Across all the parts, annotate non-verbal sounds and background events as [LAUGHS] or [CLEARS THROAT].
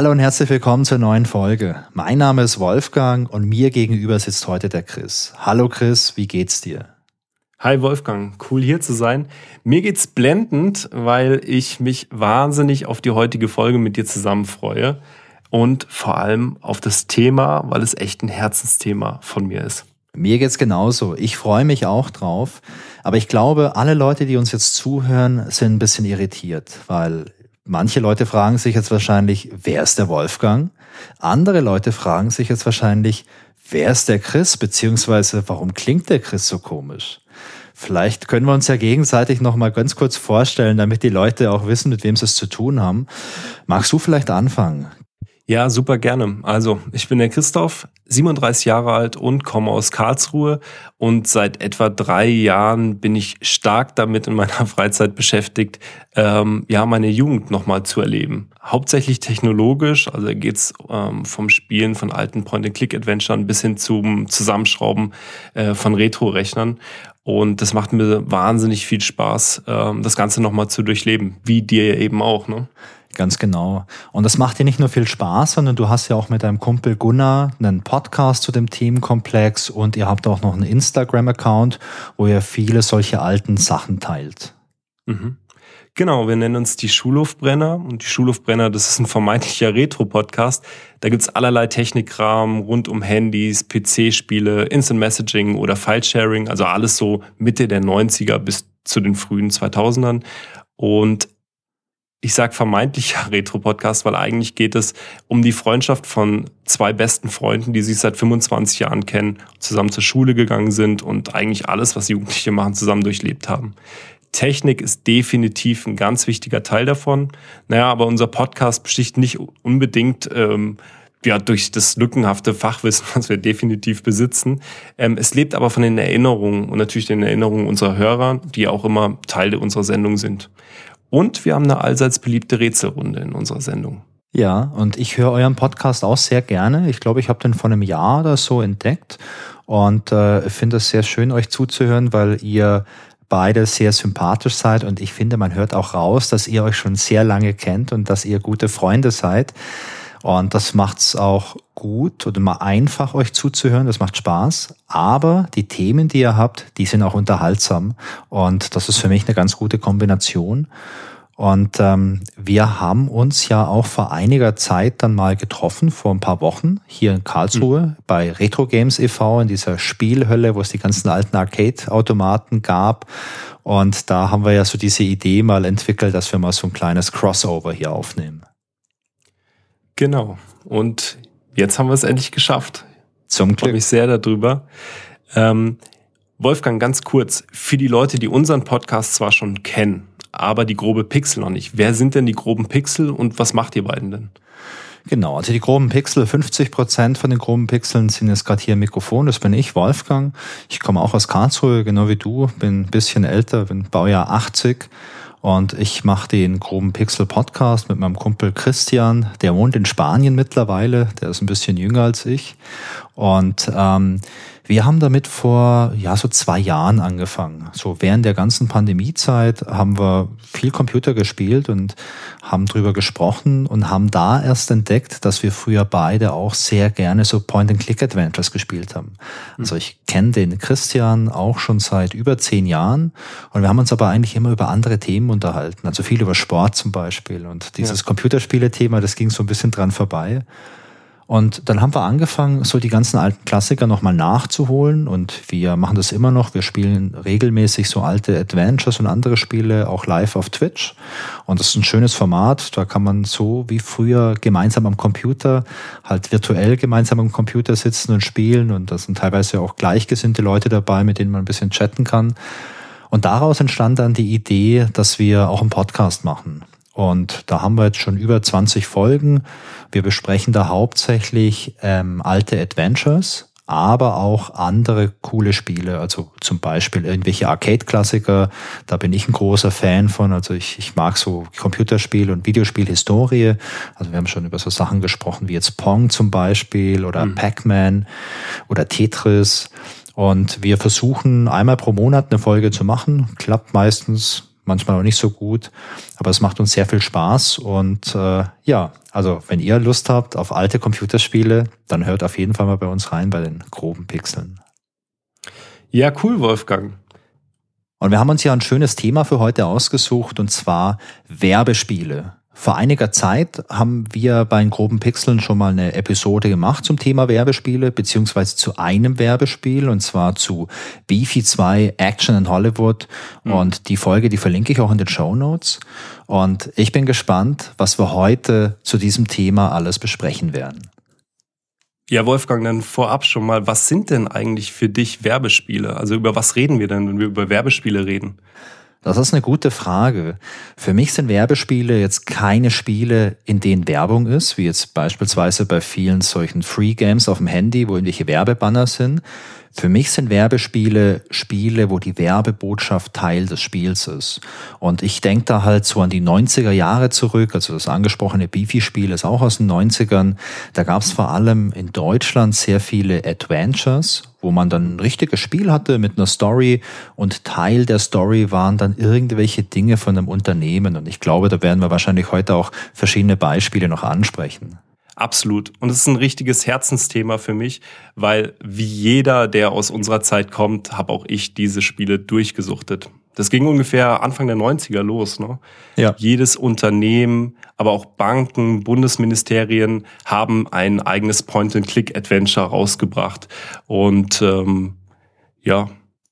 Hallo und herzlich willkommen zur neuen Folge. Mein Name ist Wolfgang und mir gegenüber sitzt heute der Chris. Hallo Chris, wie geht's dir? Hi Wolfgang, cool hier zu sein. Mir geht's blendend, weil ich mich wahnsinnig auf die heutige Folge mit dir zusammen freue und vor allem auf das Thema, weil es echt ein Herzensthema von mir ist. Mir geht's genauso. Ich freue mich auch drauf. Aber ich glaube, alle Leute, die uns jetzt zuhören, sind ein bisschen irritiert, weil manche Leute fragen sich jetzt wahrscheinlich, wer ist der Wolfgang? Andere Leute fragen sich jetzt wahrscheinlich, wer ist der Chris? Beziehungsweise, warum klingt der Chris so komisch? Vielleicht können wir uns ja gegenseitig noch mal ganz kurz vorstellen, damit die Leute auch wissen, mit wem sie es zu tun haben. Magst du vielleicht anfangen? Ja, super gerne. Also, ich bin der Christoph, 37 Jahre alt und komme aus Karlsruhe. Und seit etwa drei Jahren bin ich stark damit in meiner [LAUGHS] Freizeit beschäftigt, ähm, ja, meine Jugend nochmal zu erleben. Hauptsächlich technologisch, also geht's ähm, vom Spielen von alten Point-and-Click-Adventuren bis hin zum Zusammenschrauben äh, von Retro-Rechnern. Und das macht mir wahnsinnig viel Spaß, ähm, das Ganze nochmal zu durchleben, wie dir eben auch. Ne? Ganz genau. Und das macht dir nicht nur viel Spaß, sondern du hast ja auch mit deinem Kumpel Gunnar einen Podcast zu dem Themenkomplex und ihr habt auch noch einen Instagram-Account, wo ihr viele solche alten Sachen teilt. Mhm. Genau, wir nennen uns die Schulhofbrenner und die Schulhofbrenner, das ist ein vermeintlicher Retro-Podcast. Da gibt's allerlei Technikrahmen rund um Handys, PC-Spiele, Instant Messaging oder File-Sharing, also alles so Mitte der 90er bis zu den frühen 2000ern. Und ich sage vermeintlicher [LAUGHS] Retro-Podcast, weil eigentlich geht es um die Freundschaft von zwei besten Freunden, die sich seit 25 Jahren kennen, zusammen zur Schule gegangen sind und eigentlich alles, was Jugendliche machen, zusammen durchlebt haben. Technik ist definitiv ein ganz wichtiger Teil davon. Naja, aber unser Podcast besticht nicht unbedingt ähm, ja, durch das lückenhafte Fachwissen, [LAUGHS] was wir definitiv besitzen. Ähm, es lebt aber von den Erinnerungen und natürlich den Erinnerungen unserer Hörer, die auch immer Teil unserer Sendung sind. Und wir haben eine allseits beliebte Rätselrunde in unserer Sendung. Ja, und ich höre euren Podcast auch sehr gerne. Ich glaube, ich habe den vor einem Jahr oder so entdeckt und äh, finde es sehr schön, euch zuzuhören, weil ihr beide sehr sympathisch seid und ich finde, man hört auch raus, dass ihr euch schon sehr lange kennt und dass ihr gute Freunde seid. Und das macht's auch gut oder mal einfach, euch zuzuhören. Das macht Spaß. Aber die Themen, die ihr habt, die sind auch unterhaltsam. Und das ist für mich eine ganz gute Kombination. Und ähm, wir haben uns ja auch vor einiger Zeit dann mal getroffen, vor ein paar Wochen, hier in Karlsruhe mhm. bei Retro Games e.V. in dieser Spielhölle, wo es die ganzen alten Arcade-Automaten gab. Und da haben wir ja so diese Idee mal entwickelt, dass wir mal so ein kleines Crossover hier aufnehmen. Genau. Und jetzt haben wir es endlich geschafft. Zum Glück. Ich freue mich sehr darüber. Ähm, Wolfgang, ganz kurz, für die Leute, die unseren Podcast zwar schon kennen, aber die grobe Pixel noch nicht. Wer sind denn die groben Pixel und was macht ihr beiden denn? Genau, also die groben Pixel, 50 Prozent von den groben Pixeln sind jetzt gerade hier im Mikrofon. Das bin ich, Wolfgang. Ich komme auch aus Karlsruhe, genau wie du. Bin ein bisschen älter, bin Baujahr 80 und ich mache den groben Pixel Podcast mit meinem Kumpel Christian. Der wohnt in Spanien mittlerweile. Der ist ein bisschen jünger als ich. Und ähm, wir haben damit vor ja so zwei Jahren angefangen. So während der ganzen Pandemiezeit haben wir viel Computer gespielt und haben drüber gesprochen und haben da erst entdeckt, dass wir früher beide auch sehr gerne so Point-and-Click-Adventures gespielt haben. Also ich kenne den Christian auch schon seit über zehn Jahren und wir haben uns aber eigentlich immer über andere Themen unterhalten. Also viel über Sport zum Beispiel und dieses ja. Computerspiele-Thema, das ging so ein bisschen dran vorbei. Und dann haben wir angefangen, so die ganzen alten Klassiker nochmal nachzuholen. Und wir machen das immer noch. Wir spielen regelmäßig so alte Adventures und andere Spiele auch live auf Twitch. Und das ist ein schönes Format. Da kann man so wie früher gemeinsam am Computer, halt virtuell gemeinsam am Computer sitzen und spielen. Und da sind teilweise auch gleichgesinnte Leute dabei, mit denen man ein bisschen chatten kann. Und daraus entstand dann die Idee, dass wir auch einen Podcast machen. Und da haben wir jetzt schon über 20 Folgen. Wir besprechen da hauptsächlich ähm, alte Adventures, aber auch andere coole Spiele. Also zum Beispiel irgendwelche Arcade-Klassiker. Da bin ich ein großer Fan von. Also ich, ich mag so Computerspiel- und Videospielhistorie. Also wir haben schon über so Sachen gesprochen wie jetzt Pong zum Beispiel oder mhm. Pac-Man oder Tetris. Und wir versuchen einmal pro Monat eine Folge zu machen. Klappt meistens manchmal auch nicht so gut, aber es macht uns sehr viel Spaß und äh, ja, also wenn ihr Lust habt auf alte Computerspiele, dann hört auf jeden Fall mal bei uns rein bei den groben Pixeln. Ja, cool, Wolfgang. Und wir haben uns ja ein schönes Thema für heute ausgesucht und zwar Werbespiele. Vor einiger Zeit haben wir bei den groben Pixeln schon mal eine Episode gemacht zum Thema Werbespiele, beziehungsweise zu einem Werbespiel, und zwar zu Beefy 2 Action in Hollywood. Mhm. Und die Folge, die verlinke ich auch in den Show Notes. Und ich bin gespannt, was wir heute zu diesem Thema alles besprechen werden. Ja, Wolfgang, dann vorab schon mal, was sind denn eigentlich für dich Werbespiele? Also über was reden wir denn, wenn wir über Werbespiele reden? Das ist eine gute Frage. Für mich sind Werbespiele jetzt keine Spiele, in denen Werbung ist, wie jetzt beispielsweise bei vielen solchen Free Games auf dem Handy, wo irgendwelche Werbebanner sind, für mich sind Werbespiele Spiele, wo die Werbebotschaft Teil des Spiels ist. Und ich denke da halt so an die 90er Jahre zurück, also das angesprochene Beefy-Spiel ist auch aus den 90ern. Da gab es vor allem in Deutschland sehr viele Adventures, wo man dann ein richtiges Spiel hatte mit einer Story und Teil der Story waren dann irgendwelche Dinge von einem Unternehmen. Und ich glaube, da werden wir wahrscheinlich heute auch verschiedene Beispiele noch ansprechen. Absolut. Und es ist ein richtiges Herzensthema für mich, weil wie jeder, der aus unserer Zeit kommt, habe auch ich diese Spiele durchgesuchtet. Das ging ungefähr Anfang der 90er los. Ne? Ja. Jedes Unternehmen, aber auch Banken, Bundesministerien haben ein eigenes Point-and-Click-Adventure rausgebracht. Und ähm, ja,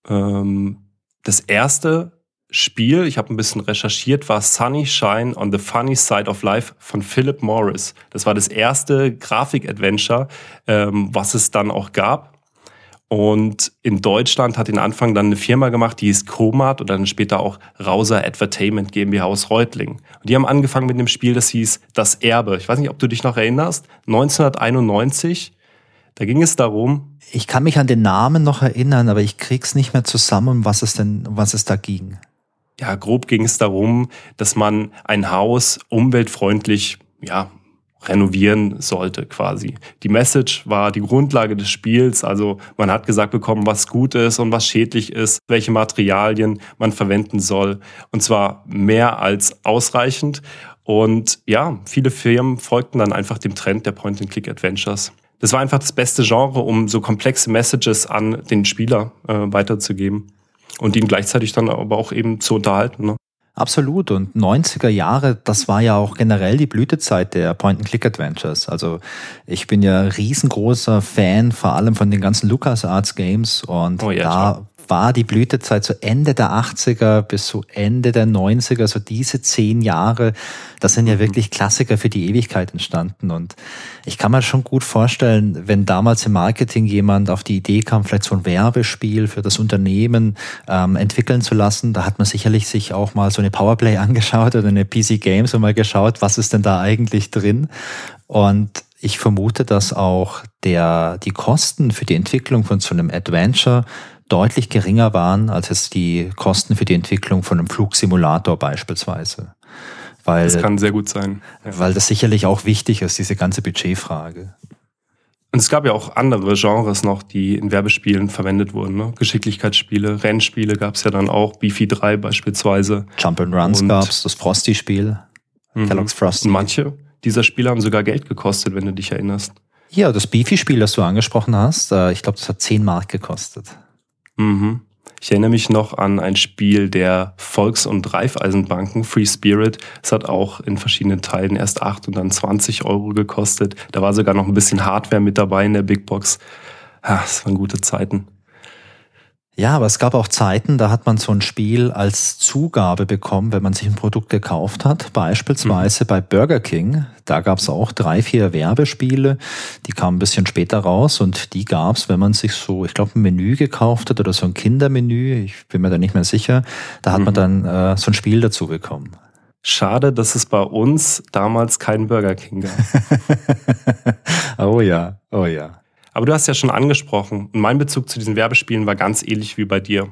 ähm, das erste Spiel, ich habe ein bisschen recherchiert, war Sunny Shine on the Funny Side of Life von Philip Morris. Das war das erste Grafik-Adventure, ähm, was es dann auch gab. Und in Deutschland hat den Anfang dann eine Firma gemacht, die hieß Comat und dann später auch Rauser Entertainment GmbH aus Reutling. Und die haben angefangen mit einem Spiel, das hieß Das Erbe. Ich weiß nicht, ob du dich noch erinnerst. 1991. Da ging es darum. Ich kann mich an den Namen noch erinnern, aber ich krieg's nicht mehr zusammen, was es denn, was es da ging ja, grob ging es darum, dass man ein Haus umweltfreundlich, ja, renovieren sollte quasi. Die Message war die Grundlage des Spiels, also man hat gesagt bekommen, was gut ist und was schädlich ist, welche Materialien man verwenden soll und zwar mehr als ausreichend und ja, viele Firmen folgten dann einfach dem Trend der Point-and-Click-Adventures. Das war einfach das beste Genre, um so komplexe Messages an den Spieler äh, weiterzugeben und ihn gleichzeitig dann aber auch eben zu unterhalten. Ne? Absolut. Und 90er Jahre, das war ja auch generell die Blütezeit der Point-and-Click-Adventures. Also ich bin ja riesengroßer Fan, vor allem von den ganzen LucasArts Games. Und oh, ja, da war die Blütezeit so Ende der 80er bis so Ende der 90er, so diese zehn Jahre, das sind ja mhm. wirklich Klassiker für die Ewigkeit entstanden. Und ich kann mir schon gut vorstellen, wenn damals im Marketing jemand auf die Idee kam, vielleicht so ein Werbespiel für das Unternehmen ähm, entwickeln zu lassen, da hat man sicherlich sich auch mal so eine Powerplay [LAUGHS] angeschaut oder eine PC Games und mal geschaut, was ist denn da eigentlich drin. Und ich vermute, dass auch der, die Kosten für die Entwicklung von so einem Adventure deutlich geringer waren als es die Kosten für die Entwicklung von einem Flugsimulator beispielsweise. Weil, das kann sehr gut sein. Ja. Weil das sicherlich auch wichtig ist, diese ganze Budgetfrage. Und es gab ja auch andere Genres noch, die in Werbespielen verwendet wurden. Ne? Geschicklichkeitsspiele, Rennspiele gab es ja dann auch, Beefy 3 beispielsweise. Jump and Runs gab es, das Frosty-Spiel, mhm. Kellogg's Frosty. Und manche dieser Spiele haben sogar Geld gekostet, wenn du dich erinnerst. Ja, das Beefy-Spiel, das du angesprochen hast, äh, ich glaube, das hat 10 Mark gekostet. Mhm. Ich erinnere mich noch an ein Spiel der Volks- und Raiffeisenbanken, Free Spirit. Es hat auch in verschiedenen Teilen erst 8 und dann 20 Euro gekostet. Da war sogar noch ein bisschen Hardware mit dabei in der Big Box. Das waren gute Zeiten. Ja, aber es gab auch Zeiten, da hat man so ein Spiel als Zugabe bekommen, wenn man sich ein Produkt gekauft hat. Beispielsweise mhm. bei Burger King. Da gab es auch drei, vier Werbespiele. Die kamen ein bisschen später raus und die gab es, wenn man sich so, ich glaube, ein Menü gekauft hat oder so ein Kindermenü. Ich bin mir da nicht mehr sicher. Da hat mhm. man dann äh, so ein Spiel dazu bekommen. Schade, dass es bei uns damals keinen Burger King gab. [LAUGHS] oh ja, oh ja. Aber du hast ja schon angesprochen, und mein Bezug zu diesen Werbespielen war ganz ähnlich wie bei dir.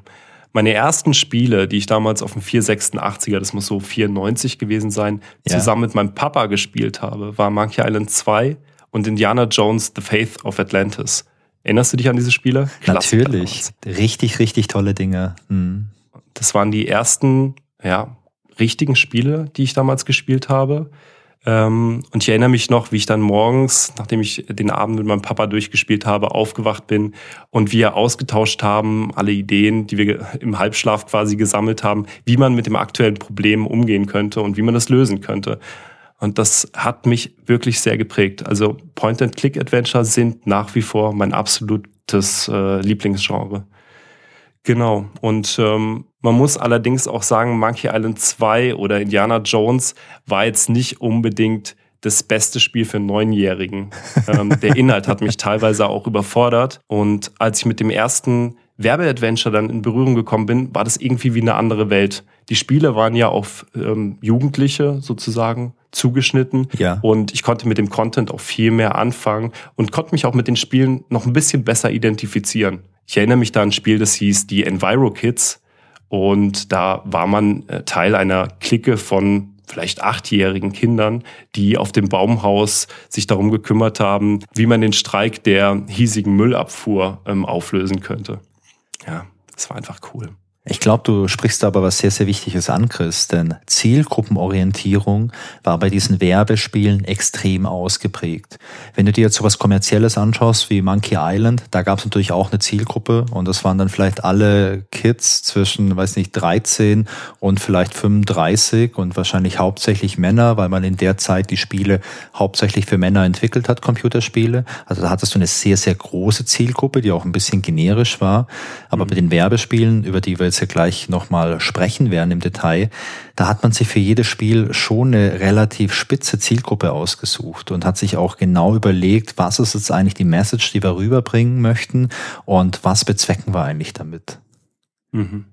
Meine ersten Spiele, die ich damals auf dem 486er, das muss so 94 gewesen sein, ja. zusammen mit meinem Papa gespielt habe, war Monkey Island 2 und Indiana Jones The Faith of Atlantis. Erinnerst du dich an diese Spiele? Klassiker Natürlich. Damals. Richtig, richtig tolle Dinge. Mhm. Das waren die ersten ja, richtigen Spiele, die ich damals gespielt habe. Ähm, und ich erinnere mich noch, wie ich dann morgens, nachdem ich den Abend mit meinem Papa durchgespielt habe, aufgewacht bin und wir ausgetauscht haben, alle Ideen, die wir im Halbschlaf quasi gesammelt haben, wie man mit dem aktuellen Problem umgehen könnte und wie man das lösen könnte. Und das hat mich wirklich sehr geprägt. Also Point-and-Click-Adventure sind nach wie vor mein absolutes äh, Lieblingsgenre. Genau. Und ähm, man muss allerdings auch sagen, Monkey Island 2 oder Indiana Jones war jetzt nicht unbedingt das beste Spiel für Neunjährigen. [LAUGHS] ähm, der Inhalt hat mich teilweise auch überfordert. Und als ich mit dem ersten Werbeadventure dann in Berührung gekommen bin, war das irgendwie wie eine andere Welt. Die Spiele waren ja auf ähm, Jugendliche sozusagen zugeschnitten. Ja. Und ich konnte mit dem Content auch viel mehr anfangen und konnte mich auch mit den Spielen noch ein bisschen besser identifizieren. Ich erinnere mich da an ein Spiel, das hieß die Enviro Kids. Und da war man äh, Teil einer Clique von vielleicht achtjährigen Kindern, die auf dem Baumhaus sich darum gekümmert haben, wie man den Streik der hiesigen Müllabfuhr ähm, auflösen könnte. Ja, das war einfach cool. Ich glaube, du sprichst aber was sehr, sehr Wichtiges an, Chris, denn Zielgruppenorientierung war bei diesen Werbespielen extrem ausgeprägt. Wenn du dir jetzt sowas Kommerzielles anschaust wie Monkey Island, da gab es natürlich auch eine Zielgruppe und das waren dann vielleicht alle Kids zwischen, weiß nicht, 13 und vielleicht 35 und wahrscheinlich hauptsächlich Männer, weil man in der Zeit die Spiele hauptsächlich für Männer entwickelt hat, Computerspiele. Also da hattest du eine sehr, sehr große Zielgruppe, die auch ein bisschen generisch war. Aber mhm. bei den Werbespielen, über die wir jetzt ja gleich nochmal sprechen werden im Detail, da hat man sich für jedes Spiel schon eine relativ spitze Zielgruppe ausgesucht und hat sich auch genau überlegt, was ist jetzt eigentlich die Message, die wir rüberbringen möchten und was bezwecken wir eigentlich damit. Mhm.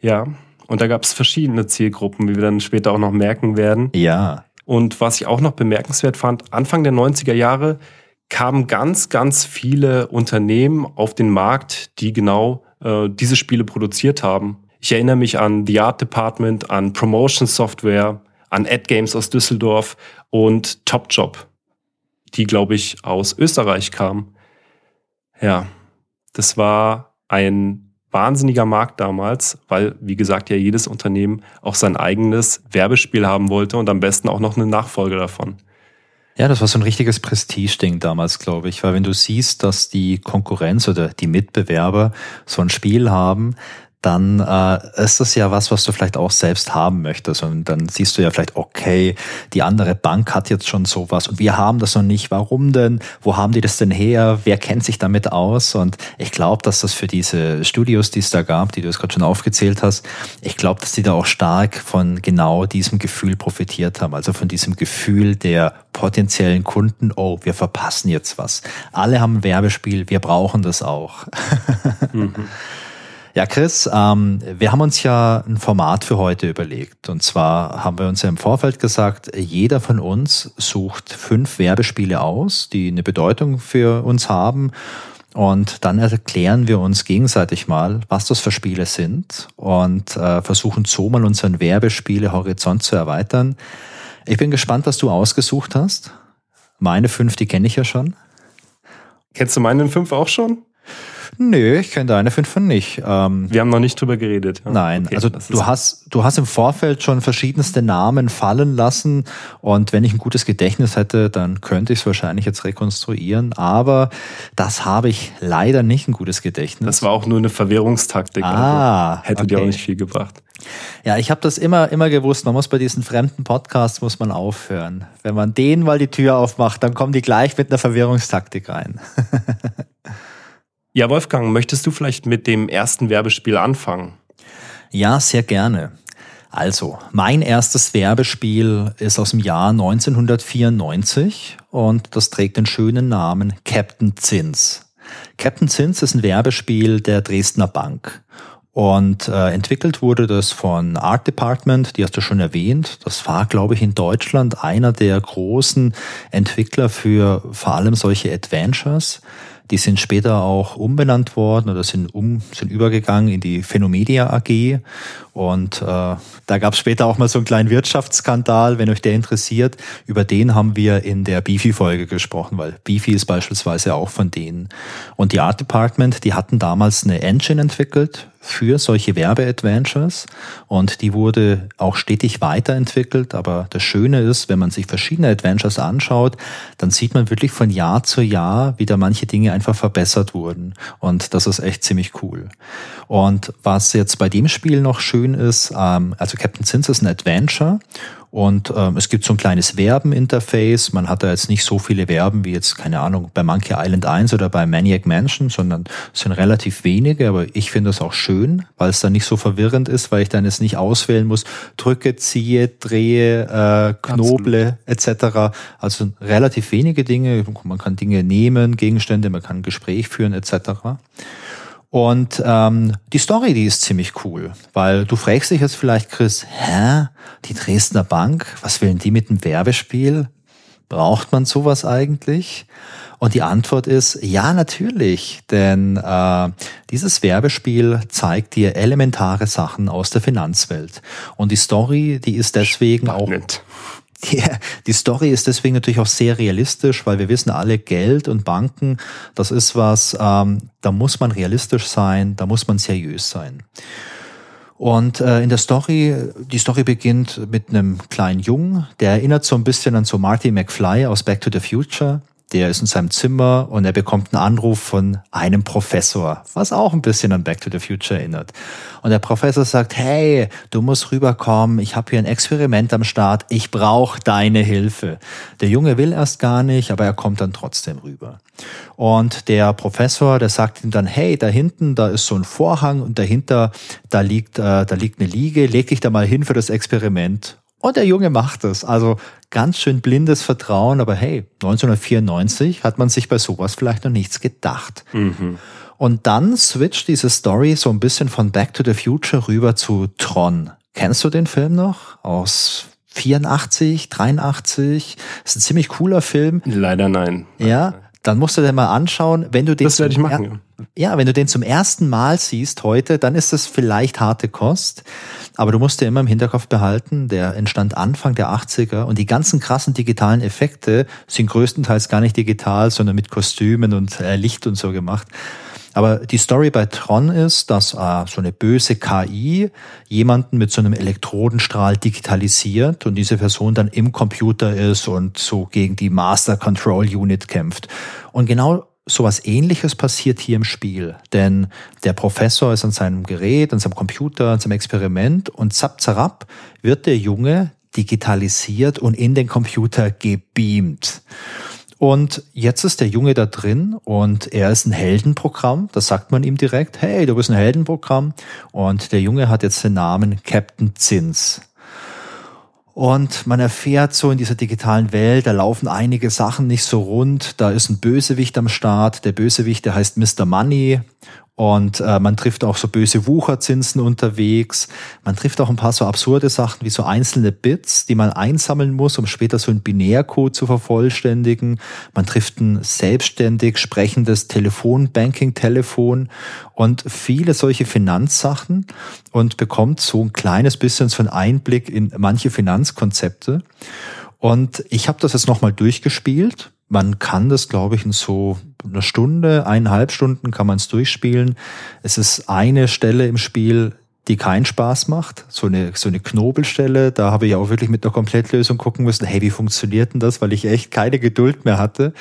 Ja, und da gab es verschiedene Zielgruppen, wie wir dann später auch noch merken werden. Ja. Und was ich auch noch bemerkenswert fand, Anfang der 90er Jahre kamen ganz, ganz viele Unternehmen auf den Markt, die genau äh, diese Spiele produziert haben. Ich erinnere mich an The Art Department, an Promotion Software, an Ad Games aus Düsseldorf und Top Job, die, glaube ich, aus Österreich kamen. Ja, das war ein wahnsinniger Markt damals, weil, wie gesagt, ja jedes Unternehmen auch sein eigenes Werbespiel haben wollte und am besten auch noch eine Nachfolge davon. Ja, das war so ein richtiges Prestigeding damals, glaube ich, weil wenn du siehst, dass die Konkurrenz oder die Mitbewerber so ein Spiel haben, dann äh, ist das ja was, was du vielleicht auch selbst haben möchtest. Und dann siehst du ja vielleicht, okay, die andere Bank hat jetzt schon sowas und wir haben das noch nicht. Warum denn? Wo haben die das denn her? Wer kennt sich damit aus? Und ich glaube, dass das für diese Studios, die es da gab, die du es gerade schon aufgezählt hast, ich glaube, dass die da auch stark von genau diesem Gefühl profitiert haben. Also von diesem Gefühl der potenziellen Kunden, oh, wir verpassen jetzt was. Alle haben ein Werbespiel, wir brauchen das auch. [LAUGHS] mhm. Ja, Chris, ähm, wir haben uns ja ein Format für heute überlegt. Und zwar haben wir uns ja im Vorfeld gesagt, jeder von uns sucht fünf Werbespiele aus, die eine Bedeutung für uns haben. Und dann erklären wir uns gegenseitig mal, was das für Spiele sind und äh, versuchen so mal unseren Werbespiele-Horizont zu erweitern. Ich bin gespannt, was du ausgesucht hast. Meine fünf, die kenne ich ja schon. Kennst du meine fünf auch schon? Nö, ich kenne deine fünf von nicht. Ähm, Wir haben noch nicht drüber geredet. Ja. Nein, okay, also du hast, du hast im Vorfeld schon verschiedenste Namen fallen lassen und wenn ich ein gutes Gedächtnis hätte, dann könnte ich es wahrscheinlich jetzt rekonstruieren, aber das habe ich leider nicht ein gutes Gedächtnis. Das war auch nur eine Verwährungstaktik. Ah, also hätte okay. dir auch nicht viel gebracht. Ja, ich habe das immer, immer gewusst. Man muss bei diesen fremden Podcasts muss man aufhören. Wenn man denen mal die Tür aufmacht, dann kommen die gleich mit einer Verwirrungstaktik rein. [LAUGHS] Ja, Wolfgang, möchtest du vielleicht mit dem ersten Werbespiel anfangen? Ja, sehr gerne. Also, mein erstes Werbespiel ist aus dem Jahr 1994 und das trägt den schönen Namen Captain Zins. Captain Zins ist ein Werbespiel der Dresdner Bank. Und äh, entwickelt wurde das von Art Department, die hast du schon erwähnt. Das war, glaube ich, in Deutschland einer der großen Entwickler für vor allem solche Adventures. Die sind später auch umbenannt worden oder sind, um, sind übergegangen in die Phenomedia AG. Und äh, da gab es später auch mal so einen kleinen Wirtschaftsskandal, wenn euch der interessiert. Über den haben wir in der Beefy-Folge gesprochen, weil Beefy ist beispielsweise auch von denen. Und die Art Department, die hatten damals eine Engine entwickelt für solche Werbeadventures und die wurde auch stetig weiterentwickelt. Aber das Schöne ist, wenn man sich verschiedene Adventures anschaut, dann sieht man wirklich von Jahr zu Jahr, wie da manche Dinge einfach verbessert wurden. Und das ist echt ziemlich cool. Und was jetzt bei dem Spiel noch schön ist, ähm, also Captain Zins ist ein Adventure und ähm, es gibt so ein kleines Verben-Interface. Man hat da jetzt nicht so viele Verben wie jetzt, keine Ahnung, bei Monkey Island 1 oder bei Maniac Mansion, sondern es sind relativ wenige, aber ich finde das auch schön, weil es dann nicht so verwirrend ist, weil ich dann jetzt nicht auswählen muss, drücke, ziehe, drehe, äh, knoble etc. Also relativ wenige Dinge. Man kann Dinge nehmen, Gegenstände, man kann ein Gespräch führen etc. Und ähm, die Story, die ist ziemlich cool, weil du fragst dich jetzt vielleicht, Chris, hä, die Dresdner Bank, was will denn die mit dem Werbespiel? Braucht man sowas eigentlich? Und die Antwort ist ja, natürlich, denn äh, dieses Werbespiel zeigt dir elementare Sachen aus der Finanzwelt. Und die Story, die ist deswegen Spannend. auch die, die Story ist deswegen natürlich auch sehr realistisch, weil wir wissen alle, Geld und Banken, das ist was, ähm, da muss man realistisch sein, da muss man seriös sein. Und äh, in der Story, die Story beginnt mit einem kleinen Jungen, der erinnert so ein bisschen an so Marty McFly aus Back to the Future der ist in seinem Zimmer und er bekommt einen Anruf von einem Professor, was auch ein bisschen an Back to the Future erinnert. Und der Professor sagt, hey, du musst rüberkommen, ich habe hier ein Experiment am Start, ich brauche deine Hilfe. Der Junge will erst gar nicht, aber er kommt dann trotzdem rüber. Und der Professor, der sagt ihm dann, hey, da hinten, da ist so ein Vorhang und dahinter, da liegt, äh, da liegt eine Liege, leg dich da mal hin für das Experiment. Und der Junge macht es. Also ganz schön blindes Vertrauen, aber hey, 1994 hat man sich bei sowas vielleicht noch nichts gedacht. Mhm. Und dann switcht diese Story so ein bisschen von Back to the Future rüber zu Tron. Kennst du den Film noch? Aus 84, 83? Das ist ein ziemlich cooler Film. Leider nein. Ja, dann musst du dir mal anschauen, wenn du den das werde ich machen, ja. ja, wenn du den zum ersten Mal siehst heute, dann ist das vielleicht harte Kost. Aber du musst dir immer im Hinterkopf behalten, der entstand Anfang der 80er und die ganzen krassen digitalen Effekte sind größtenteils gar nicht digital, sondern mit Kostümen und äh, Licht und so gemacht. Aber die Story bei Tron ist, dass äh, so eine böse KI jemanden mit so einem Elektrodenstrahl digitalisiert und diese Person dann im Computer ist und so gegen die Master Control Unit kämpft. Und genau sowas ähnliches passiert hier im Spiel. Denn der Professor ist an seinem Gerät, an seinem Computer, an seinem Experiment und zapp, zarab wird der Junge digitalisiert und in den Computer gebeamt. Und jetzt ist der Junge da drin und er ist ein Heldenprogramm. Das sagt man ihm direkt. Hey, du bist ein Heldenprogramm. Und der Junge hat jetzt den Namen Captain Zins. Und man erfährt so in dieser digitalen Welt, da laufen einige Sachen nicht so rund. Da ist ein Bösewicht am Start. Der Bösewicht, der heißt Mr. Money. Und äh, man trifft auch so böse Wucherzinsen unterwegs. Man trifft auch ein paar so absurde Sachen wie so einzelne Bits, die man einsammeln muss, um später so ein Binärcode zu vervollständigen. Man trifft ein selbstständig sprechendes Telefonbanking-Telefon und viele solche Finanzsachen und bekommt so ein kleines bisschen so einen Einblick in manche Finanzkonzepte. Und ich habe das jetzt nochmal durchgespielt man kann das, glaube ich, in so einer Stunde, eineinhalb Stunden kann man es durchspielen. Es ist eine Stelle im Spiel, die keinen Spaß macht. So eine, so eine Knobelstelle, da habe ich auch wirklich mit der Komplettlösung gucken müssen, hey, wie funktioniert denn das, weil ich echt keine Geduld mehr hatte.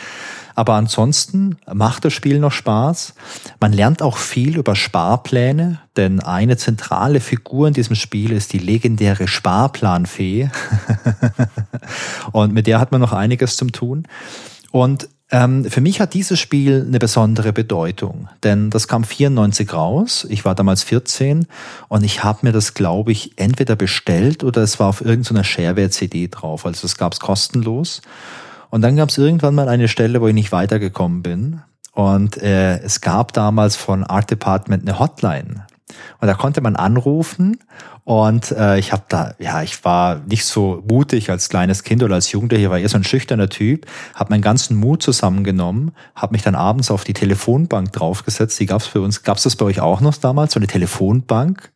Aber ansonsten macht das Spiel noch Spaß. Man lernt auch viel über Sparpläne, denn eine zentrale Figur in diesem Spiel ist die legendäre Sparplanfee. [LAUGHS] Und mit der hat man noch einiges zum tun. Und ähm, für mich hat dieses Spiel eine besondere Bedeutung, denn das kam 94 raus. Ich war damals 14 und ich habe mir das, glaube ich, entweder bestellt oder es war auf irgendeiner Shareware-CD drauf. Also das gab es kostenlos. Und dann gab es irgendwann mal eine Stelle, wo ich nicht weitergekommen bin. Und äh, es gab damals von Art Department eine Hotline. Und da konnte man anrufen und äh, ich habe da, ja, ich war nicht so mutig als kleines Kind oder als Jugendlicher, war eher so ein schüchterner Typ, habe meinen ganzen Mut zusammengenommen, habe mich dann abends auf die Telefonbank draufgesetzt. Die gab's für uns, gab's das bei euch auch noch damals, so eine Telefonbank?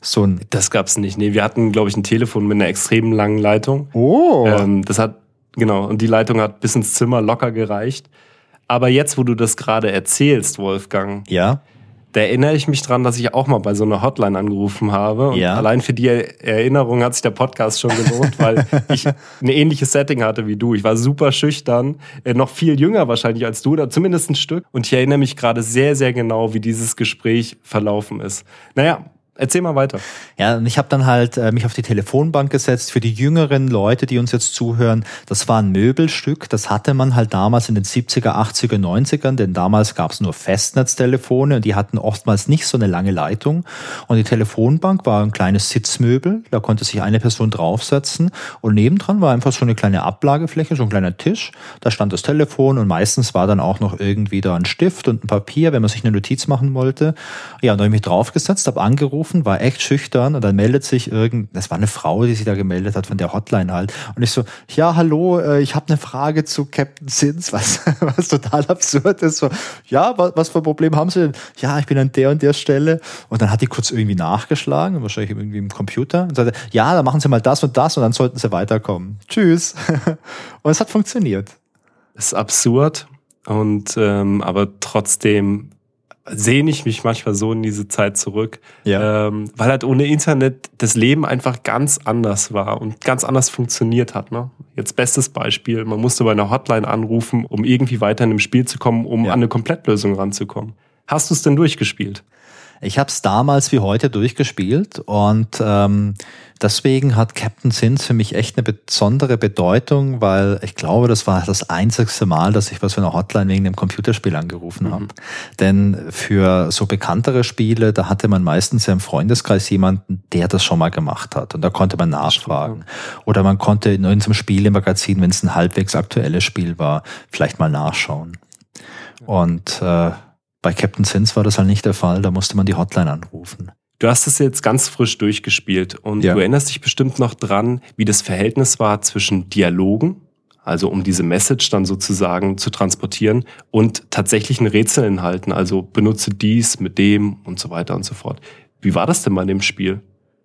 So ein das gab's nicht. Nee, wir hatten, glaube ich, ein Telefon mit einer extrem langen Leitung. Oh. Ähm, das hat, genau, und die Leitung hat bis ins Zimmer locker gereicht. Aber jetzt, wo du das gerade erzählst, Wolfgang, ja Da erinnere ich mich dran, dass ich auch mal bei so einer Hotline angerufen habe. Und ja. allein für die Erinnerung hat sich der Podcast schon gelohnt, weil [LAUGHS] ich ein ähnliches Setting hatte wie du. Ich war super schüchtern, äh, noch viel jünger wahrscheinlich als du, oder zumindest ein Stück. Und ich erinnere mich gerade sehr, sehr genau, wie dieses Gespräch verlaufen ist. Naja, Erzähl mal weiter. Ja, und ich habe dann halt äh, mich auf die Telefonbank gesetzt. Für die jüngeren Leute, die uns jetzt zuhören, das war ein Möbelstück. Das hatte man halt damals in den 70er, 80er, 90ern, denn damals gab es nur Festnetztelefone und die hatten oftmals nicht so eine lange Leitung. Und die Telefonbank war ein kleines Sitzmöbel, da konnte sich eine Person draufsetzen und nebendran war einfach so eine kleine Ablagefläche, so ein kleiner Tisch. Da stand das Telefon und meistens war dann auch noch irgendwie da ein Stift und ein Papier, wenn man sich eine Notiz machen wollte. Ja, und da habe ich mich draufgesetzt, habe angerufen angerufen, war echt schüchtern und dann meldet sich irgend, das war eine Frau, die sich da gemeldet hat von der Hotline halt. Und ich so, ja, hallo, äh, ich habe eine Frage zu Captain Sins, [LAUGHS] was, was total absurd ist. So, ja, was, was für ein Problem haben Sie denn? Ja, ich bin an der und der Stelle. Und dann hat die kurz irgendwie nachgeschlagen, wahrscheinlich irgendwie im Computer, und sagte, ja, dann machen Sie mal das und das und dann sollten Sie weiterkommen. Tschüss. [LAUGHS] und es hat funktioniert. Das ist absurd und ähm, aber trotzdem sehne ich mich manchmal so in diese Zeit zurück, ja. ähm, weil halt ohne Internet das Leben einfach ganz anders war und ganz anders funktioniert hat. Ne? Jetzt bestes Beispiel, man musste bei einer Hotline anrufen, um irgendwie weiter in einem Spiel zu kommen, um ja. an eine Komplettlösung ranzukommen. Hast du es denn durchgespielt? Ich habe es damals wie heute durchgespielt und ähm, deswegen hat Captain Sins für mich echt eine besondere Bedeutung, weil ich glaube, das war das einzigste Mal, dass ich was für eine Hotline wegen dem Computerspiel angerufen mhm. habe. Denn für so bekanntere Spiele, da hatte man meistens ja im Freundeskreis jemanden, der das schon mal gemacht hat und da konnte man nachfragen. Oder man konnte in irgendeinem Spiel im Magazin, wenn es ein halbwegs aktuelles Spiel war, vielleicht mal nachschauen. Und äh, bei Captain Sins war das halt nicht der Fall, da musste man die Hotline anrufen. Du hast es jetzt ganz frisch durchgespielt und ja. du erinnerst dich bestimmt noch dran, wie das Verhältnis war zwischen Dialogen, also um diese Message dann sozusagen zu transportieren und tatsächlichen Rätselinhalten, also benutze dies mit dem und so weiter und so fort. Wie war das denn bei dem Spiel?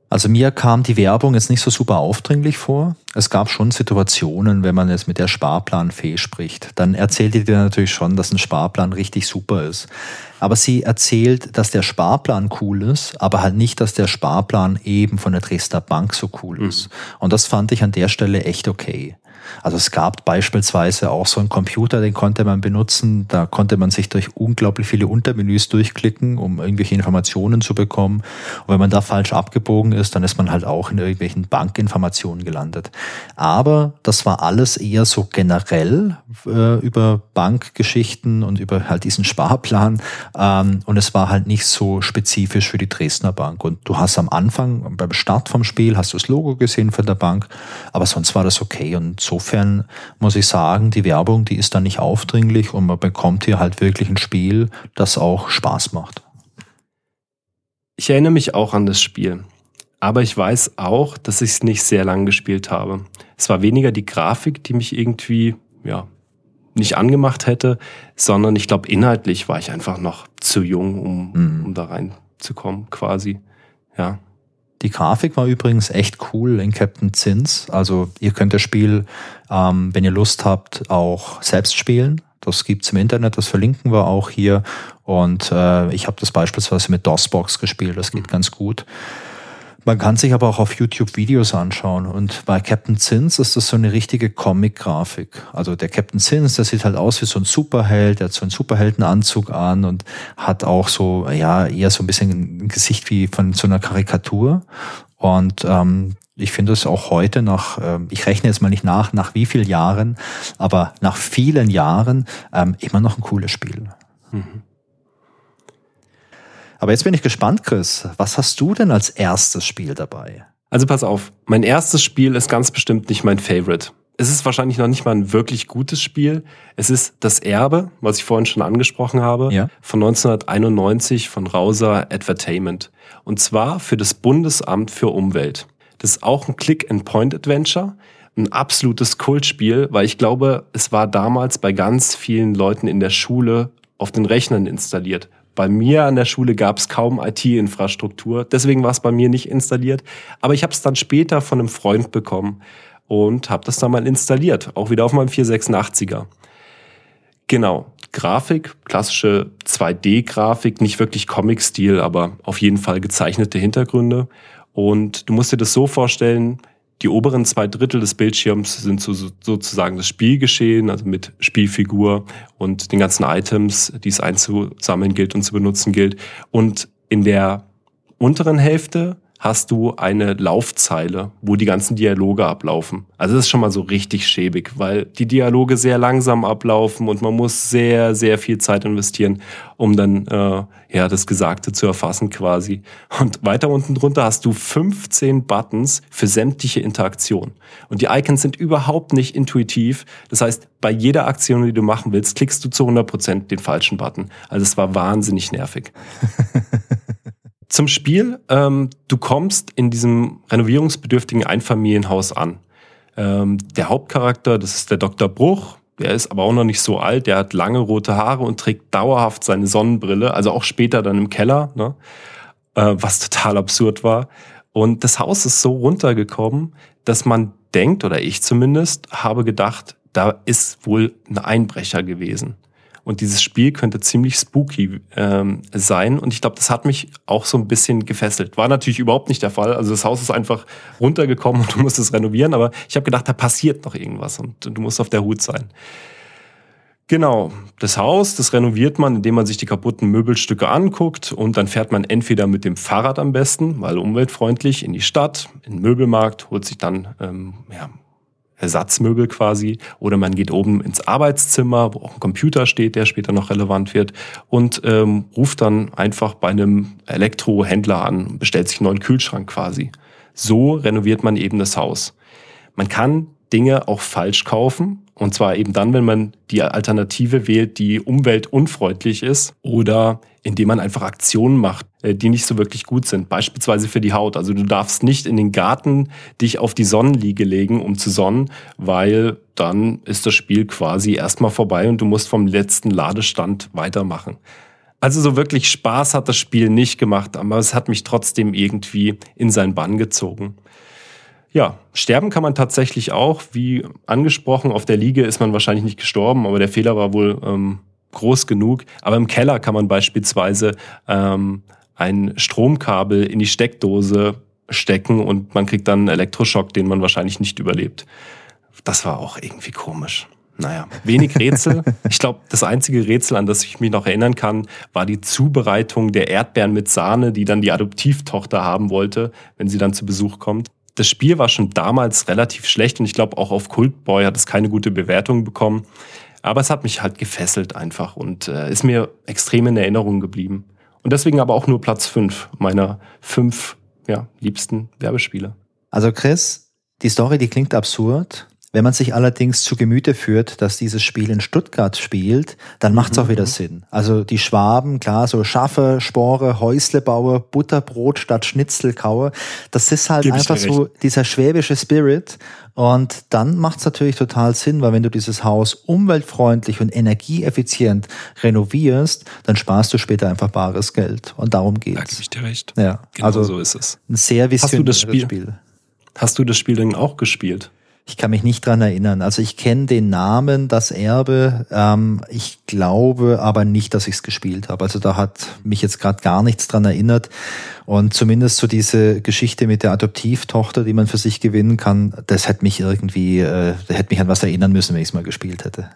Also mir kam die Werbung jetzt nicht so super aufdringlich vor. Es gab schon Situationen, wenn man jetzt mit der Sparplanfee spricht, dann erzählt die dir natürlich schon, dass ein Sparplan richtig super ist. Aber sie erzählt, dass der Sparplan cool ist, aber halt nicht, dass der Sparplan eben von der Dresdner Bank so cool ist. Mhm. Und das fand ich an der Stelle echt okay. Also es gab beispielsweise auch so einen Computer, den konnte man benutzen. Da konnte man sich durch unglaublich viele Untermenüs durchklicken, um irgendwelche Informationen zu bekommen. Und wenn man da falsch abgebogen ist, dann ist man halt auch in irgendwelchen Bankinformationen gelandet. Aber das war alles eher so generell äh, über Bankgeschichten und über halt diesen Sparplan. Ähm, und es war halt nicht so spezifisch für die Dresdner Bank. Und du hast am Anfang, beim Start vom Spiel, hast du das Logo gesehen von der Bank, aber sonst war das okay. Und so insofern muss ich sagen, die Werbung, die ist da nicht aufdringlich und man bekommt hier halt wirklich ein Spiel, das auch Spaß macht. Ich erinnere mich auch an das Spiel. Aber ich weiß auch, dass ich es nicht sehr lang gespielt habe. Es war weniger die Grafik, die mich irgendwie, ja, nicht angemacht hätte, sondern ich glaube, inhaltlich war ich einfach noch zu jung, um, mhm. um da reinzukommen, quasi. Ja. Die Grafik war übrigens echt cool in Captain Zins. Also ihr könnt das Spiel, ähm, wenn ihr Lust habt, auch selbst spielen. Das gibt's im Internet, das verlinken wir auch hier. Und äh, ich habe das beispielsweise mit DOSBox gespielt, das geht mhm. ganz gut. Man kann sich aber auch auf YouTube Videos anschauen und bei Captain Zins ist das so eine richtige Comic-Grafik. Also der Captain Zins, der sieht halt aus wie so ein Superheld, der hat so einen Superheldenanzug an und hat auch so, ja, eher so ein bisschen ein Gesicht wie von so einer Karikatur. Und ähm, ich finde es auch heute nach, äh, ich rechne jetzt mal nicht nach, nach wie vielen Jahren, aber nach vielen Jahren ähm, immer noch ein cooles Spiel. Mhm. Aber jetzt bin ich gespannt, Chris. Was hast du denn als erstes Spiel dabei? Also pass auf, mein erstes Spiel ist ganz bestimmt nicht mein Favorite. Es ist wahrscheinlich noch nicht mal ein wirklich gutes Spiel. Es ist Das Erbe, was ich vorhin schon angesprochen habe, ja. von 1991 von Rauser Advertainment. Und zwar für das Bundesamt für Umwelt. Das ist auch ein Click-and-Point-Adventure, ein absolutes Kultspiel, weil ich glaube, es war damals bei ganz vielen Leuten in der Schule auf den Rechnern installiert. Bei mir an der Schule gab es kaum IT-Infrastruktur, deswegen war es bei mir nicht installiert. Aber ich habe es dann später von einem Freund bekommen und habe das dann mal installiert, auch wieder auf meinem 486er. Genau. Grafik, klassische 2D-Grafik, nicht wirklich Comic-Stil, aber auf jeden Fall gezeichnete Hintergründe. Und du musst dir das so vorstellen, die oberen zwei Drittel des Bildschirms sind so, sozusagen das Spielgeschehen, also mit Spielfigur und den ganzen Items, die es einzusammeln gilt und zu benutzen gilt. Und in der unteren Hälfte hast du eine Laufzeile, wo die ganzen Dialoge ablaufen. Also das ist schon mal so richtig schäbig, weil die Dialoge sehr langsam ablaufen und man muss sehr, sehr viel Zeit investieren, um dann äh, ja das Gesagte zu erfassen quasi. Und weiter unten drunter hast du 15 Buttons für sämtliche Interaktionen. Und die Icons sind überhaupt nicht intuitiv. Das heißt, bei jeder Aktion, die du machen willst, klickst du zu 100 Prozent den falschen Button. Also es war wahnsinnig nervig. [LAUGHS] Zum Spiel. Ähm, du kommst in diesem renovierungsbedürftigen Einfamilienhaus an. Ähm, der Hauptcharakter, das ist der Dr. Bruch. Der ist aber auch noch nicht so alt. Der hat lange rote Haare und trägt dauerhaft seine Sonnenbrille. Also auch später dann im Keller, ne? äh, was total absurd war. Und das Haus ist so runtergekommen, dass man denkt, oder ich zumindest, habe gedacht, da ist wohl ein Einbrecher gewesen. Und dieses Spiel könnte ziemlich spooky ähm, sein. Und ich glaube, das hat mich auch so ein bisschen gefesselt. War natürlich überhaupt nicht der Fall. Also das Haus ist einfach runtergekommen und du musst es renovieren. Aber ich habe gedacht, da passiert noch irgendwas und du musst auf der Hut sein. Genau, das Haus, das renoviert man, indem man sich die kaputten Möbelstücke anguckt und dann fährt man entweder mit dem Fahrrad am besten, weil umweltfreundlich, in die Stadt, in den Möbelmarkt, holt sich dann ähm, ja, Ersatzmöbel quasi. Oder man geht oben ins Arbeitszimmer, wo auch ein Computer steht, der später noch relevant wird, und ähm, ruft dann einfach bei einem Elektrohändler an und bestellt sich einen neuen Kühlschrank quasi. So renoviert man eben das Haus. Man kann Dinge auch falsch kaufen. Und zwar eben dann, wenn man die Alternative wählt, die umweltunfreundlich ist oder indem man einfach Aktionen macht, äh, die nicht so wirklich gut sind. Beispielsweise für die Haut. Also du darfst nicht in den Garten dich auf die Sonnenliege legen, um zu sonnen, weil dann ist das Spiel quasi erstmal vorbei und du musst vom letzten Ladestand weitermachen. Also so wirklich Spaß hat das Spiel nicht gemacht, aber es hat mich trotzdem irgendwie in seinen Bann gezogen. Ja, sterben kann man tatsächlich auch. Wie angesprochen, auf der Liege ist man wahrscheinlich nicht gestorben, aber der Fehler war wohl ähm, groß genug. Aber im Keller kann man beispielsweise ähm, ein Stromkabel in die Steckdose stecken und man kriegt dann einen Elektroschock, den man wahrscheinlich nicht überlebt. Das war auch irgendwie komisch. Naja, wenig Rätsel. [LAUGHS] Ich glaube, das einzige Rätsel, an das ich mich noch erinnern kann, war die Zubereitung der Erdbeeren mit Sahne, die dann die Adoptivtochter haben wollte, wenn sie dann zu Besuch kommt das Spiel war schon damals relativ schlecht und ich glaube auch auf Cultboy hat es keine gute Bewertung bekommen. Aber es hat mich halt gefesselt einfach und äh, ist mir extrem in Erinnerung geblieben. Und deswegen aber auch nur Platz 5 meiner fünf ja, liebsten Werbespiele. Also Chris, die Story, die klingt absurd. Wenn man sich allerdings zu Gemüte führt, dass dieses Spiel in Stuttgart spielt, dann macht es auch wieder mhm. Sinn. Also die Schwaben, klar, so Schaffe, Spore, Häuslebauer, Butterbrot statt Schnitzelkaue, das ist halt Gib einfach so dieser schwäbische Spirit. Und dann macht es natürlich total Sinn, weil wenn du dieses Haus umweltfreundlich und energieeffizient renovierst, dann sparst du später einfach bares Geld. Und darum geht's. Da gebe ich dir recht. Ja, genau also so ist es. Ein sehr visionäres Hast du das Spiel, Spiel. Hast du das Spiel denn auch gespielt? Ich kann mich nicht dran erinnern. Also ich kenne den Namen, das Erbe. Ähm, ich glaube aber nicht, dass ich es gespielt habe. Also da hat mich jetzt gerade gar nichts dran erinnert. Und zumindest so diese Geschichte mit der Adoptivtochter, die man für sich gewinnen kann, das hätte mich irgendwie, äh, hätte mich an was erinnern müssen, wenn ich es mal gespielt hätte.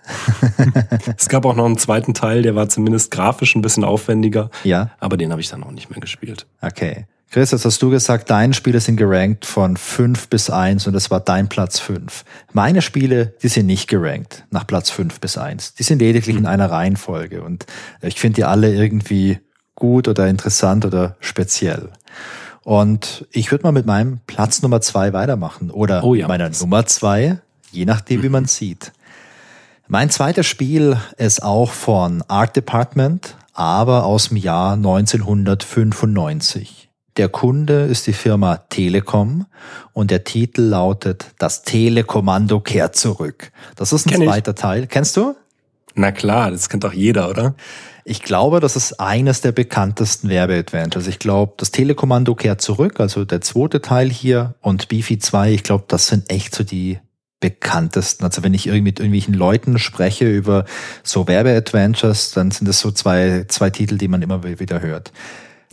[LAUGHS] es gab auch noch einen zweiten Teil, der war zumindest grafisch ein bisschen aufwendiger. Ja. Aber den habe ich dann auch nicht mehr gespielt. Okay. Chris, jetzt hast du gesagt, deine Spiele sind gerankt von 5 bis 1 und das war dein Platz 5. Meine Spiele, die sind nicht gerankt nach Platz 5 bis 1. Die sind lediglich in hm. einer Reihenfolge und ich finde die alle irgendwie gut oder interessant oder speziell. Und ich würde mal mit meinem Platz Nummer 2 weitermachen oder oh ja, meiner Nummer 2, je nachdem, wie man [CLEARS THROAT] sieht. Mein zweites Spiel ist auch von Art Department, aber aus dem Jahr 1995. Der Kunde ist die Firma Telekom und der Titel lautet Das Telekommando kehrt zurück. Das ist ein Kenn zweiter ich. Teil. Kennst du? Na klar, das kennt doch jeder, oder? Ich glaube, das ist eines der bekanntesten Werbeadventures. Ich glaube, das Telekommando kehrt zurück, also der zweite Teil hier und Beefy 2, ich glaube, das sind echt so die bekanntesten. Also wenn ich irgendwie mit irgendwelchen Leuten spreche über so Werbeadventures, dann sind das so zwei, zwei Titel, die man immer wieder hört.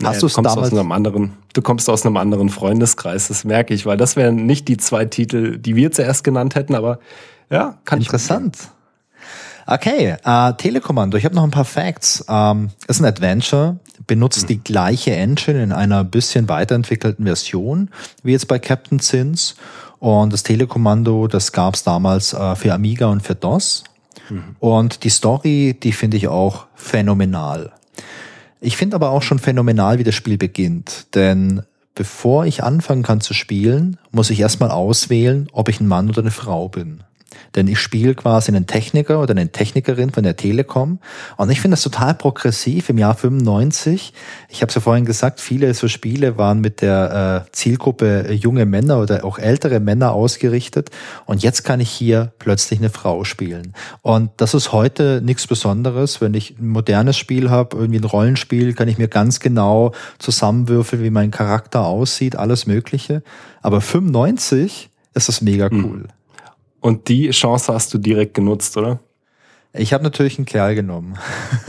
Hast naja, du kommst aus einem anderen, du kommst aus einem anderen Freundeskreis, das merke ich, weil das wären nicht die zwei Titel, die wir zuerst genannt hätten, aber ja, kann Interessant. Ich Okay, äh, Telekommando. Ich habe noch ein paar Facts. Ähm, ist ein Adventure, benutzt mhm. die gleiche Engine in einer bisschen weiterentwickelten Version wie jetzt bei Captain Sins. Und das Telekommando, das gab es damals äh, für Amiga und für DOS. Mhm. Und die Story, die finde ich auch phänomenal. Ich finde aber auch schon phänomenal, wie das Spiel beginnt. Denn bevor ich anfangen kann zu spielen, muss ich erstmal auswählen, ob ich ein Mann oder eine Frau bin. Denn ich spiele quasi einen Techniker oder eine Technikerin von der Telekom. Und ich finde das total progressiv im Jahr 95. Ich habe es ja vorhin gesagt, viele so Spiele waren mit der äh, Zielgruppe junge Männer oder auch ältere Männer ausgerichtet. Und jetzt kann ich hier plötzlich eine Frau spielen. Und das ist heute nichts Besonderes. Wenn ich ein modernes Spiel habe, irgendwie ein Rollenspiel, kann ich mir ganz genau zusammenwürfeln, wie mein Charakter aussieht, alles Mögliche. Aber 95 ist das mega hm. cool. Und die Chance hast du direkt genutzt, oder? Ich habe natürlich einen Kerl genommen,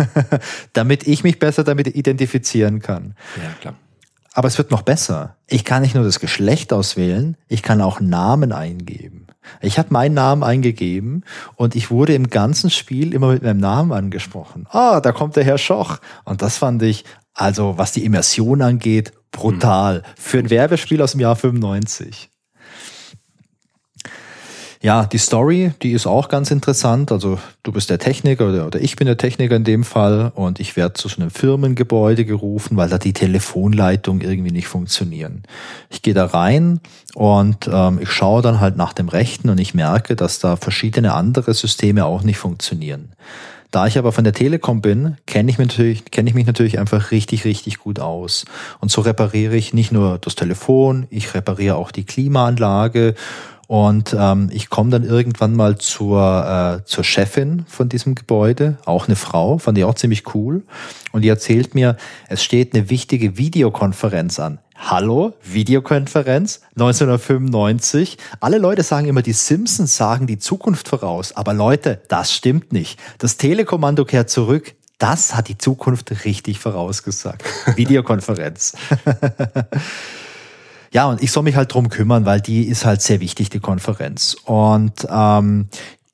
[LAUGHS] damit ich mich besser damit identifizieren kann. Ja, klar. Aber es wird noch besser. Ich kann nicht nur das Geschlecht auswählen, ich kann auch Namen eingeben. Ich habe meinen Namen eingegeben und ich wurde im ganzen Spiel immer mit meinem Namen angesprochen. Ah, da kommt der Herr Schoch. Und das fand ich, also was die Immersion angeht, brutal. Hm. Für ein Werbespiel aus dem Jahr 95. Ja, die Story, die ist auch ganz interessant. Also du bist der Techniker oder, oder ich bin der Techniker in dem Fall und ich werde zu so einem Firmengebäude gerufen, weil da die Telefonleitungen irgendwie nicht funktionieren. Ich gehe da rein und ähm, ich schaue dann halt nach dem Rechten und ich merke, dass da verschiedene andere Systeme auch nicht funktionieren. Da ich aber von der Telekom bin, kenne ich, kenne ich mich natürlich einfach richtig, richtig gut aus. Und so repariere ich nicht nur das Telefon, ich repariere auch die Klimaanlage und ähm, ich komme dann irgendwann mal zur, äh, zur Chefin von diesem Gebäude, auch eine Frau, fand ich auch ziemlich cool. Und die erzählt mir, es steht eine wichtige Videokonferenz an. Hallo, Videokonferenz 1995. Alle Leute sagen immer, die Simpsons sagen die Zukunft voraus. Aber Leute, das stimmt nicht. Das Telekommando kehrt zurück. Das hat die Zukunft richtig vorausgesagt. [LAUGHS] Videokonferenz. [LAUGHS] Ja, und ich soll mich halt drum kümmern, weil die ist halt sehr wichtig, die Konferenz. Und ähm,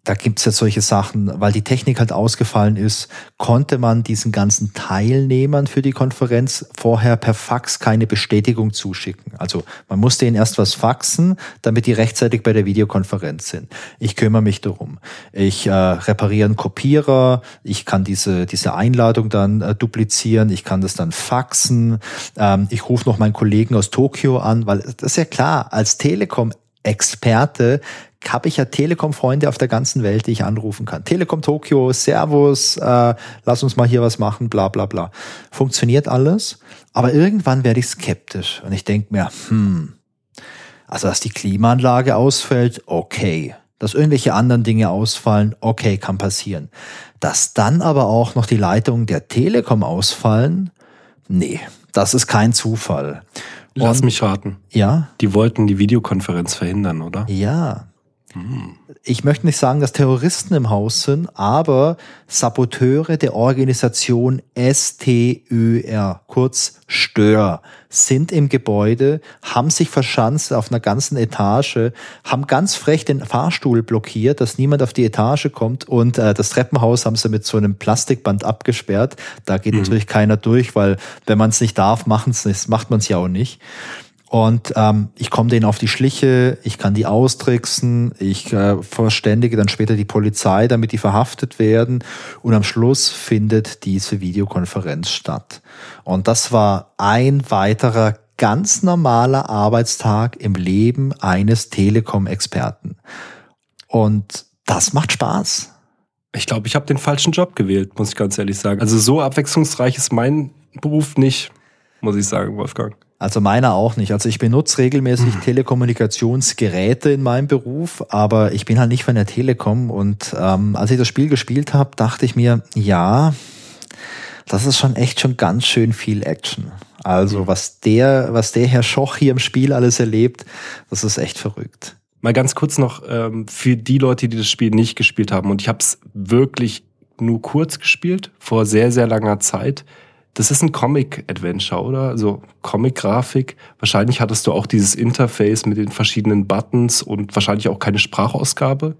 da gibt's ja solche Sachen, weil die Technik halt ausgefallen ist, konnte man diesen ganzen Teilnehmern für die Konferenz vorher per Fax keine Bestätigung zuschicken. Also man musste ihnen erst was faxen, damit die rechtzeitig bei der Videokonferenz sind. Ich kümmere mich darum. Ich äh, repariere einen Kopierer, ich kann diese, diese Einladung dann äh, duplizieren, ich kann das dann faxen, ähm, ich rufe noch meinen Kollegen aus Tokio an, weil das ist ja klar, als Telekom Experte habe ich ja Telekom-Freunde auf der ganzen Welt, die ich anrufen kann. Telekom Tokio, Servus, äh, lass uns mal hier was machen, bla bla bla. Funktioniert alles, aber irgendwann werde ich skeptisch und ich denke mir, hm, also dass die Klimaanlage ausfällt, okay. Dass irgendwelche anderen Dinge ausfallen, okay, kann passieren. Dass dann aber auch noch die Leitungen der Telekom ausfallen, nee, das ist kein Zufall. Lass mich raten. Ja. Die wollten die Videokonferenz verhindern, oder? Ja. Ich möchte nicht sagen, dass Terroristen im Haus sind, aber Saboteure der Organisation STÖR, kurz Stör, sind im Gebäude, haben sich verschanzt auf einer ganzen Etage, haben ganz frech den Fahrstuhl blockiert, dass niemand auf die Etage kommt und äh, das Treppenhaus haben sie mit so einem Plastikband abgesperrt. Da geht mhm. natürlich keiner durch, weil wenn man es nicht darf, machen es nicht, macht man es ja auch nicht. Und ähm, ich komme denen auf die Schliche, ich kann die austricksen, ich äh, verständige dann später die Polizei, damit die verhaftet werden. Und am Schluss findet diese Videokonferenz statt. Und das war ein weiterer ganz normaler Arbeitstag im Leben eines Telekom-Experten. Und das macht Spaß. Ich glaube, ich habe den falschen Job gewählt, muss ich ganz ehrlich sagen. Also so abwechslungsreich ist mein Beruf nicht, muss ich sagen, Wolfgang. Also meiner auch nicht. Also ich benutze regelmäßig mhm. Telekommunikationsgeräte in meinem Beruf, aber ich bin halt nicht von der Telekom. Und ähm, als ich das Spiel gespielt habe, dachte ich mir, ja, das ist schon echt schon ganz schön viel Action. Also mhm. was der, was der Herr Schoch hier im Spiel alles erlebt, das ist echt verrückt. Mal ganz kurz noch ähm, für die Leute, die das Spiel nicht gespielt haben. Und ich habe es wirklich nur kurz gespielt, vor sehr, sehr langer Zeit. Das ist ein Comic-Adventure, oder? Also Comic-Grafik. Wahrscheinlich hattest du auch dieses Interface mit den verschiedenen Buttons und wahrscheinlich auch keine Sprachausgabe.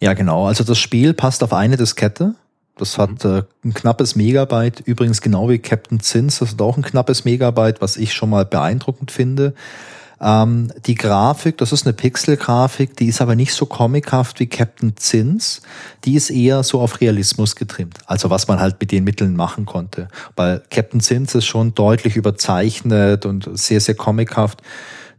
Ja, genau. Also das Spiel passt auf eine Diskette. Das hat mhm. äh, ein knappes Megabyte. Übrigens genau wie Captain Zins, das hat auch ein knappes Megabyte, was ich schon mal beeindruckend finde. Ähm, die Grafik, das ist eine Pixel-Grafik, die ist aber nicht so comichaft wie Captain Zins. Die ist eher so auf Realismus getrimmt. Also was man halt mit den Mitteln machen konnte. Weil Captain Zins ist schon deutlich überzeichnet und sehr, sehr comichaft.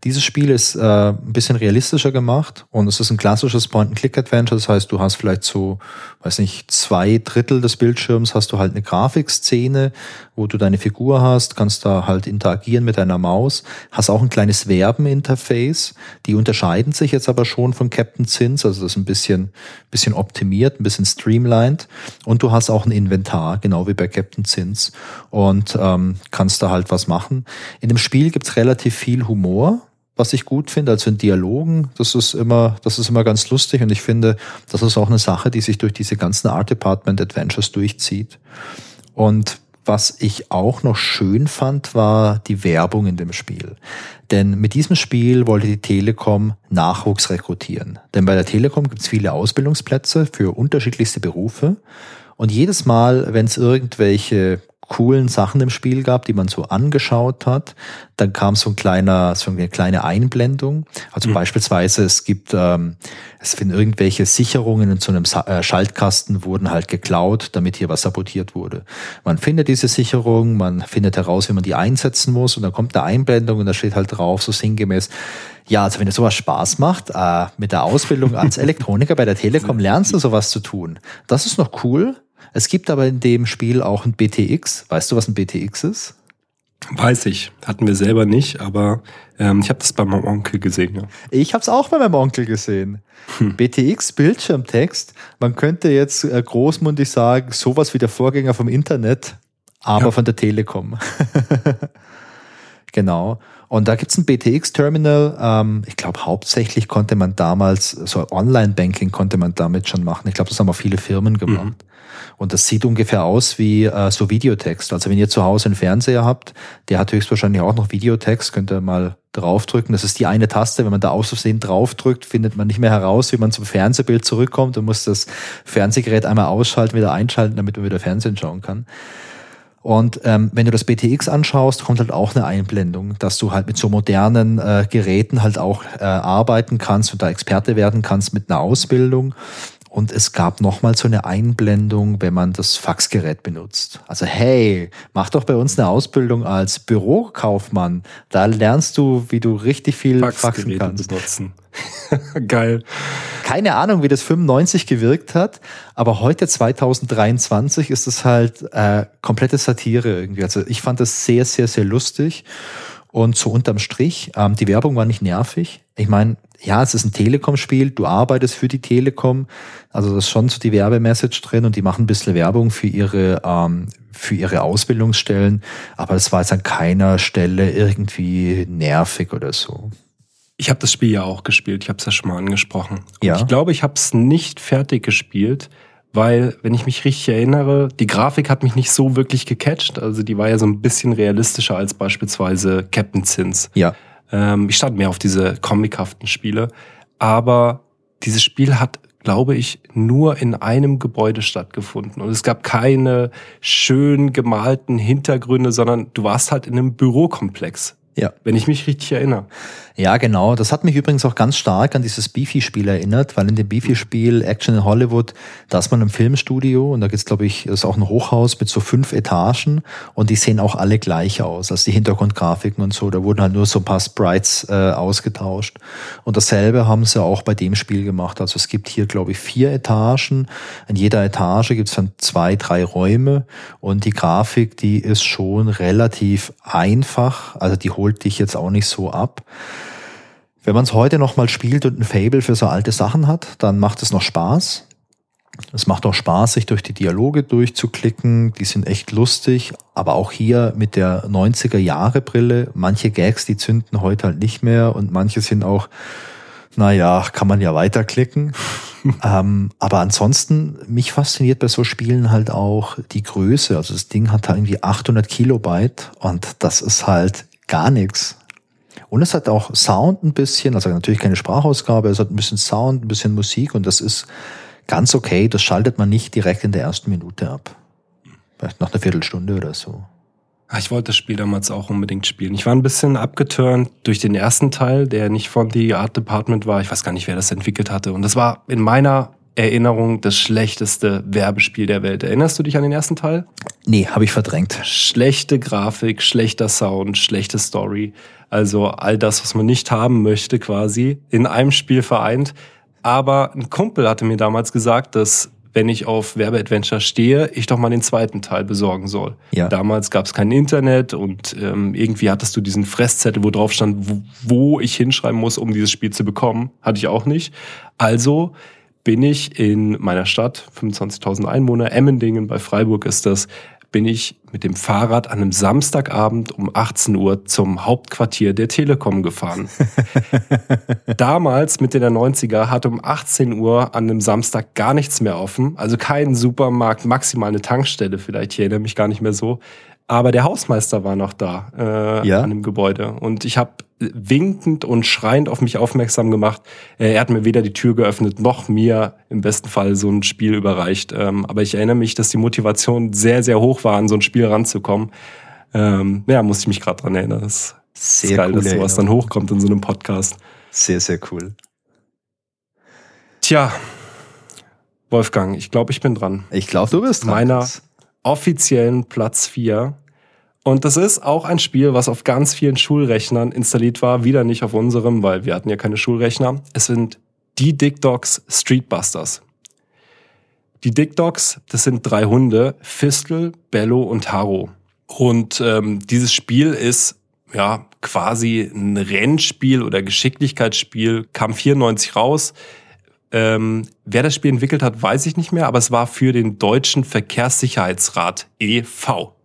Dieses Spiel ist äh, ein bisschen realistischer gemacht und es ist ein klassisches Point-and-Click-Adventure. Das heißt, du hast vielleicht so, weiß nicht, zwei Drittel des Bildschirms hast du halt eine Grafikszene, wo du deine Figur hast, kannst da halt interagieren mit deiner Maus, hast auch ein kleines Werben-Interface. Die unterscheiden sich jetzt aber schon von Captain Zins, also das ist ein bisschen, bisschen optimiert, ein bisschen streamlined. Und du hast auch ein Inventar, genau wie bei Captain Zins und ähm, kannst da halt was machen. In dem Spiel gibt's relativ viel Humor was ich gut finde, also in Dialogen, das ist immer, das ist immer ganz lustig und ich finde, das ist auch eine Sache, die sich durch diese ganzen Art Department Adventures durchzieht. Und was ich auch noch schön fand, war die Werbung in dem Spiel. Denn mit diesem Spiel wollte die Telekom Nachwuchs rekrutieren. Denn bei der Telekom gibt es viele Ausbildungsplätze für unterschiedlichste Berufe. Und jedes Mal, wenn es irgendwelche coolen Sachen im Spiel gab, die man so angeschaut hat. Dann kam so ein kleiner, so eine kleine Einblendung. Also mhm. beispielsweise es gibt, ähm, es finden irgendwelche Sicherungen in so einem äh, Schaltkasten wurden halt geklaut, damit hier was sabotiert wurde. Man findet diese Sicherung, man findet heraus, wie man die einsetzen muss und dann kommt eine Einblendung und da steht halt drauf, so sinngemäß, ja, also wenn dir sowas Spaß macht, äh, mit der Ausbildung als [LAUGHS] Elektroniker bei der Telekom lernst du sowas zu tun. Das ist noch cool. Es gibt aber in dem Spiel auch ein BTX. Weißt du, was ein BTX ist? Weiß ich. Hatten wir selber nicht, aber ähm, ich habe das bei meinem Onkel gesehen. Ja. Ich habe es auch bei meinem Onkel gesehen. Hm. BTX Bildschirmtext. Man könnte jetzt äh, großmundig sagen, sowas wie der Vorgänger vom Internet, aber ja. von der Telekom. [LAUGHS] genau. Und da gibt's ein BTX-Terminal. Ähm, ich glaube, hauptsächlich konnte man damals, so Online-Banking konnte man damit schon machen. Ich glaube, das haben auch viele Firmen gemacht. Mhm. Und das sieht ungefähr aus wie äh, so Videotext. Also wenn ihr zu Hause einen Fernseher habt, der hat höchstwahrscheinlich auch noch Videotext, könnt ihr mal draufdrücken. Das ist die eine Taste. Wenn man da aus Versehen draufdrückt, findet man nicht mehr heraus, wie man zum Fernsehbild zurückkommt und muss das Fernsehgerät einmal ausschalten, wieder einschalten, damit man wieder Fernsehen schauen kann. Und ähm, wenn du das BTX anschaust, kommt halt auch eine Einblendung, dass du halt mit so modernen äh, Geräten halt auch äh, arbeiten kannst und da Experte werden kannst mit einer Ausbildung. Und es gab nochmal so eine Einblendung, wenn man das Faxgerät benutzt. Also hey, mach doch bei uns eine Ausbildung als Bürokaufmann. Da lernst du, wie du richtig viel faxen kannst. Benutzen. [LAUGHS] Geil. Keine Ahnung, wie das 95 gewirkt hat, aber heute 2023 ist es halt äh, komplette Satire irgendwie. Also ich fand das sehr, sehr, sehr lustig. Und so unterm Strich, ähm, die Werbung war nicht nervig. Ich meine, ja, es ist ein Telekom-Spiel, du arbeitest für die Telekom, also das ist schon so die Werbemessage drin und die machen ein bisschen Werbung für ihre, ähm, für ihre Ausbildungsstellen, aber das war jetzt an keiner Stelle irgendwie nervig oder so. Ich habe das Spiel ja auch gespielt, ich habe es ja schon mal angesprochen. Und ja. Ich glaube, ich habe es nicht fertig gespielt, weil, wenn ich mich richtig erinnere, die Grafik hat mich nicht so wirklich gecatcht. Also die war ja so ein bisschen realistischer als beispielsweise Captain Sins. Ja. Ähm, ich stand mehr auf diese comichaften Spiele. Aber dieses Spiel hat, glaube ich, nur in einem Gebäude stattgefunden. Und es gab keine schön gemalten Hintergründe, sondern du warst halt in einem Bürokomplex. Ja. Wenn ich mich richtig erinnere. Ja, genau. Das hat mich übrigens auch ganz stark an dieses Beefy-Spiel erinnert, weil in dem Beefy-Spiel Action in Hollywood, da ist man im Filmstudio und da gibt's, glaube ich, ist auch ein Hochhaus mit so fünf Etagen und die sehen auch alle gleich aus. Also die Hintergrundgrafiken und so, da wurden halt nur so ein paar Sprites äh, ausgetauscht. Und dasselbe haben sie auch bei dem Spiel gemacht. Also es gibt hier, glaube ich, vier Etagen. In jeder Etage gibt's dann zwei, drei Räume und die Grafik, die ist schon relativ einfach. Also die holt dich jetzt auch nicht so ab. Wenn man es heute nochmal spielt und ein Fable für so alte Sachen hat, dann macht es noch Spaß. Es macht auch Spaß, sich durch die Dialoge durchzuklicken. Die sind echt lustig. Aber auch hier mit der 90er Jahre Brille, manche Gags, die zünden heute halt nicht mehr und manche sind auch Naja, kann man ja weiterklicken. [LAUGHS] ähm, aber ansonsten, mich fasziniert bei so Spielen halt auch die Größe. Also das Ding hat halt irgendwie 800 Kilobyte und das ist halt gar nichts. Und es hat auch Sound ein bisschen, also natürlich keine Sprachausgabe, es hat ein bisschen Sound, ein bisschen Musik und das ist ganz okay. Das schaltet man nicht direkt in der ersten Minute ab. Vielleicht nach einer Viertelstunde oder so. Ah, ich wollte das Spiel damals auch unbedingt spielen. Ich war ein bisschen abgeturnt durch den ersten Teil, der nicht von The Art Department war. Ich weiß gar nicht, wer das entwickelt hatte. Und das war in meiner Erinnerung das schlechteste Werbespiel der Welt. Erinnerst du dich an den ersten Teil? Nee, habe ich verdrängt. Schlechte Grafik, schlechter Sound, schlechte Story. Also all das, was man nicht haben möchte, quasi in einem Spiel vereint. Aber ein Kumpel hatte mir damals gesagt, dass wenn ich auf Werbeadventure stehe, ich doch mal den zweiten Teil besorgen soll. Ja. Damals gab es kein Internet und ähm, irgendwie hattest du diesen Fresszettel, wo drauf stand, wo, wo ich hinschreiben muss, um dieses Spiel zu bekommen. Hatte ich auch nicht. Also bin ich in meiner Stadt, 25.000 Einwohner, Emmendingen bei Freiburg ist das, bin ich mit dem Fahrrad an einem Samstagabend um 18 Uhr zum Hauptquartier der Telekom gefahren. [LAUGHS] Damals, Mitte der 90er, hatte um 18 Uhr an einem Samstag gar nichts mehr offen. Also kein Supermarkt, maximal eine Tankstelle vielleicht. Ich erinnere mich gar nicht mehr so. Aber der Hausmeister war noch da äh, ja? an dem Gebäude. Und ich habe winkend und schreiend auf mich aufmerksam gemacht. Äh, er hat mir weder die Tür geöffnet, noch mir im besten Fall so ein Spiel überreicht. Ähm, aber ich erinnere mich, dass die Motivation sehr, sehr hoch war, an so ein Spiel ranzukommen. Ähm, ja, muss ich mich gerade dran erinnern. Das sehr ist geil, dass sowas dann hochkommt in so einem Podcast. Sehr, sehr cool. Tja, Wolfgang, ich glaube, ich bin dran. Ich glaube, du bist dran. Meiner offiziellen Platz 4. Und das ist auch ein Spiel, was auf ganz vielen Schulrechnern installiert war. Wieder nicht auf unserem, weil wir hatten ja keine Schulrechner. Es sind die Dick Dogs Street Busters. Die Dick Dogs, das sind drei Hunde, Fistel, Bello und Haro. Und ähm, dieses Spiel ist ja quasi ein Rennspiel oder Geschicklichkeitsspiel, kam 94 raus, ähm, wer das Spiel entwickelt hat, weiß ich nicht mehr, aber es war für den Deutschen Verkehrssicherheitsrat e.V.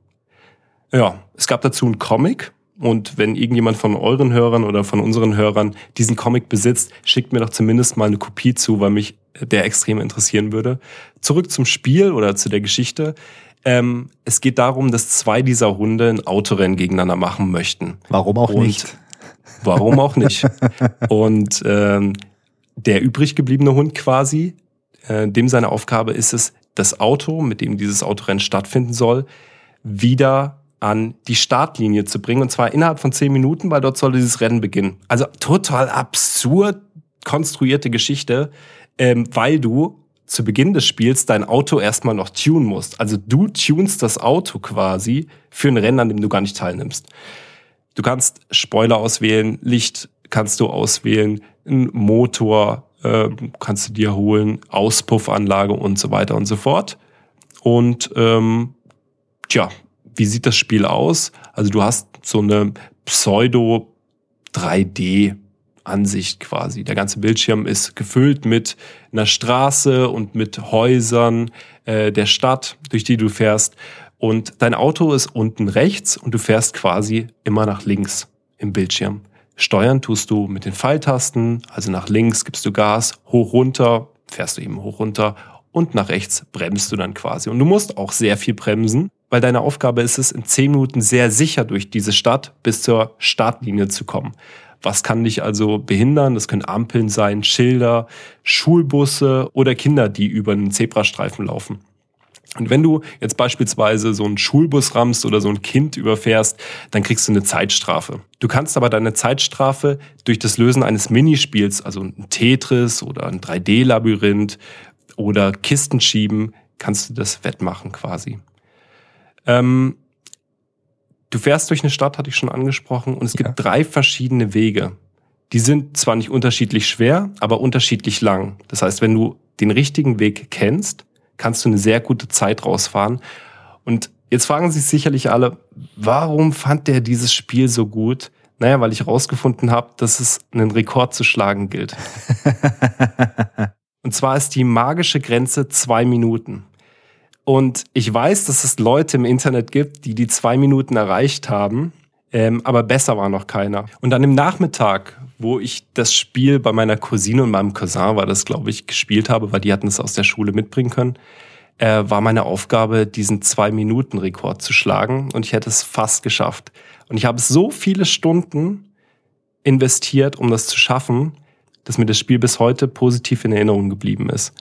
Ja, es gab dazu einen Comic. Und wenn irgendjemand von euren Hörern oder von unseren Hörern diesen Comic besitzt, schickt mir doch zumindest mal eine Kopie zu, weil mich der extrem interessieren würde. Zurück zum Spiel oder zu der Geschichte. Ähm, es geht darum, dass zwei dieser Hunde ein Autorennen gegeneinander machen möchten. Warum auch Und nicht? Warum auch nicht? [LAUGHS] Und ähm, der übrig gebliebene Hund quasi, äh, dem seine Aufgabe ist es, das Auto, mit dem dieses Autorennen stattfinden soll, wieder an die Startlinie zu bringen. Und zwar innerhalb von zehn Minuten, weil dort soll dieses Rennen beginnen. Also total absurd konstruierte Geschichte, ähm, weil du zu Beginn des Spiels dein Auto erstmal noch tunen musst. Also du tunst das Auto quasi für ein Rennen, an dem du gar nicht teilnimmst. Du kannst Spoiler auswählen, Licht kannst du auswählen, einen Motor äh, kannst du dir holen, Auspuffanlage und so weiter und so fort. Und ähm, tja, wie sieht das Spiel aus? Also du hast so eine Pseudo 3D Ansicht quasi. Der ganze Bildschirm ist gefüllt mit einer Straße und mit Häusern äh, der Stadt, durch die du fährst. Und dein Auto ist unten rechts und du fährst quasi immer nach links im Bildschirm. Steuern tust du mit den Pfeiltasten, also nach links gibst du Gas, hoch runter, fährst du eben hoch runter und nach rechts bremst du dann quasi. Und du musst auch sehr viel bremsen, weil deine Aufgabe ist es, in zehn Minuten sehr sicher durch diese Stadt bis zur Startlinie zu kommen. Was kann dich also behindern? Das können Ampeln sein, Schilder, Schulbusse oder Kinder, die über einen Zebrastreifen laufen. Und wenn du jetzt beispielsweise so einen Schulbus rammst oder so ein Kind überfährst, dann kriegst du eine Zeitstrafe. Du kannst aber deine Zeitstrafe durch das Lösen eines Minispiels, also ein Tetris oder ein 3D-Labyrinth oder Kisten schieben, kannst du das wettmachen quasi. Ähm, du fährst durch eine Stadt, hatte ich schon angesprochen, und es ja. gibt drei verschiedene Wege. Die sind zwar nicht unterschiedlich schwer, aber unterschiedlich lang. Das heißt, wenn du den richtigen Weg kennst, kannst du eine sehr gute Zeit rausfahren. Und jetzt fragen sich sicherlich alle, warum fand der dieses Spiel so gut? Naja, weil ich herausgefunden habe, dass es einen Rekord zu schlagen gilt. [LAUGHS] Und zwar ist die magische Grenze zwei Minuten. Und ich weiß, dass es Leute im Internet gibt, die die zwei Minuten erreicht haben. Ähm, aber besser war noch keiner. Und dann im Nachmittag, wo ich das Spiel bei meiner Cousine und meinem Cousin war das, glaube ich, gespielt habe, weil die hatten es aus der Schule mitbringen können, äh, war meine Aufgabe, diesen Zwei-Minuten-Rekord zu schlagen. Und ich hätte es fast geschafft. Und ich habe so viele Stunden investiert, um das zu schaffen, dass mir das Spiel bis heute positiv in Erinnerung geblieben ist.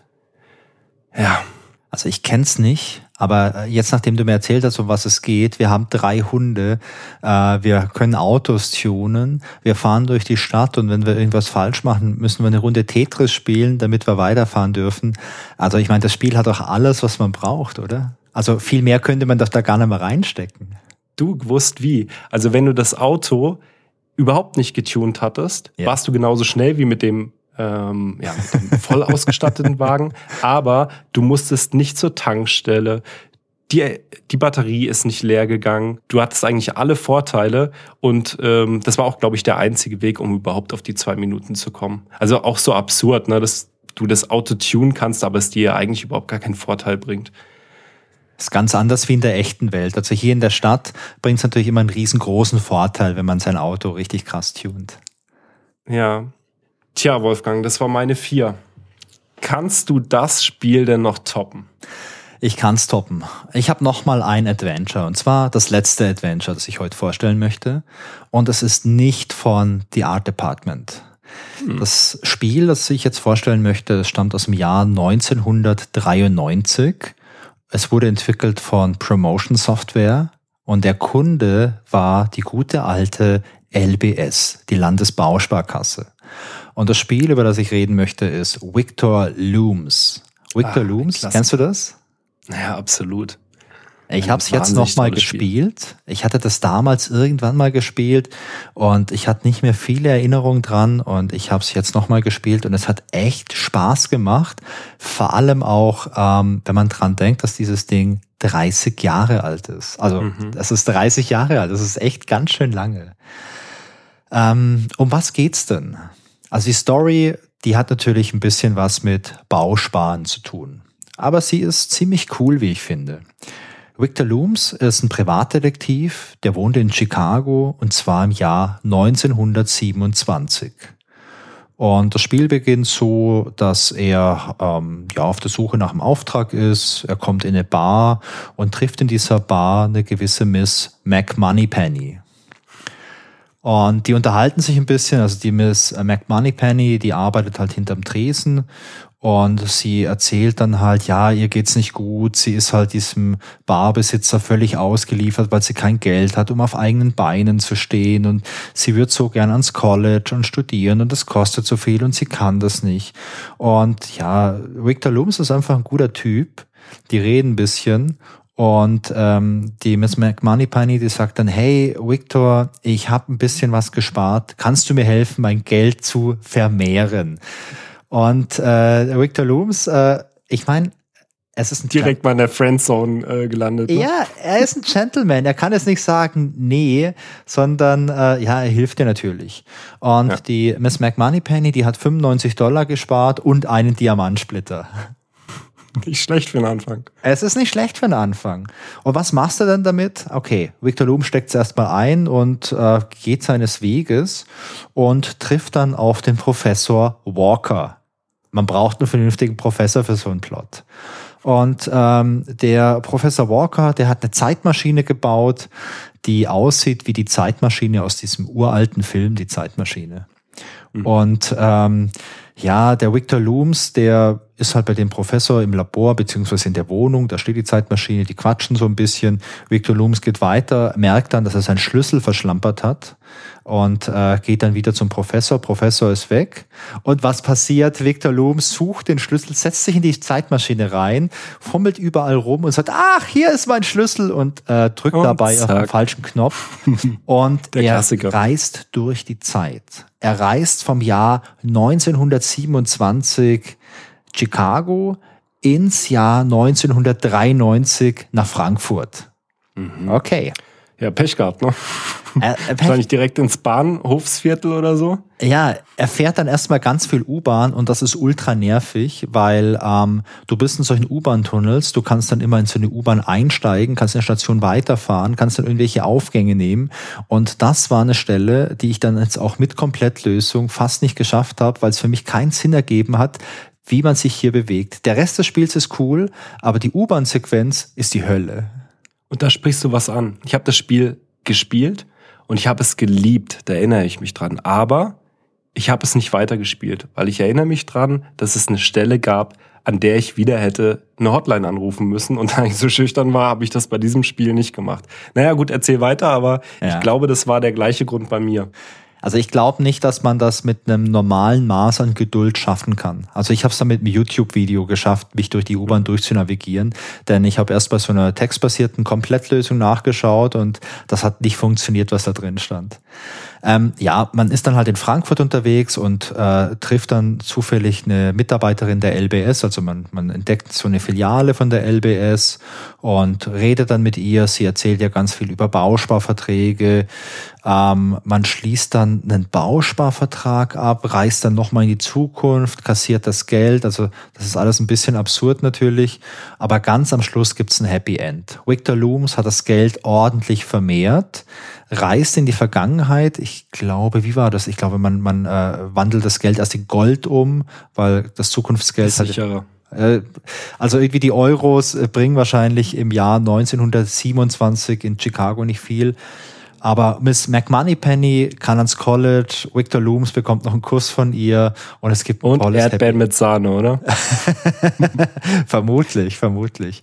Ja. Also ich kenn's nicht, aber äh, jetzt, nachdem du mir erzählt hast, um was es geht, wir haben drei Hunde, äh, wir können Autos tunen, wir fahren durch die Stadt und wenn wir irgendwas falsch machen, müssen wir eine Runde Tetris spielen, damit wir weiterfahren dürfen. Also ich meine, das Spiel hat doch alles, was man braucht, oder? Also viel mehr könnte man doch da gar nicht mehr reinstecken. Du gewusst wie. Also wenn du das Auto überhaupt nicht getuned hattest, ja. warst du genauso schnell wie mit dem ähm, ja, mit einem voll ausgestatteten Wagen, aber du musstest nicht zur Tankstelle. Die, die Batterie ist nicht leer gegangen. Du hattest eigentlich alle Vorteile und ähm, das war auch, glaube ich, der einzige Weg, um überhaupt auf die zwei Minuten zu kommen. Also auch so absurd, ne, dass du das Auto tunen kannst, aber es dir eigentlich überhaupt gar keinen Vorteil bringt. Das ist ganz anders wie in der echten Welt. Also hier in der Stadt bringt es natürlich immer einen riesengroßen Vorteil, wenn man sein Auto richtig krass tunt. Ja, Tja, Wolfgang, das war meine vier. Kannst du das Spiel denn noch toppen? Ich kann's toppen. Ich habe noch mal ein Adventure und zwar das letzte Adventure, das ich heute vorstellen möchte. Und es ist nicht von The Art Department. Hm. Das Spiel, das ich jetzt vorstellen möchte, stammt aus dem Jahr 1993. Es wurde entwickelt von Promotion Software und der Kunde war die gute alte LBS, die Landesbausparkasse. Und das Spiel, über das ich reden möchte, ist Victor Looms. Victor ah, Looms, kennst du das? Naja, absolut. Ich habe es jetzt noch mal gespielt. Spiel. Ich hatte das damals irgendwann mal gespielt und ich hatte nicht mehr viele Erinnerungen dran und ich habe es jetzt noch mal gespielt und es hat echt Spaß gemacht. Vor allem auch, ähm, wenn man dran denkt, dass dieses Ding 30 Jahre alt ist. Also mhm. es ist 30 Jahre alt. Das ist echt ganz schön lange. Ähm, um was geht's denn? Also die Story, die hat natürlich ein bisschen was mit Bausparen zu tun. Aber sie ist ziemlich cool, wie ich finde. Victor Looms ist ein Privatdetektiv, der wohnt in Chicago und zwar im Jahr 1927. Und das Spiel beginnt so, dass er ähm, ja auf der Suche nach einem Auftrag ist. Er kommt in eine Bar und trifft in dieser Bar eine gewisse Miss McMoneypenny. Und die unterhalten sich ein bisschen, also die Miss McMoneypenny, die arbeitet halt hinterm Tresen. Und sie erzählt dann halt, ja, ihr geht's nicht gut, sie ist halt diesem Barbesitzer völlig ausgeliefert, weil sie kein Geld hat, um auf eigenen Beinen zu stehen. Und sie wird so gern ans College und studieren und das kostet so viel und sie kann das nicht. Und ja, Victor Looms ist einfach ein guter Typ, die reden ein bisschen und ähm, die Miss McMoneypenny, die sagt dann, hey Victor, ich habe ein bisschen was gespart, kannst du mir helfen, mein Geld zu vermehren? Und äh, Victor Looms, äh, ich meine, es ist ein direkt mal in der Friendzone äh, gelandet. Ne? Ja, er ist ein Gentleman. Er kann jetzt nicht sagen, nee, sondern äh, ja, er hilft dir natürlich. Und ja. die Miss McMoneypenny, die hat 95 Dollar gespart und einen Diamantsplitter. [LAUGHS] Nicht schlecht für einen Anfang. Es ist nicht schlecht für einen Anfang. Und was machst du denn damit? Okay, Victor Loom steckt es erstmal ein und äh, geht seines Weges und trifft dann auf den Professor Walker. Man braucht einen vernünftigen Professor für so einen Plot. Und ähm, der Professor Walker, der hat eine Zeitmaschine gebaut, die aussieht wie die Zeitmaschine aus diesem uralten Film, die Zeitmaschine. Mhm. Und ähm, ja, der Victor Looms, der ist halt bei dem Professor im Labor beziehungsweise in der Wohnung, da steht die Zeitmaschine, die quatschen so ein bisschen. Victor Looms geht weiter, merkt dann, dass er seinen Schlüssel verschlampert hat und äh, geht dann wieder zum Professor. Professor ist weg. Und was passiert? Victor Looms sucht den Schlüssel, setzt sich in die Zeitmaschine rein, fummelt überall rum und sagt, ach, hier ist mein Schlüssel und äh, drückt und dabei zack. auf den falschen Knopf. [LAUGHS] Und Der er Klassiker. reist durch die Zeit. Er reist vom Jahr 1927 Chicago ins Jahr 1993 nach Frankfurt. Mhm. Okay. Ja, Pech gehabt, ne? [LAUGHS] Er, er Wahrscheinlich direkt ins Bahnhofsviertel oder so? Ja, er fährt dann erstmal ganz viel U-Bahn und das ist ultra nervig, weil ähm, du bist in solchen U-Bahn-Tunnels, du kannst dann immer in so eine U-Bahn einsteigen, kannst in der Station weiterfahren, kannst dann irgendwelche Aufgänge nehmen und das war eine Stelle, die ich dann jetzt auch mit Komplettlösung fast nicht geschafft habe, weil es für mich keinen Sinn ergeben hat, wie man sich hier bewegt. Der Rest des Spiels ist cool, aber die U-Bahn-Sequenz ist die Hölle. Und da sprichst du was an. Ich habe das Spiel gespielt und ich habe es geliebt, da erinnere ich mich dran. Aber ich habe es nicht weitergespielt, weil ich erinnere mich dran, dass es eine Stelle gab, an der ich wieder hätte eine Hotline anrufen müssen. Und [LAUGHS] da ich so schüchtern war, habe ich das bei diesem Spiel nicht gemacht. Naja, gut, erzähl weiter, aber ja. ich glaube, das war der gleiche Grund bei mir. Also ich glaube nicht, dass man das mit einem normalen Maß an Geduld schaffen kann. Also ich habe es dann mit einem YouTube-Video geschafft, mich durch die U-Bahn durchzunavigieren, denn ich habe erst bei so einer textbasierten Komplettlösung nachgeschaut und das hat nicht funktioniert, was da drin stand. Ähm, ja, man ist dann halt in Frankfurt unterwegs und äh, trifft dann zufällig eine Mitarbeiterin der LBS. Also man, man entdeckt so eine Filiale von der LBS und redet dann mit ihr. Sie erzählt ja ganz viel über Bausparverträge. Ähm, man schließt dann einen Bausparvertrag ab, reist dann nochmal in die Zukunft, kassiert das Geld. Also das ist alles ein bisschen absurd natürlich. Aber ganz am Schluss gibt's ein Happy End. Victor Looms hat das Geld ordentlich vermehrt reist in die Vergangenheit. Ich glaube, wie war das? Ich glaube, man, man äh, wandelt das Geld erst in Gold um, weil das Zukunftsgeld ist sicherer. Äh, also irgendwie die Euros äh, bringen wahrscheinlich im Jahr 1927 in Chicago nicht viel. Aber Miss McMoneypenny kann ans College, Victor Looms bekommt noch einen Kuss von ihr und es gibt ein und Erdbeeren mit Sahne, oder? [LAUGHS] vermutlich, vermutlich.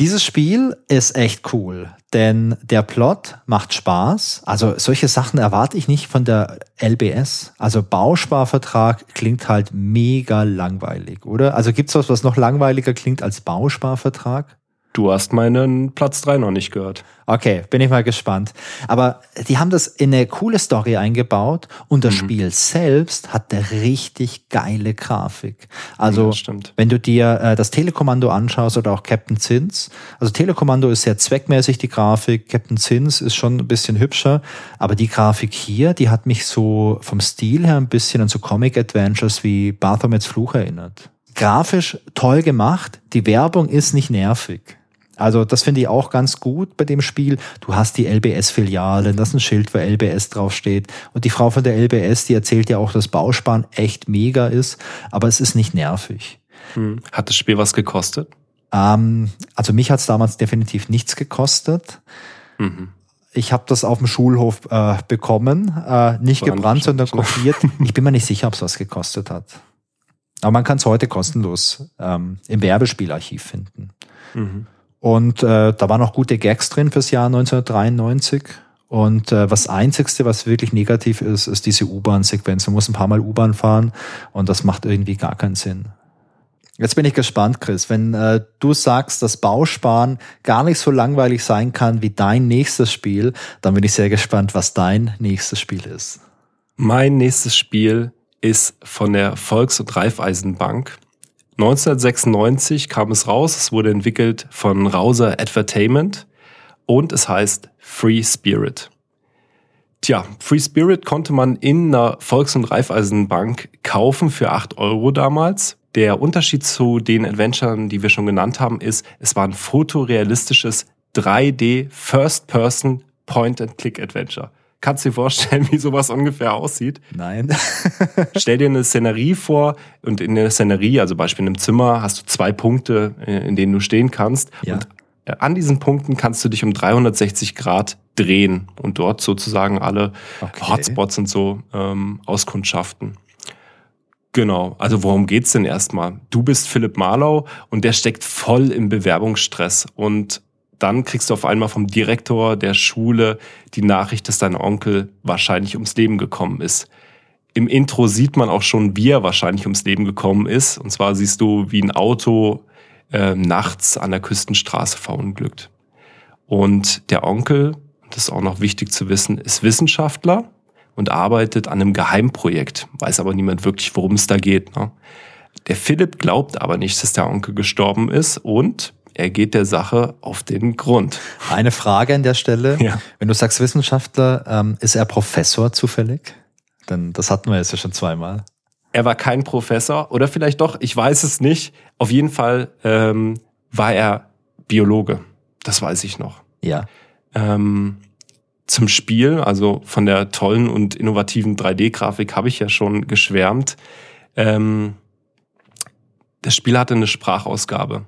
Dieses Spiel ist echt cool, denn der Plot macht Spaß. Also solche Sachen erwarte ich nicht von der LBS. Also Bausparvertrag klingt halt mega langweilig, oder? Also gibt's was, was noch langweiliger klingt als Bausparvertrag? Du hast meinen Platz 3 noch nicht gehört. Okay, bin ich mal gespannt. Aber die haben das in eine coole Story eingebaut und das mhm. Spiel selbst hat eine richtig geile Grafik. Also, ja, wenn du dir äh, das Telekommando anschaust oder auch Captain Zins, also Telekommando ist sehr zweckmäßig, die Grafik. Captain Zins ist schon ein bisschen hübscher, aber die Grafik hier, die hat mich so vom Stil her ein bisschen an so Comic Adventures wie Baphomets Fluch erinnert. Grafisch toll gemacht, die Werbung ist nicht nervig. Also das finde ich auch ganz gut bei dem Spiel. Du hast die LBS-Filiale, das ist ein Schild, wo LBS draufsteht. Und die Frau von der LBS, die erzählt ja auch, dass Bausparen echt mega ist, aber es ist nicht nervig. Hm. Hat das Spiel was gekostet? Ähm, also mich hat es damals definitiv nichts gekostet. Mhm. Ich habe das auf dem Schulhof äh, bekommen, äh, nicht War gebrannt, sondern kopiert. ich bin mir nicht sicher, ob es was gekostet hat. Aber man kann es heute kostenlos ähm, im Werbespielarchiv finden. Mhm. Und äh, da waren auch gute Gags drin fürs Jahr 1993. Und äh, was Einzigste, was wirklich negativ ist, ist diese U-Bahn-Sequenz. Man muss ein paar Mal U-Bahn fahren und das macht irgendwie gar keinen Sinn. Jetzt bin ich gespannt, Chris. Wenn äh, du sagst, dass Bausparen gar nicht so langweilig sein kann wie dein nächstes Spiel, dann bin ich sehr gespannt, was dein nächstes Spiel ist. Mein nächstes Spiel ist von der Volks- und Raiffeisenbank. 1996 kam es raus, es wurde entwickelt von Rauser Entertainment und es heißt Free Spirit. Tja, Free Spirit konnte man in einer Volks- und Raiffeisenbank kaufen für 8 Euro damals. Der Unterschied zu den Adventuren, die wir schon genannt haben, ist, es war ein fotorealistisches 3D First-Person Point-and-Click-Adventure. Kannst du dir vorstellen, [LAUGHS] wie sowas ungefähr aussieht? Nein. [LAUGHS] Stell dir eine Szenerie vor und in der Szenerie, also Beispiel in einem Zimmer, hast du zwei Punkte, äh, in denen du stehen kannst. Ja. Und äh, an diesen Punkten kannst du dich um 360 Grad drehen und dort sozusagen alle okay. Hotspots und so ähm, auskundschaften. Genau, also worum geht's denn erstmal? Du bist Philipp Marlau und der steckt voll im Bewerbungsstress und dann kriegst du auf einmal vom Direktor der Schule die Nachricht, dass dein Onkel wahrscheinlich ums Leben gekommen ist. Im Intro sieht man auch schon, wie er wahrscheinlich ums Leben gekommen ist. Und zwar siehst du, wie ein Auto äh, nachts an der Küstenstraße verunglückt. Und der Onkel, das ist auch noch wichtig zu wissen, ist Wissenschaftler und arbeitet an einem Geheimprojekt, weiß aber niemand wirklich, worum es da geht. Ne? Der Philipp glaubt aber nicht, dass der Onkel gestorben ist und er geht der Sache auf den Grund. Eine Frage an der Stelle. Ja. Wenn du sagst Wissenschaftler, ähm, ist er Professor zufällig? Denn das hatten wir jetzt ja schon zweimal. Er war kein Professor oder vielleicht doch, ich weiß es nicht. Auf jeden Fall ähm, war er Biologe. Das weiß ich noch. Ja. Ähm, zum Spiel, also von der tollen und innovativen 3D-Grafik habe ich ja schon geschwärmt. Ähm, das Spiel hatte eine Sprachausgabe.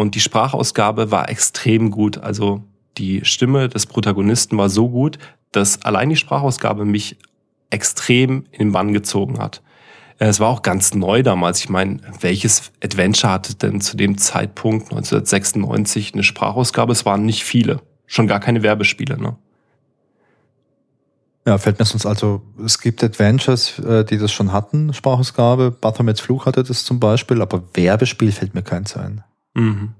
Und die Sprachausgabe war extrem gut. Also die Stimme des Protagonisten war so gut, dass allein die Sprachausgabe mich extrem in den Bann gezogen hat. Es war auch ganz neu damals. Ich meine, welches Adventure hatte denn zu dem Zeitpunkt 1996 eine Sprachausgabe? Es waren nicht viele. Schon gar keine Werbespiele, ne? Ja, fällt mir sonst also, es gibt Adventures, äh, die das schon hatten, Sprachausgabe. Bathomets Fluch hatte das zum Beispiel, aber Werbespiel fällt mir keins ein. Mhm.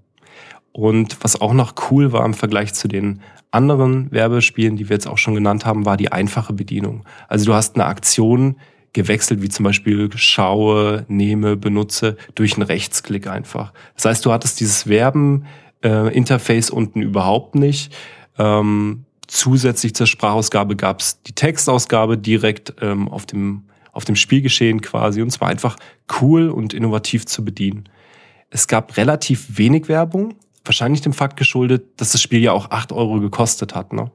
Und was auch noch cool war im Vergleich zu den anderen Werbespielen, die wir jetzt auch schon genannt haben, war die einfache Bedienung. Also du hast eine Aktion gewechselt, wie zum Beispiel schaue, nehme, benutze, durch einen Rechtsklick einfach. Das heißt, du hattest dieses Verben-Interface äh, unten überhaupt nicht. Ähm, zusätzlich zur Sprachausgabe gab es die Textausgabe direkt ähm, auf, dem, auf dem Spielgeschehen quasi. Und zwar einfach cool und innovativ zu bedienen. Es gab relativ wenig Werbung, wahrscheinlich dem Fakt geschuldet, dass das Spiel ja auch acht Euro gekostet hat. Ne?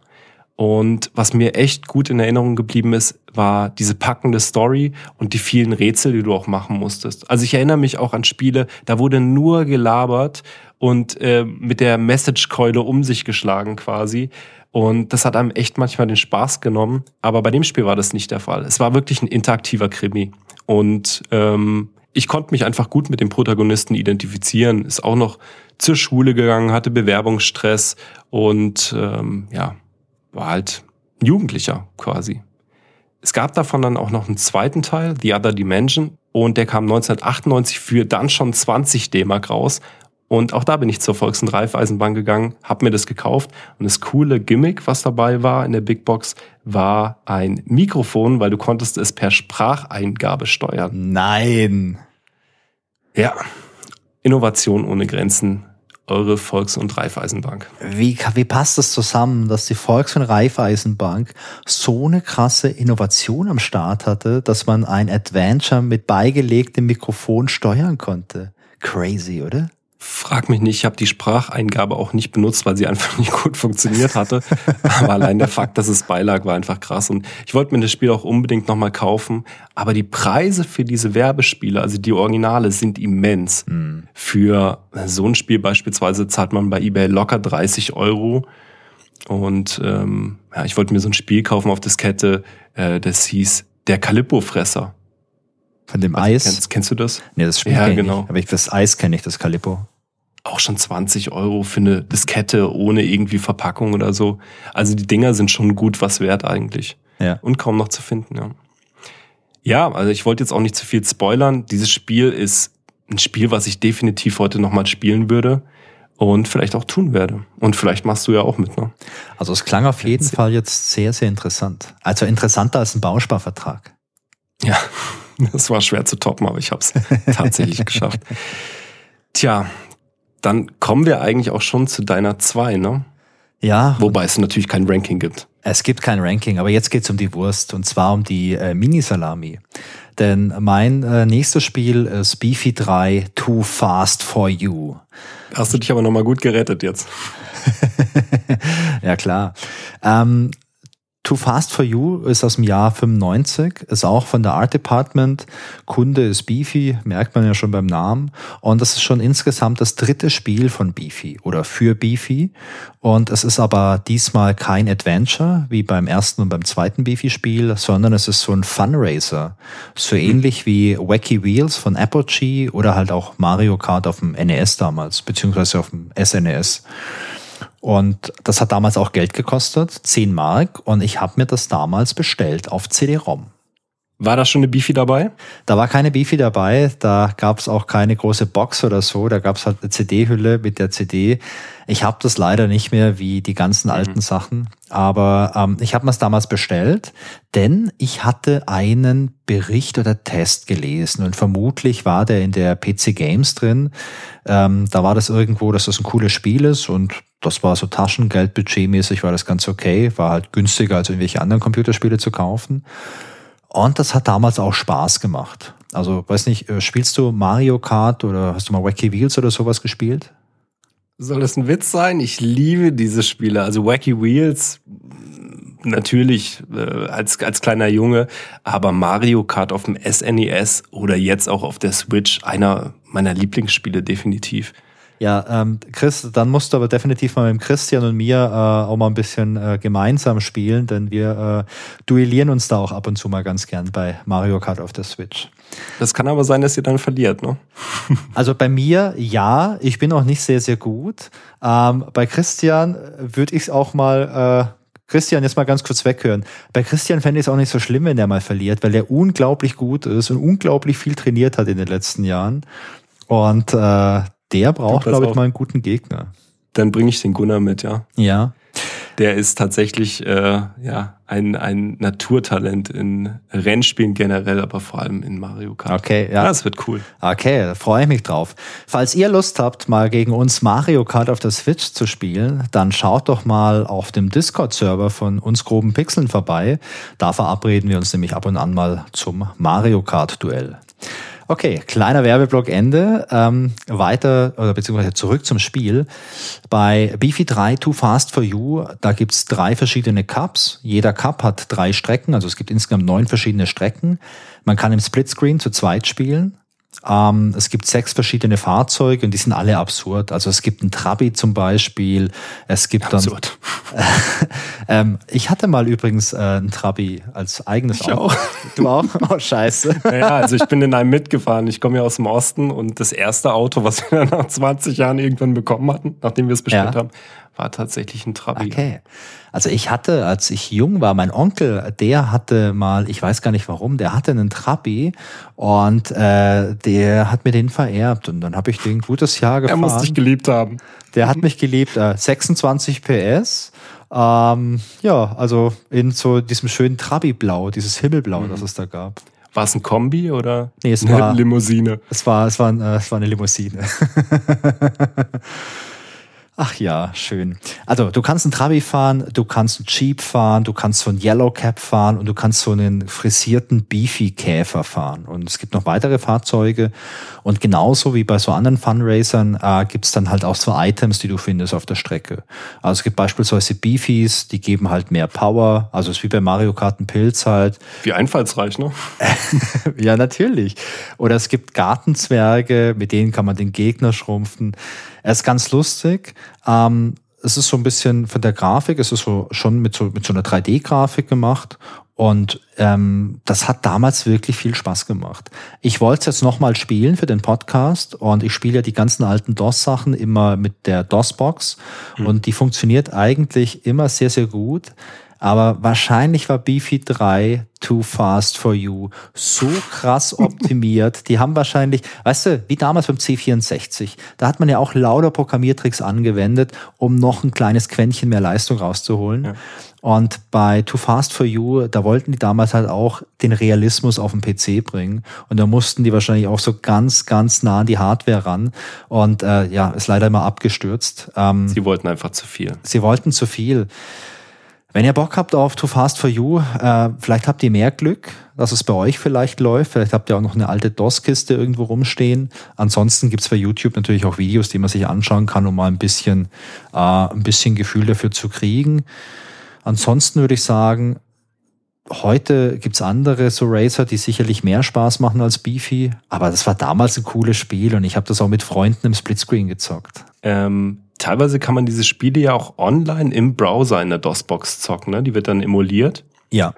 Und was mir echt gut in Erinnerung geblieben ist, war diese packende Story und die vielen Rätsel, die du auch machen musstest. Also ich erinnere mich auch an Spiele, da wurde nur gelabert und äh, mit der Message-Keule um sich geschlagen quasi. Und das hat einem echt manchmal den Spaß genommen. Aber bei dem Spiel war das nicht der Fall. Es war wirklich ein interaktiver Krimi. Und ähm, ich konnte mich einfach gut mit dem Protagonisten identifizieren. Ist auch noch zur Schule gegangen, hatte Bewerbungsstress und ähm, ja, war halt ein Jugendlicher quasi. Es gab davon dann auch noch einen zweiten Teil, The Other Dimension, und der kam 1998 für dann schon 20 D-Mark raus. Und auch da bin ich zur Volks- und Raiffeisenbank gegangen, habe mir das gekauft. Und das coole Gimmick, was dabei war in der Big Box, war ein Mikrofon, weil du konntest es per Spracheingabe steuern. Nein. Ja, Innovation ohne Grenzen eure Volks- und Raiffeisenbank. Wie, wie passt das zusammen, dass die Volks- und Raiffeisenbank so eine krasse Innovation am Start hatte, dass man ein Adventure mit beigelegtem Mikrofon steuern konnte? Crazy, oder? Frag mich nicht, ich habe die Spracheingabe auch nicht benutzt, weil sie einfach [LAUGHS] nicht gut funktioniert hatte. Aber allein der Fakt, dass es beilag, war einfach krass. Und ich wollte mir das Spiel auch unbedingt nochmal kaufen. Aber die Preise für diese Werbespiele, also die Originale, sind immens. Mhm. Für so ein Spiel beispielsweise zahlt man bei eBay locker 30 Euro. Und ähm, ja, ich wollte mir so ein Spiel kaufen auf Diskette, äh, das hieß Der Calippo-Fresser. Von dem Eis? Kennst, kennst, du das? Nee, das Spiel ja, genau. Nicht. Aber ich, das Eis kenne ich, das Calippo auch schon 20 Euro für eine Diskette ohne irgendwie Verpackung oder so. Also die Dinger sind schon gut was wert eigentlich. Ja. Und kaum noch zu finden, ja. Ja, also ich wollte jetzt auch nicht zu viel spoilern. Dieses Spiel ist ein Spiel, was ich definitiv heute nochmal spielen würde und vielleicht auch tun werde. Und vielleicht machst du ja auch mit, ne? Also es klang auf jeden Fall jetzt sehr, sehr interessant. Also interessanter als ein Bausparvertrag. Ja, [LAUGHS] das war schwer zu toppen, aber ich habe es tatsächlich [LAUGHS] geschafft. Tja, dann kommen wir eigentlich auch schon zu deiner 2, ne? Ja. Wobei es natürlich kein Ranking gibt. Es gibt kein Ranking, aber jetzt geht's um die Wurst und zwar um die äh, Mini-Salami. Denn mein äh, nächstes Spiel ist Beefy 3 Too Fast for You. Hast du dich aber nochmal gut gerettet jetzt. [LAUGHS] ja, klar. Ähm, Too Fast for You ist aus dem Jahr 95, ist auch von der Art Department. Kunde ist Beefy, merkt man ja schon beim Namen. Und das ist schon insgesamt das dritte Spiel von Beefy oder für Beefy. Und es ist aber diesmal kein Adventure wie beim ersten und beim zweiten Beefy-Spiel, sondern es ist so ein Funracer. So ähnlich wie Wacky Wheels von Apogee oder halt auch Mario Kart auf dem NES damals, beziehungsweise auf dem SNES. Und das hat damals auch Geld gekostet, 10 Mark. Und ich habe mir das damals bestellt auf CD-ROM. War da schon eine Beefy dabei? Da war keine Beefy dabei, da gab es auch keine große Box oder so, da gab es halt eine CD-Hülle mit der CD. Ich habe das leider nicht mehr wie die ganzen mhm. alten Sachen, aber ähm, ich habe mir es damals bestellt, denn ich hatte einen Bericht oder Test gelesen und vermutlich war der in der PC Games drin. Ähm, da war das irgendwo, dass das ein cooles Spiel ist und das war so Taschengeldbudgetmäßig war das ganz okay, war halt günstiger als irgendwelche anderen Computerspiele zu kaufen. Und das hat damals auch Spaß gemacht. Also, weiß nicht, äh, spielst du Mario Kart oder hast du mal Wacky Wheels oder sowas gespielt? Soll das ein Witz sein? Ich liebe diese Spiele. Also Wacky Wheels, natürlich äh, als, als kleiner Junge, aber Mario Kart auf dem SNES e oder jetzt auch auf der Switch, einer meiner Lieblingsspiele definitiv. Ja, ähm, Chris, dann musst du aber definitiv mal mit Christian und mir äh, auch mal ein bisschen äh, gemeinsam spielen, denn wir äh, duellieren uns da auch ab und zu mal ganz gern bei Mario Kart auf der Switch. Das kann aber sein, dass ihr dann verliert, ne? [LAUGHS] Also bei mir ja, ich bin auch nicht sehr, sehr gut. Ähm, bei Christian würde ich es auch mal. Äh, Christian, jetzt mal ganz kurz weghören. Bei Christian fände ich es auch nicht so schlimm, wenn er mal verliert, weil er unglaublich gut ist und unglaublich viel trainiert hat in den letzten Jahren. Und äh, der braucht, glaube ich, mal einen guten Gegner. Dann bringe ich den Gunnar mit, ja. Ja. Der ist tatsächlich äh, ja ein, ein Naturtalent in Rennspielen generell, aber vor allem in Mario Kart. Okay, ja. Das wird cool. Okay, da freue ich mich drauf. Falls ihr Lust habt, mal gegen uns Mario Kart auf der Switch zu spielen, dann schaut doch mal auf dem Discord-Server von uns groben Pixeln vorbei. Da verabreden wir uns nämlich ab und an mal zum Mario Kart-Duell. Okay, kleiner Werbeblock Ende. Ähm, weiter oder beziehungsweise zurück zum Spiel. Bei Beefy 3 Too Fast for You, da gibt's drei verschiedene Cups. Jeder Cup hat drei Strecken, also es gibt insgesamt neun verschiedene Strecken. Man kann im Splitscreen zu zweit spielen. Ähm, es gibt sechs verschiedene Fahrzeuge und die sind alle absurd. Also es gibt ein Trabi zum Beispiel. Es gibt absurd. dann. [LAUGHS] ähm, ich hatte mal übrigens äh, ein Trabi als eigenes ich Auto. Auch. Du auch? Oh, scheiße. Ja, also ich bin in einem mitgefahren. Ich komme ja aus dem Osten und das erste Auto, was wir [LAUGHS] nach 20 Jahren irgendwann bekommen hatten, nachdem wir es bestellt ja. haben, war tatsächlich ein Trabi. Okay. Also ich hatte, als ich jung war, mein Onkel, der hatte mal, ich weiß gar nicht warum, der hatte einen Trabi und äh, der hat mir den vererbt und dann habe ich den ein gutes Jahr gefahren. Er muss dich geliebt haben. Der hat mich geliebt. Äh, 26 PS. Ähm, ja, also in so diesem schönen Trabi-Blau, dieses Himmelblau, mhm. das es da gab. War es ein Kombi oder nee, es eine war, Limousine? Es war, es war, äh, es war eine Limousine. [LAUGHS] Ach ja, schön. Also du kannst einen Trabi fahren, du kannst einen Jeep fahren, du kannst so einen Yellow Cap fahren und du kannst so einen frisierten Beefy Käfer fahren. Und es gibt noch weitere Fahrzeuge. Und genauso wie bei so anderen Funracern äh, gibt es dann halt auch so Items, die du findest auf der Strecke. Also es gibt beispielsweise Beefies, die geben halt mehr Power. Also es ist wie bei Mario Kart ein Pilz halt. Wie einfallsreich, ne? [LAUGHS] ja, natürlich. Oder es gibt Gartenzwerge, mit denen kann man den Gegner schrumpfen. Er ist ganz lustig. Ähm, es ist so ein bisschen von der Grafik, es ist so schon mit so, mit so einer 3D-Grafik gemacht. Und ähm, das hat damals wirklich viel Spaß gemacht. Ich wollte es jetzt nochmal spielen für den Podcast und ich spiele ja die ganzen alten DOS-Sachen immer mit der DOS-Box mhm. und die funktioniert eigentlich immer sehr, sehr gut. Aber wahrscheinlich war Beefy 3 Too Fast for You so krass [LAUGHS] optimiert. Die haben wahrscheinlich, weißt du, wie damals beim C64, da hat man ja auch lauter Programmiertricks angewendet, um noch ein kleines Quäntchen mehr Leistung rauszuholen. Ja. Und bei Too Fast for You, da wollten die damals halt auch den Realismus auf den PC bringen. Und da mussten die wahrscheinlich auch so ganz, ganz nah an die Hardware ran. Und äh, ja, ist leider immer abgestürzt. Ähm, sie wollten einfach zu viel. Sie wollten zu viel. Wenn ihr Bock habt auf Too Fast for You, äh, vielleicht habt ihr mehr Glück, dass es bei euch vielleicht läuft. Vielleicht habt ihr auch noch eine alte DOS-Kiste irgendwo rumstehen. Ansonsten gibt's bei YouTube natürlich auch Videos, die man sich anschauen kann, um mal ein bisschen, äh, ein bisschen Gefühl dafür zu kriegen. Ansonsten würde ich sagen, heute gibt's andere so Racer, die sicherlich mehr Spaß machen als Beefy. Aber das war damals ein cooles Spiel und ich habe das auch mit Freunden im Splitscreen gezockt. Ähm teilweise kann man diese Spiele ja auch online im Browser in der DOS-Box zocken. Ne? Die wird dann emuliert. Ja.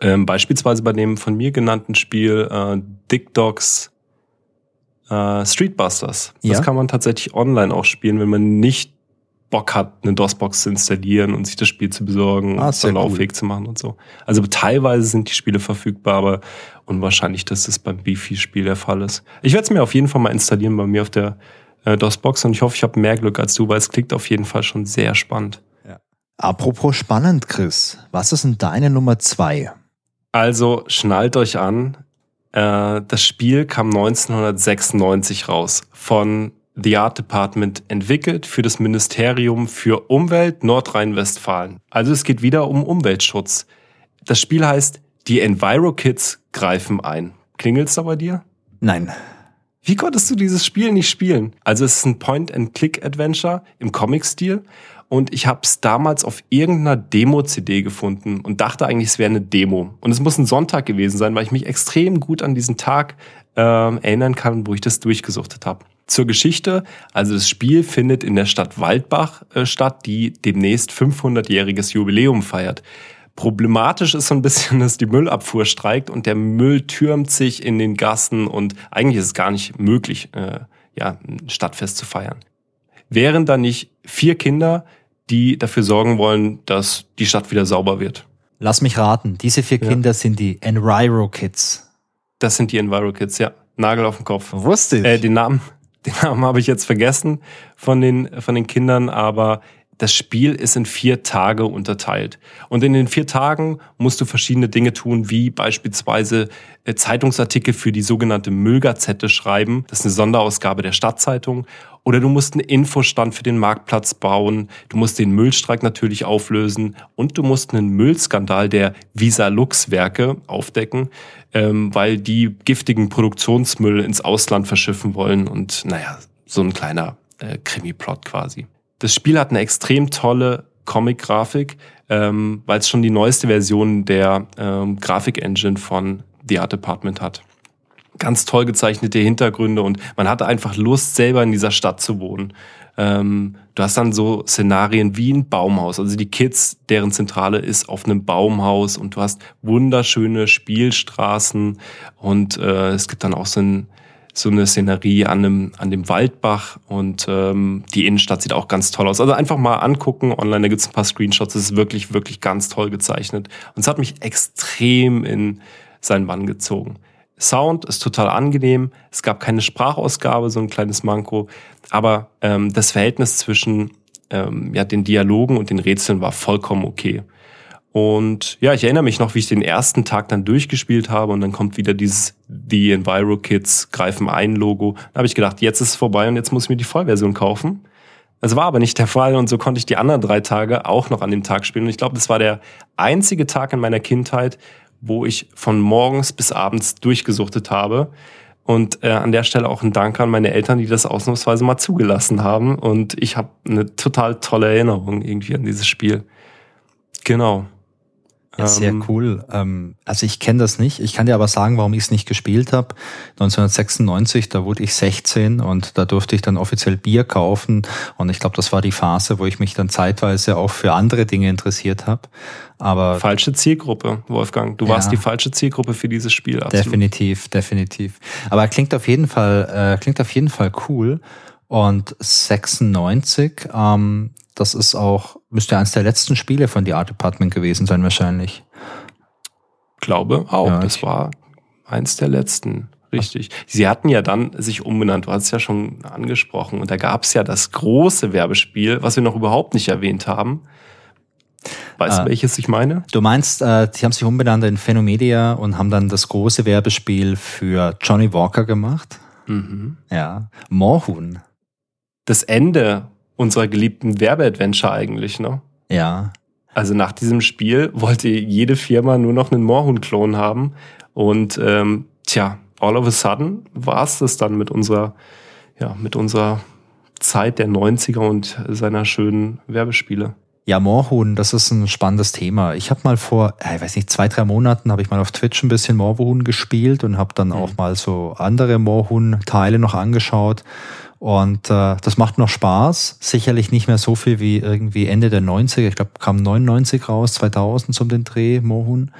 Ähm, beispielsweise bei dem von mir genannten Spiel äh, Dick Dogs äh, Street Busters. Das ja. kann man tatsächlich online auch spielen, wenn man nicht Bock hat, eine DOS-Box zu installieren und sich das Spiel zu besorgen Ah, und so lauffähig cool. zu machen und so. Also teilweise sind die Spiele verfügbar, aber unwahrscheinlich, dass das beim Beefy-Spiel der Fall ist. Ich werde es mir auf jeden Fall mal installieren bei mir auf der äh, DOS-Box und ich hoffe, ich habe mehr Glück als du, weil es klingt auf jeden Fall schon sehr spannend. Apropos spannend, Chris. Was ist denn deine Nummer zwei? Also schnallt euch an. Äh, das Spiel kam 1996 raus von The Art Department entwickelt für das Ministerium für Umwelt Nordrhein-Westfalen. Also es geht wieder um Umweltschutz. Das Spiel heißt Die Enviro Kids greifen ein. Klingelt's da bei dir? Nein. Wie konntest du dieses Spiel nicht spielen? Also es ist ein Point-and-Click-Adventure im Comic-Stil und ich habe es damals auf irgendeiner Demo-CD gefunden und dachte eigentlich, es wäre eine Demo. Und es muss ein Sonntag gewesen sein, weil ich mich extrem gut an diesen Tag ähm, erinnern kann, wo ich das durchgesuchtet habe. Zur Geschichte, also das Spiel findet in der Stadt Waldbach äh, statt, die demnächst 500-jähriges Jubiläum feiert. Problematisch ist so ein bisschen, [LAUGHS] dass die Müllabfuhr streikt und der Müll türmt sich in den Gassen und eigentlich ist es gar nicht möglich, äh, ja, ein Stadtfest zu feiern. Wären da nicht vier Kinder, die dafür sorgen wollen, dass die Stadt wieder sauber wird? Lass mich raten. Diese vier Ja. Kinder sind die Enviro Kids. Das sind die Enviro Kids, ja. Nagel auf den Kopf. Wusste ich. Äh, den Namen, [LAUGHS] den Namen habe ich jetzt vergessen von den, von den Kindern, aber das Spiel ist in vier Tage unterteilt. Und in den vier Tagen musst du verschiedene Dinge tun, wie beispielsweise äh, Zeitungsartikel für die sogenannte Müllgazette schreiben. Das ist eine Sonderausgabe der Stadtzeitung. Oder du musst einen Infostand für den Marktplatz bauen. Du musst den Müllstreik natürlich auflösen. Und du musst einen Müllskandal der Visa Lux Werke aufdecken, ähm, weil die giftigen Produktionsmüll ins Ausland verschiffen wollen. Und naja, so ein kleiner äh, Krimi-Plot quasi. Das Spiel hat eine extrem tolle Comic-Grafik, ähm, weil es schon die neueste Version der ähm, Grafik-Engine von The Art Department hat. Ganz toll gezeichnete Hintergründe und man hatte einfach Lust, selber in dieser Stadt zu wohnen. Ähm, du hast dann so Szenarien wie ein Baumhaus. Also die Kids, deren Zentrale ist auf einem Baumhaus und du hast wunderschöne Spielstraßen und äh, es gibt dann auch so ein so eine Szenerie an dem, an dem Waldbach und ähm, die Innenstadt sieht auch ganz toll aus. Also einfach mal angucken online, da gibt's ein paar Screenshots, es ist wirklich, wirklich ganz toll gezeichnet. Und es hat mich extrem in seinen Bann gezogen. Sound ist total angenehm, es gab keine Sprachausgabe, so ein kleines Manko, aber ähm, das Verhältnis zwischen ähm, ja, den Dialogen und den Rätseln war vollkommen okay. Und ja, ich erinnere mich noch, wie ich den ersten Tag dann durchgespielt habe und dann kommt wieder dieses The Enviro Kids greifen ein Logo. Da habe ich gedacht, jetzt ist es vorbei und jetzt muss ich mir die Vollversion kaufen. Das war aber nicht der Fall und so konnte ich die anderen drei Tage auch noch an dem Tag spielen. Und ich glaube, das war der einzige Tag in meiner Kindheit, wo ich von morgens bis abends durchgesuchtet habe. Und äh, an der Stelle auch ein Dank an meine Eltern, die das ausnahmsweise mal zugelassen haben. Und ich habe eine total tolle Erinnerung irgendwie an dieses Spiel. Genau. Ja, sehr Ähm, cool. Ähm, also ich kenne das nicht. Ich kann dir aber sagen, warum ich es nicht gespielt habe. 1996, da wurde ich 16 und da durfte ich dann offiziell Bier kaufen. Und ich glaube, das war die Phase, wo ich mich dann zeitweise auch für andere Dinge interessiert habe. Aber Falsche Zielgruppe, Wolfgang. Du Ja. warst die falsche Zielgruppe für dieses Spiel. Absolut. definitiv, definitiv. Aber klingt auf jeden Fall, äh, klingt auf jeden Fall cool. Und 96, ähm, das ist auch, müsste eines der letzten Spiele von The Art Department gewesen sein wahrscheinlich. Glaube auch. Ja, das war eins der letzten. Richtig. Sie hatten ja dann sich umbenannt, du hast es ja schon angesprochen. Und da gab es ja das große Werbespiel, was wir noch überhaupt nicht erwähnt haben. Weißt Ah. du, welches ich meine? Du meinst, äh, die haben sich umbenannt in Phenomedia und haben dann das große Werbespiel für Johnny Walker gemacht. Mhm. Ja. Moorhuhn. Das Ende unserer geliebten Werbeadventure eigentlich, ne? Ja. Also nach diesem Spiel wollte jede Firma nur noch einen Moorhuhn-Klon haben. Und ähm, tja, all of a sudden war es das dann mit unserer, ja, mit unserer Zeit der 90er und seiner schönen Werbespiele. Ja, Moorhuhn, das ist ein spannendes Thema. Ich habe mal vor, äh, ich weiß nicht, zwei, drei Monaten habe ich mal auf Twitch ein bisschen Moorhuhn gespielt und habe dann auch mal so andere Moorhuhn-Teile noch angeschaut. Und äh, das macht noch Spaß. Sicherlich nicht mehr so viel wie irgendwie Ende der 90er. Ich glaube, kam 99 raus, 2000 zum den Dreh, Moorhuhn.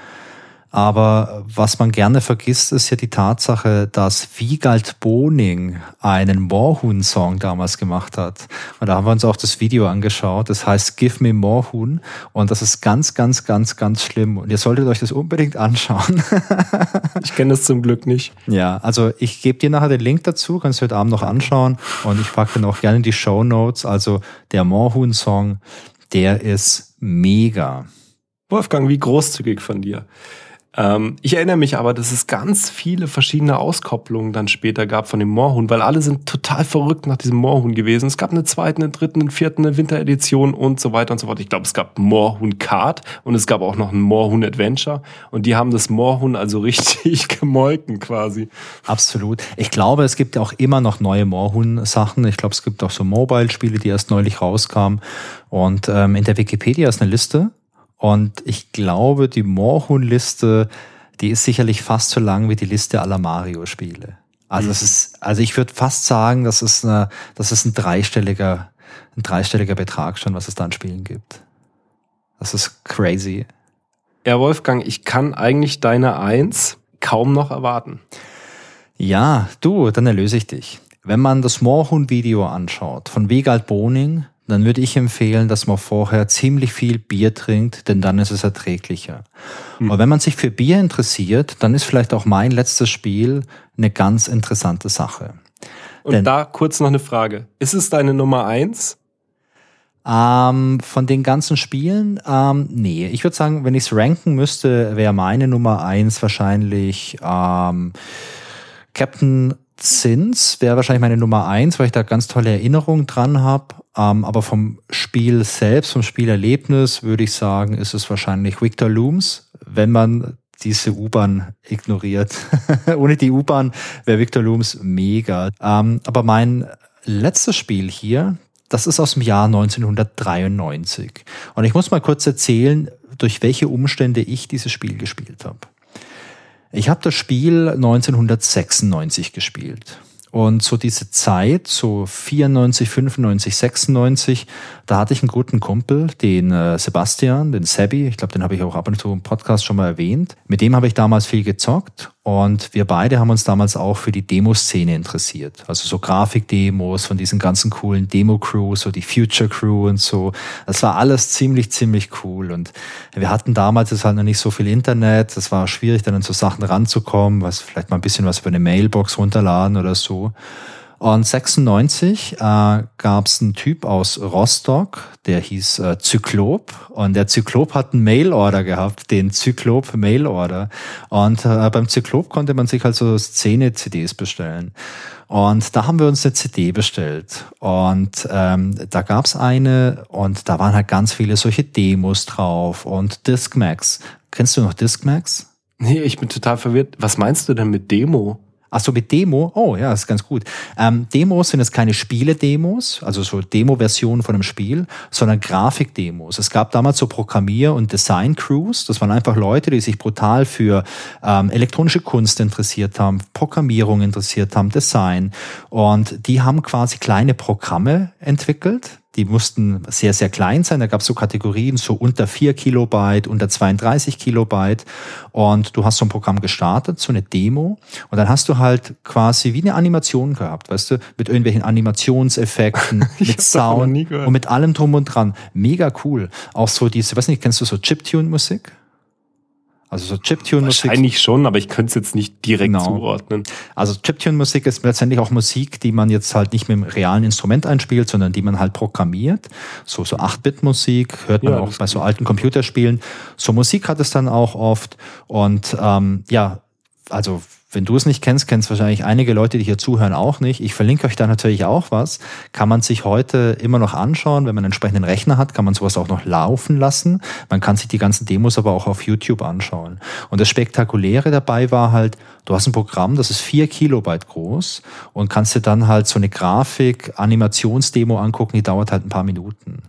Aber was man gerne vergisst, ist ja die Tatsache, dass Wiegald Boning einen Moorhuhn-Song damals gemacht hat. Und da haben wir uns auch das Video angeschaut. Das heißt Give Me Moorhuhn. Und das ist ganz, ganz, ganz, ganz schlimm. Und ihr solltet euch das unbedingt anschauen. ich kenne das zum Glück nicht. Ja, also ich gebe dir nachher den Link dazu, kannst du heute Abend noch anschauen. Und ich packe dann auch gerne die Show Notes. Also der Moorhuhn-Song, der ist mega. Wolfgang, wie großzügig von dir. Ähm, ich erinnere mich aber, dass es ganz viele verschiedene Auskopplungen dann später gab von dem Moorhuhn, weil alle sind total verrückt nach diesem Moorhuhn gewesen. Es gab eine zweite, eine dritte, eine vierte, eine Winteredition und so weiter und so fort. Ich glaube, es gab Moorhuhn Kart und es gab auch noch ein Moorhuhn Adventure und die haben das Moorhuhn also [LAUGHS] richtig gemolken quasi. Absolut. Ich glaube, es gibt auch immer noch neue Moorhuhn-Sachen. Ich glaube, es gibt auch so Mobile-Spiele, die erst neulich rauskamen. Und ähm, in der Wikipedia ist eine Liste und ich glaube, die Moorhuhn-Liste, die ist sicherlich fast so lang wie die Liste aller Mario-Spiele. Also es mhm. ist, also ich würde fast sagen, das ist eine, das ist ein dreistelliger, ein dreistelliger Betrag schon, was es da an Spielen gibt. Das ist crazy. Ja, Wolfgang, ich kann eigentlich deine Eins kaum noch erwarten. Ja, du, dann erlöse ich dich. Wenn man das Moorhuhn-Video anschaut von Wegald Boning, dann würde ich empfehlen, dass man vorher ziemlich viel Bier trinkt, denn dann ist es erträglicher. Mhm. Aber wenn man sich für Bier interessiert, dann ist vielleicht auch mein letztes Spiel eine ganz interessante Sache. Und denn, da kurz noch eine Frage. Ist es deine Nummer eins? Ähm, von den ganzen Spielen, ähm, nee. Ich würde sagen, wenn ich es ranken müsste, wäre meine Nummer eins wahrscheinlich ähm, Captain Zins wäre wahrscheinlich meine Nummer eins, weil ich da ganz tolle Erinnerungen dran habe. Ähm, aber vom Spiel selbst, vom Spielerlebnis, würde ich sagen, ist es wahrscheinlich Victor Looms, wenn man diese U-Bahn ignoriert. [LAUGHS] Ohne die U-Bahn wäre Victor Looms mega. Ähm, aber mein letztes Spiel hier, das ist aus dem Jahr 1993. Und ich muss mal kurz erzählen, durch welche Umstände ich dieses Spiel gespielt habe. Ich habe das Spiel 1996 gespielt. Und so diese Zeit, so 94, 95, 96, da hatte ich einen guten Kumpel, den äh, Sebastian, den Sebi, ich glaube, den habe ich auch ab und zu im Podcast schon mal erwähnt. Mit dem habe ich damals viel gezockt und wir beide haben uns damals auch für die Demoszene interessiert. Also so Grafikdemos von diesen ganzen coolen Demo-Crews, so die Future Crew und so. Das war alles ziemlich, ziemlich cool. Und wir hatten damals jetzt halt noch nicht so viel Internet. Es war schwierig, dann an so Sachen ranzukommen, was vielleicht mal ein bisschen was über eine Mailbox runterladen oder so. Und 96 äh, gab es einen Typ aus Rostock, der hieß äh, Zyklop. Und der Zyklop hat einen Mailorder gehabt, den Zyklop Mailorder. Und äh, beim Zyklop konnte man sich also Szene-CDs bestellen. Und da haben wir uns eine CD bestellt. Und ähm, da gab's eine und da waren halt ganz viele solche Demos drauf und Discmax. Kennst du noch Discmax? Nee, ich bin total verwirrt. Was meinst du denn mit Demo? Ach so, mit Demo? Oh ja, ist ganz gut. Ähm, Demos sind jetzt keine Spiele-Demos, also so Demo-Versionen von einem Spiel, sondern Grafik-Demos. Es gab damals so Programmier- und Design-Crews. Das waren einfach Leute, die sich brutal für ähm, elektronische Kunst interessiert haben, Programmierung interessiert haben, Design. Und die haben quasi kleine Programme entwickelt, die mussten sehr, sehr klein sein. Da gab es so Kategorien, so unter 4 Kilobyte, unter 32 Kilobyte. Und du hast so ein Programm gestartet, so eine Demo. Und dann hast du halt quasi wie eine Animation gehabt, weißt du, mit irgendwelchen Animationseffekten, [LAUGHS] mit Sound und mit allem drum und dran. Mega cool. Auch so diese, weiß nicht, kennst du so Chiptune-Musik? Also so Chiptune-Musik. Wahrscheinlich schon, aber ich könnte es jetzt nicht direkt genau. zuordnen. Also Chiptune-Musik ist letztendlich auch Musik, die man jetzt halt nicht mit einem realen Instrument einspielt, sondern die man halt programmiert. So, so 8-Bit-Musik hört man ja, auch bei so alten Computerspielen. So Musik hat es dann auch oft. Und ähm, ja, also wenn du es nicht kennst, kennst wahrscheinlich einige Leute, die hier zuhören, auch nicht. Ich verlinke euch da natürlich auch was. Kann man sich heute immer noch anschauen. Wenn man einen entsprechenden Rechner hat, kann man sowas auch noch laufen lassen. Man kann sich die ganzen Demos aber auch auf YouTube anschauen. Und das Spektakuläre dabei war halt, du hast ein Programm, das ist vier Kilobyte groß und kannst dir dann halt so eine Grafik, Animationsdemo angucken, die dauert halt ein paar Minuten.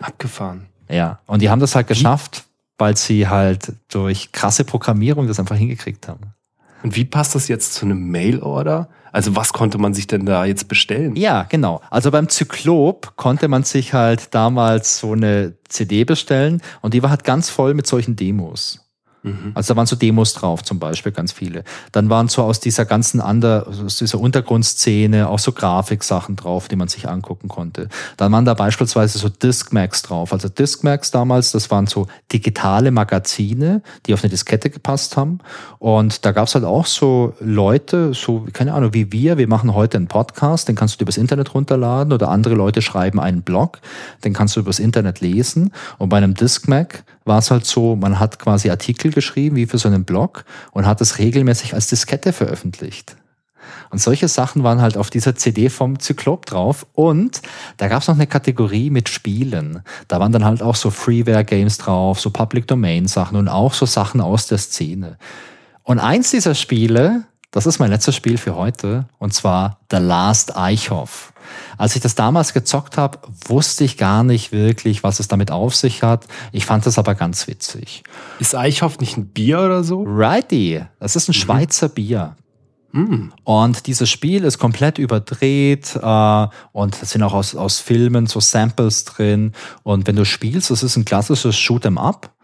Abgefahren. Ja, und die haben das halt geschafft, weil sie halt durch krasse Programmierung das einfach hingekriegt haben. Und wie passt das jetzt zu einem Mail-Order? Also was konnte man sich denn da jetzt bestellen? Ja, genau. Also beim Zyklop konnte man sich halt damals so eine CD bestellen und die war halt ganz voll mit solchen Demos. Mhm. Also da waren so Demos drauf zum Beispiel, ganz viele. Dann waren so aus dieser ganzen Ander, aus dieser Untergrundszene auch so Grafiksachen drauf, die man sich angucken konnte. Dann waren da beispielsweise so Discmax drauf. Also Discmax damals, das waren so digitale Magazine, die auf eine Diskette gepasst haben. Und da gab's halt auch so Leute, so, keine Ahnung, wie wir, wir machen heute einen Podcast, den kannst du übers Internet runterladen oder andere Leute schreiben einen Blog, den kannst du übers Internet lesen. Und bei einem Discmac war es halt so, man hat quasi Artikel geschrieben, wie für so einen Blog, und hat es regelmäßig als Diskette veröffentlicht. Und solche Sachen waren halt auf dieser CD vom Zyklop drauf. Und da gab es noch eine Kategorie mit Spielen. Da waren dann halt auch so Freeware-Games drauf, so Public Domain-Sachen und auch so Sachen aus der Szene. Und eins dieser Spiele, das ist mein letztes Spiel für heute, und zwar The Last Eichhoff. Als ich das damals gezockt habe, wusste ich gar nicht wirklich, was es damit auf sich hat. Ich fand das aber ganz witzig. Ist Eichhoff nicht ein Bier oder so? Righty. Das ist ein mhm. Schweizer Bier. Mhm. Und dieses Spiel ist komplett überdreht äh, und es sind auch aus, aus Filmen so Samples drin. Und wenn du spielst, das ist ein klassisches Shoot'em Up.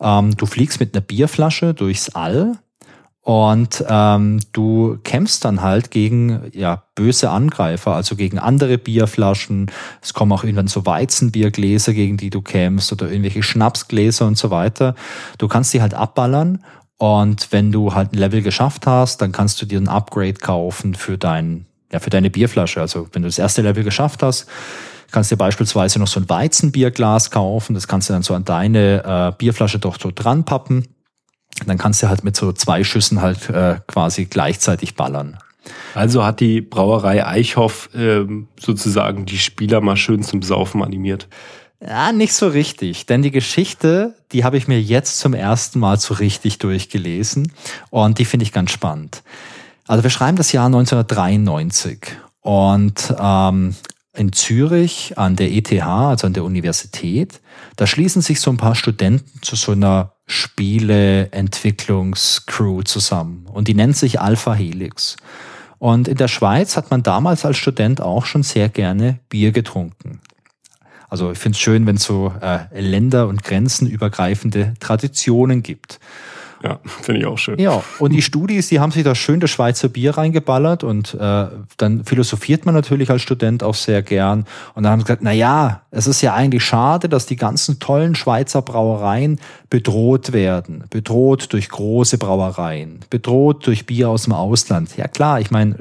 Ähm, du fliegst mit einer Bierflasche durchs All und ähm, du kämpfst dann halt gegen ja, böse Angreifer, also gegen andere Bierflaschen. Es kommen auch irgendwann so Weizenbiergläser, gegen die du kämpfst oder irgendwelche Schnapsgläser und so weiter. Du kannst die halt abballern und wenn du halt ein Level geschafft hast, dann kannst du dir ein Upgrade kaufen für dein, ja, für deine Bierflasche. Also wenn du das erste Level geschafft hast, kannst du dir beispielsweise noch so ein Weizenbierglas kaufen. Das kannst du dann so an deine äh, Bierflasche doch so dran pappen dann kannst du halt mit so zwei Schüssen halt äh, quasi gleichzeitig ballern. Also hat die Brauerei Eichhoff ähm, sozusagen die Spieler mal schön zum Saufen animiert. Ja, nicht so richtig, denn die Geschichte, die habe ich mir jetzt zum ersten Mal so richtig durchgelesen und die finde ich ganz spannend. Also wir schreiben das Jahr 1993 und ähm, in Zürich an der ETH, also an der Universität, da schließen sich so ein paar Studenten zu so einer Spieleentwicklungscrew zusammen und die nennt sich Alpha Helix. Und in der Schweiz hat man damals als Student auch schon sehr gerne Bier getrunken. Also ich finde es schön, wenn es so äh, länder- und grenzenübergreifende Traditionen gibt. Ja, [LAUGHS] finde ich auch schön. Ja, und die Studis, die haben sich da schön das Schweizer Bier reingeballert und äh, dann philosophiert man natürlich als Student auch sehr gern. Und dann haben sie gesagt, na ja, es ist ja eigentlich schade, dass die ganzen tollen Schweizer Brauereien bedroht werden. Bedroht durch große Brauereien, bedroht durch Bier aus dem Ausland. Ja klar, ich meine,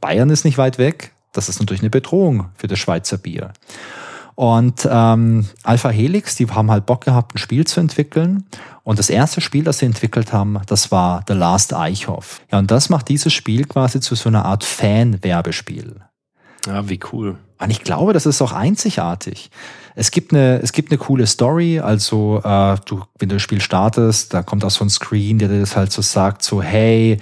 Bayern ist nicht weit weg. Das ist natürlich eine Bedrohung für das Schweizer Bier. Und ähm, Alpha Helix, die haben halt Bock gehabt, ein Spiel zu entwickeln. Und das erste Spiel, das sie entwickelt haben, das war The Last Eichhoff. Ja, und das macht dieses Spiel quasi zu so einer Art Fan-Werbespiel. Ja, wie cool. Und ich glaube, das ist auch einzigartig. Es gibt eine, es gibt eine coole Story. Also, äh, du, wenn du das Spiel startest, da kommt auch so ein Screen, der dir das halt so sagt, so, hey,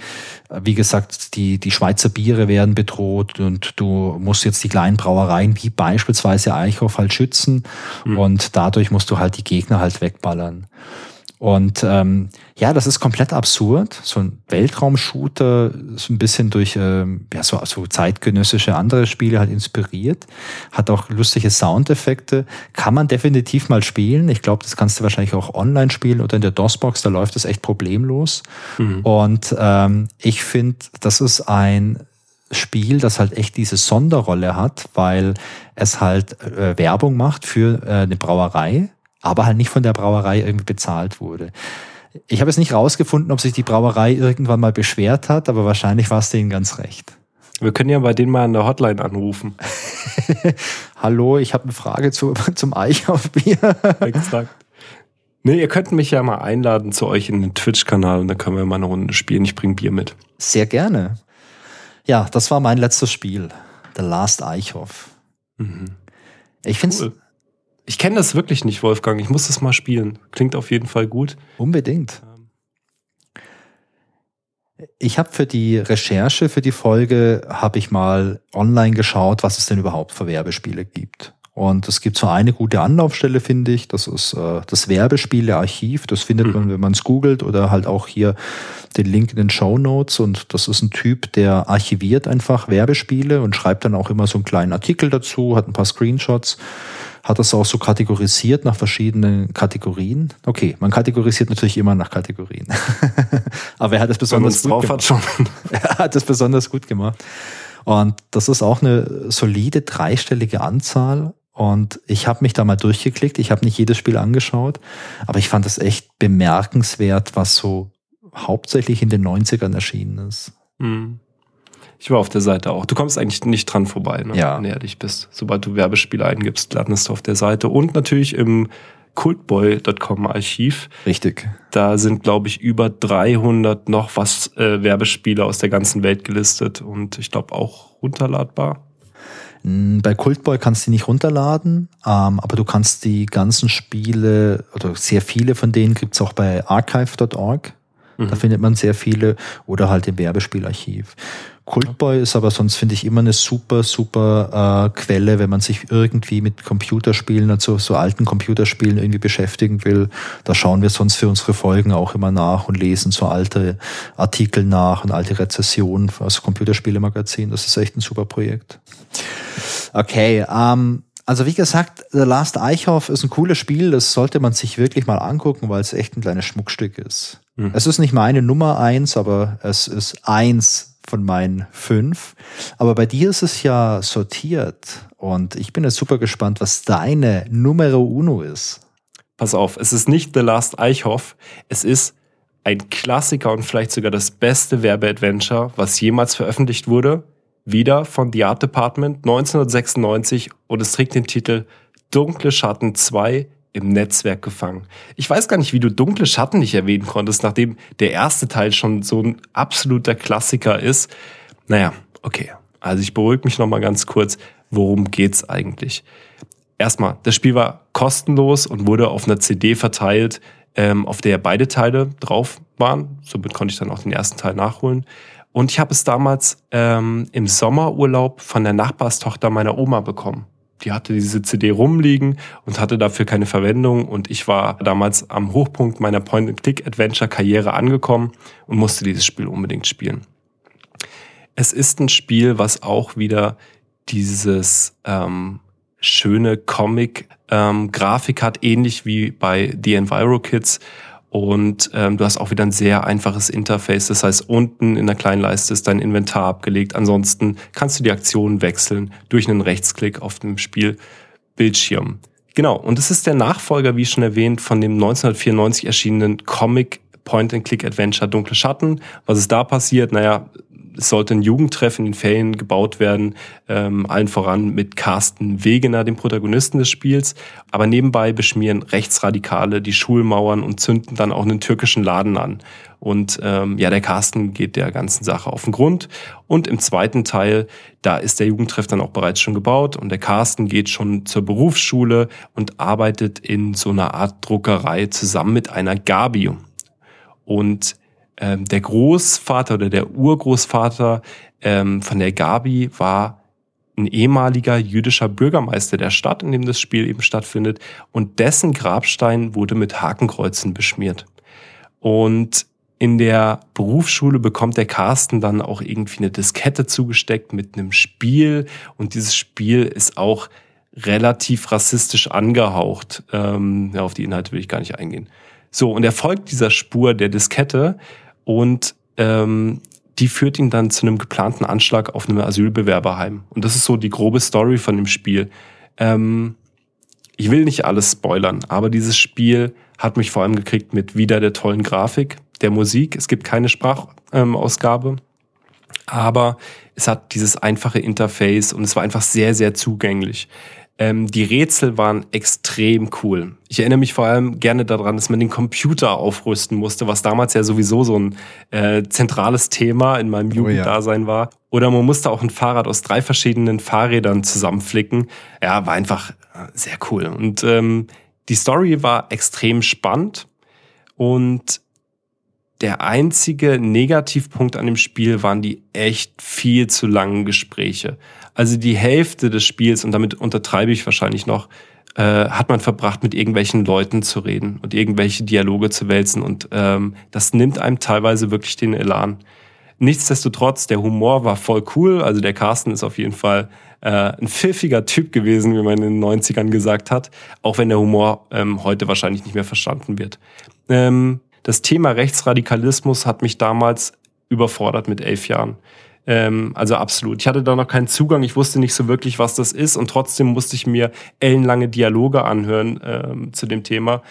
wie gesagt, die, die Schweizer Biere werden bedroht und du musst jetzt die kleinen Brauereien, wie beispielsweise Eichhoff, halt schützen. Mhm. Und dadurch musst du halt die Gegner halt wegballern. Und ähm, ja, das ist komplett absurd. So ein Weltraumshooter, so ein bisschen durch ähm, ja, so, so zeitgenössische andere Spiele halt inspiriert. Hat auch lustige Soundeffekte. Kann man definitiv mal spielen. Ich glaube, das kannst du wahrscheinlich auch online spielen oder in der DOS-Box, da läuft das echt problemlos. Mhm. Und ähm, ich finde, das ist ein Spiel, das halt echt diese Sonderrolle hat, weil es halt äh, Werbung macht für äh, eine Brauerei aber halt nicht von der Brauerei irgendwie bezahlt wurde. Ich habe es nicht rausgefunden, ob sich die Brauerei irgendwann mal beschwert hat, aber wahrscheinlich war es denen ganz recht. Wir können ja bei denen mal an der Hotline anrufen. [LAUGHS] Hallo, ich habe eine Frage zu, [LAUGHS] zum Eichaufbier. Exakt. Nee, ihr könnt mich ja mal einladen zu euch in den Twitch-Kanal und dann können wir mal eine Runde spielen. Ich bringe Bier mit. Sehr gerne. Ja, das war mein letztes Spiel. The Last Eichhoff. Mhm. Ich finde es cool. Ich kenne das wirklich nicht, Wolfgang. Ich muss das mal spielen. Klingt auf jeden Fall gut. Unbedingt. Ich habe für die Recherche für die Folge habe ich mal online geschaut, was es denn überhaupt für Werbespiele gibt. Und es gibt so eine gute Anlaufstelle, finde ich. Das ist äh, das Werbespielearchiv. Das findet man, wenn man es googelt oder halt auch hier den Link in den Show Notes. Und das ist ein Typ, der archiviert einfach Werbespiele und schreibt dann auch immer so einen kleinen Artikel dazu, hat ein paar Screenshots. Hat das auch so kategorisiert nach verschiedenen Kategorien. Okay, man kategorisiert natürlich immer nach Kategorien. [LAUGHS] Aber er hat das besonders gut gemacht. Schon. [LAUGHS] er hat das besonders gut gemacht. Und das ist auch eine solide dreistellige Anzahl. Und ich habe mich da mal durchgeklickt. Ich habe nicht jedes Spiel angeschaut, aber ich fand das echt bemerkenswert, was so hauptsächlich in den 90ern erschienen ist. Mhm. Ich war auf der Seite auch. Du kommst eigentlich nicht dran vorbei, ne? ja. wenn du ehrlich bist. Sobald du Werbespiele eingibst, landest du auf der Seite. Und natürlich im cultboy.com Archiv. Richtig. Da sind, glaube ich, über 300 noch was äh, Werbespiele aus der ganzen Welt gelistet und ich glaube auch runterladbar. Bei Cultboy kannst du die nicht runterladen, ähm, aber du kannst die ganzen Spiele oder sehr viele von denen gibt's auch bei archive.org. Da mhm. findet man sehr viele oder halt im Werbespielarchiv. Cultboy ist aber sonst, finde ich, immer eine super, super äh, Quelle, wenn man sich irgendwie mit Computerspielen, also so alten Computerspielen irgendwie beschäftigen will. Da schauen wir sonst für unsere Folgen auch immer nach und lesen so alte Artikel nach und alte Rezessionen aus Computerspielemagazin. Das ist echt ein super Projekt. Okay, ähm, also wie gesagt, The Last Eichhoff ist ein cooles Spiel, das sollte man sich wirklich mal angucken, weil es echt ein kleines Schmuckstück ist. Mhm. Es ist nicht meine Nummer eins, aber es ist eins von meinen fünf. Aber bei dir ist es ja sortiert und ich bin jetzt super gespannt, was deine Numero Uno ist. Pass auf, es ist nicht The Last Eichhoff, es ist ein Klassiker und vielleicht sogar das beste Werbeadventure, was jemals veröffentlicht wurde. Wieder von The Art Department 1996 und es trägt den Titel Dunkle Schatten 2 im Netzwerk gefangen. Ich weiß gar nicht, wie du dunkle Schatten nicht erwähnen konntest, nachdem der erste Teil schon so ein absoluter Klassiker ist. Naja, okay. Also ich beruhige mich nochmal ganz kurz. Worum geht's eigentlich? Erstmal, das Spiel war kostenlos und wurde auf einer CD verteilt, ähm, auf der beide Teile drauf waren. Somit konnte ich dann auch den ersten Teil nachholen. Und ich habe es damals ähm, im Sommerurlaub von der Nachbarstochter meiner Oma bekommen die hatte diese CD rumliegen und hatte dafür keine Verwendung. Und ich war damals am Hochpunkt meiner Point-and-Click-Adventure-Karriere angekommen und musste dieses Spiel unbedingt spielen. Es ist ein Spiel, was auch wieder dieses ähm, schöne Comic-Grafik ähm, hat, ähnlich wie bei The Enviro Kids und ähm, du hast auch wieder ein sehr einfaches Interface. Das heißt, unten in der kleinen Leiste ist dein Inventar abgelegt. Ansonsten kannst du die Aktionen wechseln durch einen Rechtsklick auf dem Spielbildschirm. Genau, und es ist der Nachfolger, wie schon erwähnt, von dem 1994 erschienenen Comic Point-and-Click-Adventure Dunkle Schatten. Was ist da passiert? Naja, es sollte ein Jugendtreff in den Ferien gebaut werden, ähm, allen voran mit Carsten Wegener, dem Protagonisten des Spiels. Aber nebenbei beschmieren Rechtsradikale die Schulmauern und zünden dann auch einen türkischen Laden an. Und ähm, ja, der Carsten geht der ganzen Sache auf den Grund. Und im zweiten Teil, da ist der Jugendtreff dann auch bereits schon gebaut und der Carsten geht schon zur Berufsschule und arbeitet in so einer Art Druckerei zusammen mit einer Gabi. Und ähm, der Großvater oder der Urgroßvater ähm, von der Gabi war ein ehemaliger jüdischer Bürgermeister der Stadt, in dem das Spiel eben stattfindet, und dessen Grabstein wurde mit Hakenkreuzen beschmiert. Und in der Berufsschule bekommt der Carsten dann auch irgendwie eine Diskette zugesteckt mit einem Spiel und dieses Spiel ist auch relativ rassistisch angehaucht. Ähm, ja, auf die Inhalte will ich gar nicht eingehen. So, und er folgt dieser Spur der Diskette und ähm, die führt ihn dann zu einem geplanten Anschlag auf einem Asylbewerberheim. Und das ist so die grobe Story von dem Spiel. Ähm, ich will nicht alles spoilern, aber dieses Spiel hat mich vor allem gekriegt mit wieder der tollen Grafik, der Musik. Es gibt keine Sprachausgabe, ähm, aber es hat dieses einfache Interface und es war einfach sehr, sehr zugänglich. Ähm, die Rätsel waren extrem cool. Ich erinnere mich vor allem gerne daran, dass man den Computer aufrüsten musste, was damals ja sowieso so ein äh, zentrales Thema in meinem Jugenddasein oh ja. war. Oder man musste auch ein Fahrrad aus drei verschiedenen Fahrrädern zusammenflicken. Ja, war einfach äh, sehr cool. Und ähm, die Story war extrem spannend und der einzige Negativpunkt an dem Spiel waren die echt viel zu langen Gespräche. Also die Hälfte des Spiels, und damit untertreibe ich wahrscheinlich noch, äh, hat man verbracht, mit irgendwelchen Leuten zu reden und irgendwelche Dialoge zu wälzen. Und ähm, das nimmt einem teilweise wirklich den Elan. Nichtsdestotrotz, der Humor war voll cool. Also der Carsten ist auf jeden Fall äh, ein pfiffiger Typ gewesen, wie man in den 90ern gesagt hat. Auch wenn der Humor ähm, heute wahrscheinlich nicht mehr verstanden wird. Ähm, das Thema Rechtsradikalismus hat mich damals überfordert mit elf Jahren. Ähm, also absolut. Ich hatte da noch keinen Zugang, ich wusste nicht so wirklich, was das ist und trotzdem musste ich mir ellenlange Dialoge anhören ähm, zu dem Thema.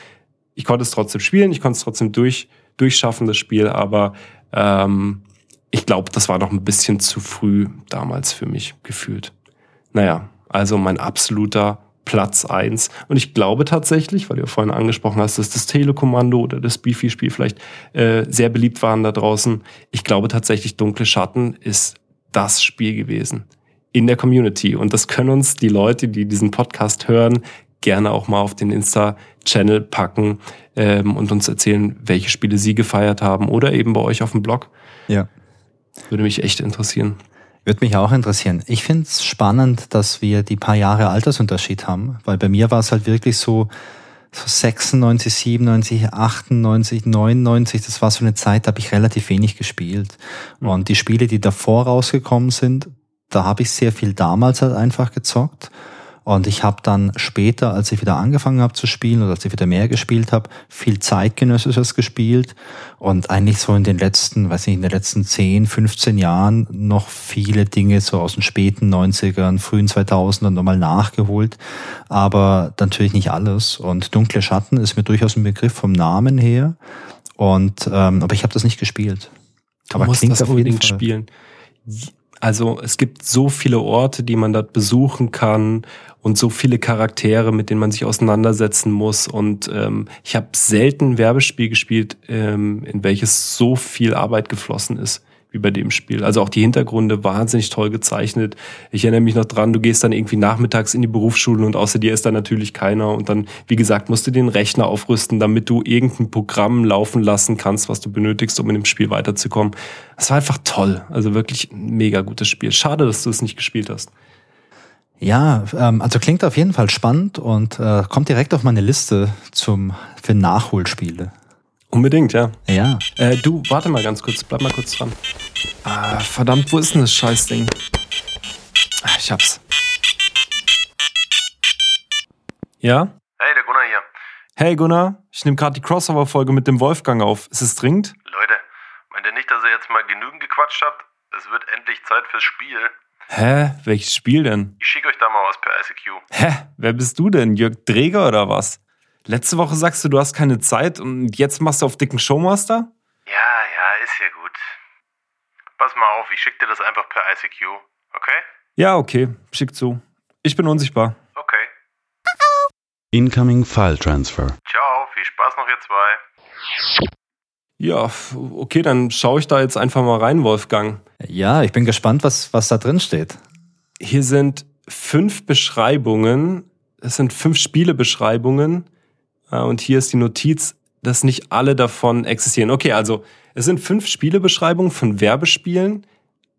Ich konnte es trotzdem spielen, ich konnte es trotzdem durch, durchschaffen, das Spiel, aber ähm, ich glaube, das war noch ein bisschen zu früh damals für mich gefühlt. Naja, also mein absoluter Platz eins Und ich glaube tatsächlich, weil du ja vorhin angesprochen hast, dass das Telekommando oder das Beefy-Spiel vielleicht äh, sehr beliebt waren da draußen. Ich glaube tatsächlich, Dunkle Schatten ist das Spiel gewesen in der Community. Und das können uns die Leute, die diesen Podcast hören, gerne auch mal auf den Insta-Channel packen ähm, und uns erzählen, welche Spiele sie gefeiert haben oder eben bei euch auf dem Blog. Ja. Würde mich echt interessieren. Würde mich auch interessieren. Ich finde es spannend, dass wir die paar Jahre Altersunterschied haben, weil bei mir war es halt wirklich so, so 96, 97, 98, 99, das war so eine Zeit, da habe ich relativ wenig gespielt. Mhm. Und die Spiele, die davor rausgekommen sind, da habe ich sehr viel damals halt einfach gezockt. Und ich habe dann später, als ich wieder angefangen habe zu spielen oder als ich wieder mehr gespielt habe, viel zeitgenössisches gespielt und eigentlich so in den letzten, weiß nicht, in den letzten 10, 15 Jahren noch viele Dinge so aus den späten 90ern, frühen 2000ern nochmal nachgeholt, aber natürlich nicht alles. Und Dunkle Schatten ist mir durchaus ein Begriff vom Namen her. Und ähm, aber ich habe das nicht gespielt. Du aber musst das unbedingt spielen. Also es gibt so viele Orte, die man dort besuchen kann und so viele Charaktere, mit denen man sich auseinandersetzen muss. Und ähm, ich habe selten Werbespiel gespielt, ähm, in welches so viel Arbeit geflossen ist wie bei dem Spiel. Also auch die Hintergründe wahnsinnig toll gezeichnet. Ich erinnere mich noch dran, du gehst dann irgendwie nachmittags in die Berufsschulen und außer dir ist da natürlich keiner. Und dann, wie gesagt, musst du den Rechner aufrüsten, damit du irgendein Programm laufen lassen kannst, was du benötigst, um in dem Spiel weiterzukommen. Das war einfach toll. Also wirklich ein mega gutes Spiel. Schade, dass du es nicht gespielt hast. Ja, ähm, also klingt auf jeden Fall spannend und äh, kommt direkt auf meine Liste zum für Nachholspiele. Unbedingt, ja. Ja. Äh, du, warte mal ganz kurz, bleib mal kurz dran. Ah, verdammt, wo ist denn das Scheißding? Ah, ich hab's. Ja? Hey, der Gunnar hier. Hey Gunnar, ich nehme gerade die Crossover-Folge mit dem Wolfgang auf. Ist es dringend? Leute, meint ihr nicht, dass ihr jetzt mal genügend gequatscht habt? Es wird endlich Zeit fürs Spiel. Hä? Welches Spiel denn? Ich schicke euch da mal was per ICQ. Hä? Wer bist du denn? Jörg Dreger oder was? Letzte Woche sagst du, du hast keine Zeit und jetzt machst du auf dicken Showmaster? Ja, ja, ist ja gut. Pass mal auf, ich schicke dir das einfach per ICQ, okay? Ja, okay. Schick zu. Ich bin unsichtbar. Okay. Incoming File Transfer. Ciao, viel Spaß noch ihr zwei. Ja, okay, dann schaue ich da jetzt einfach mal rein, Wolfgang. Ja, ich bin gespannt, was, was da drin steht. Hier sind fünf Beschreibungen. Es sind fünf Spielebeschreibungen. Äh, und hier ist die Notiz, dass nicht alle davon existieren. Okay, also es sind fünf Spielebeschreibungen von Werbespielen.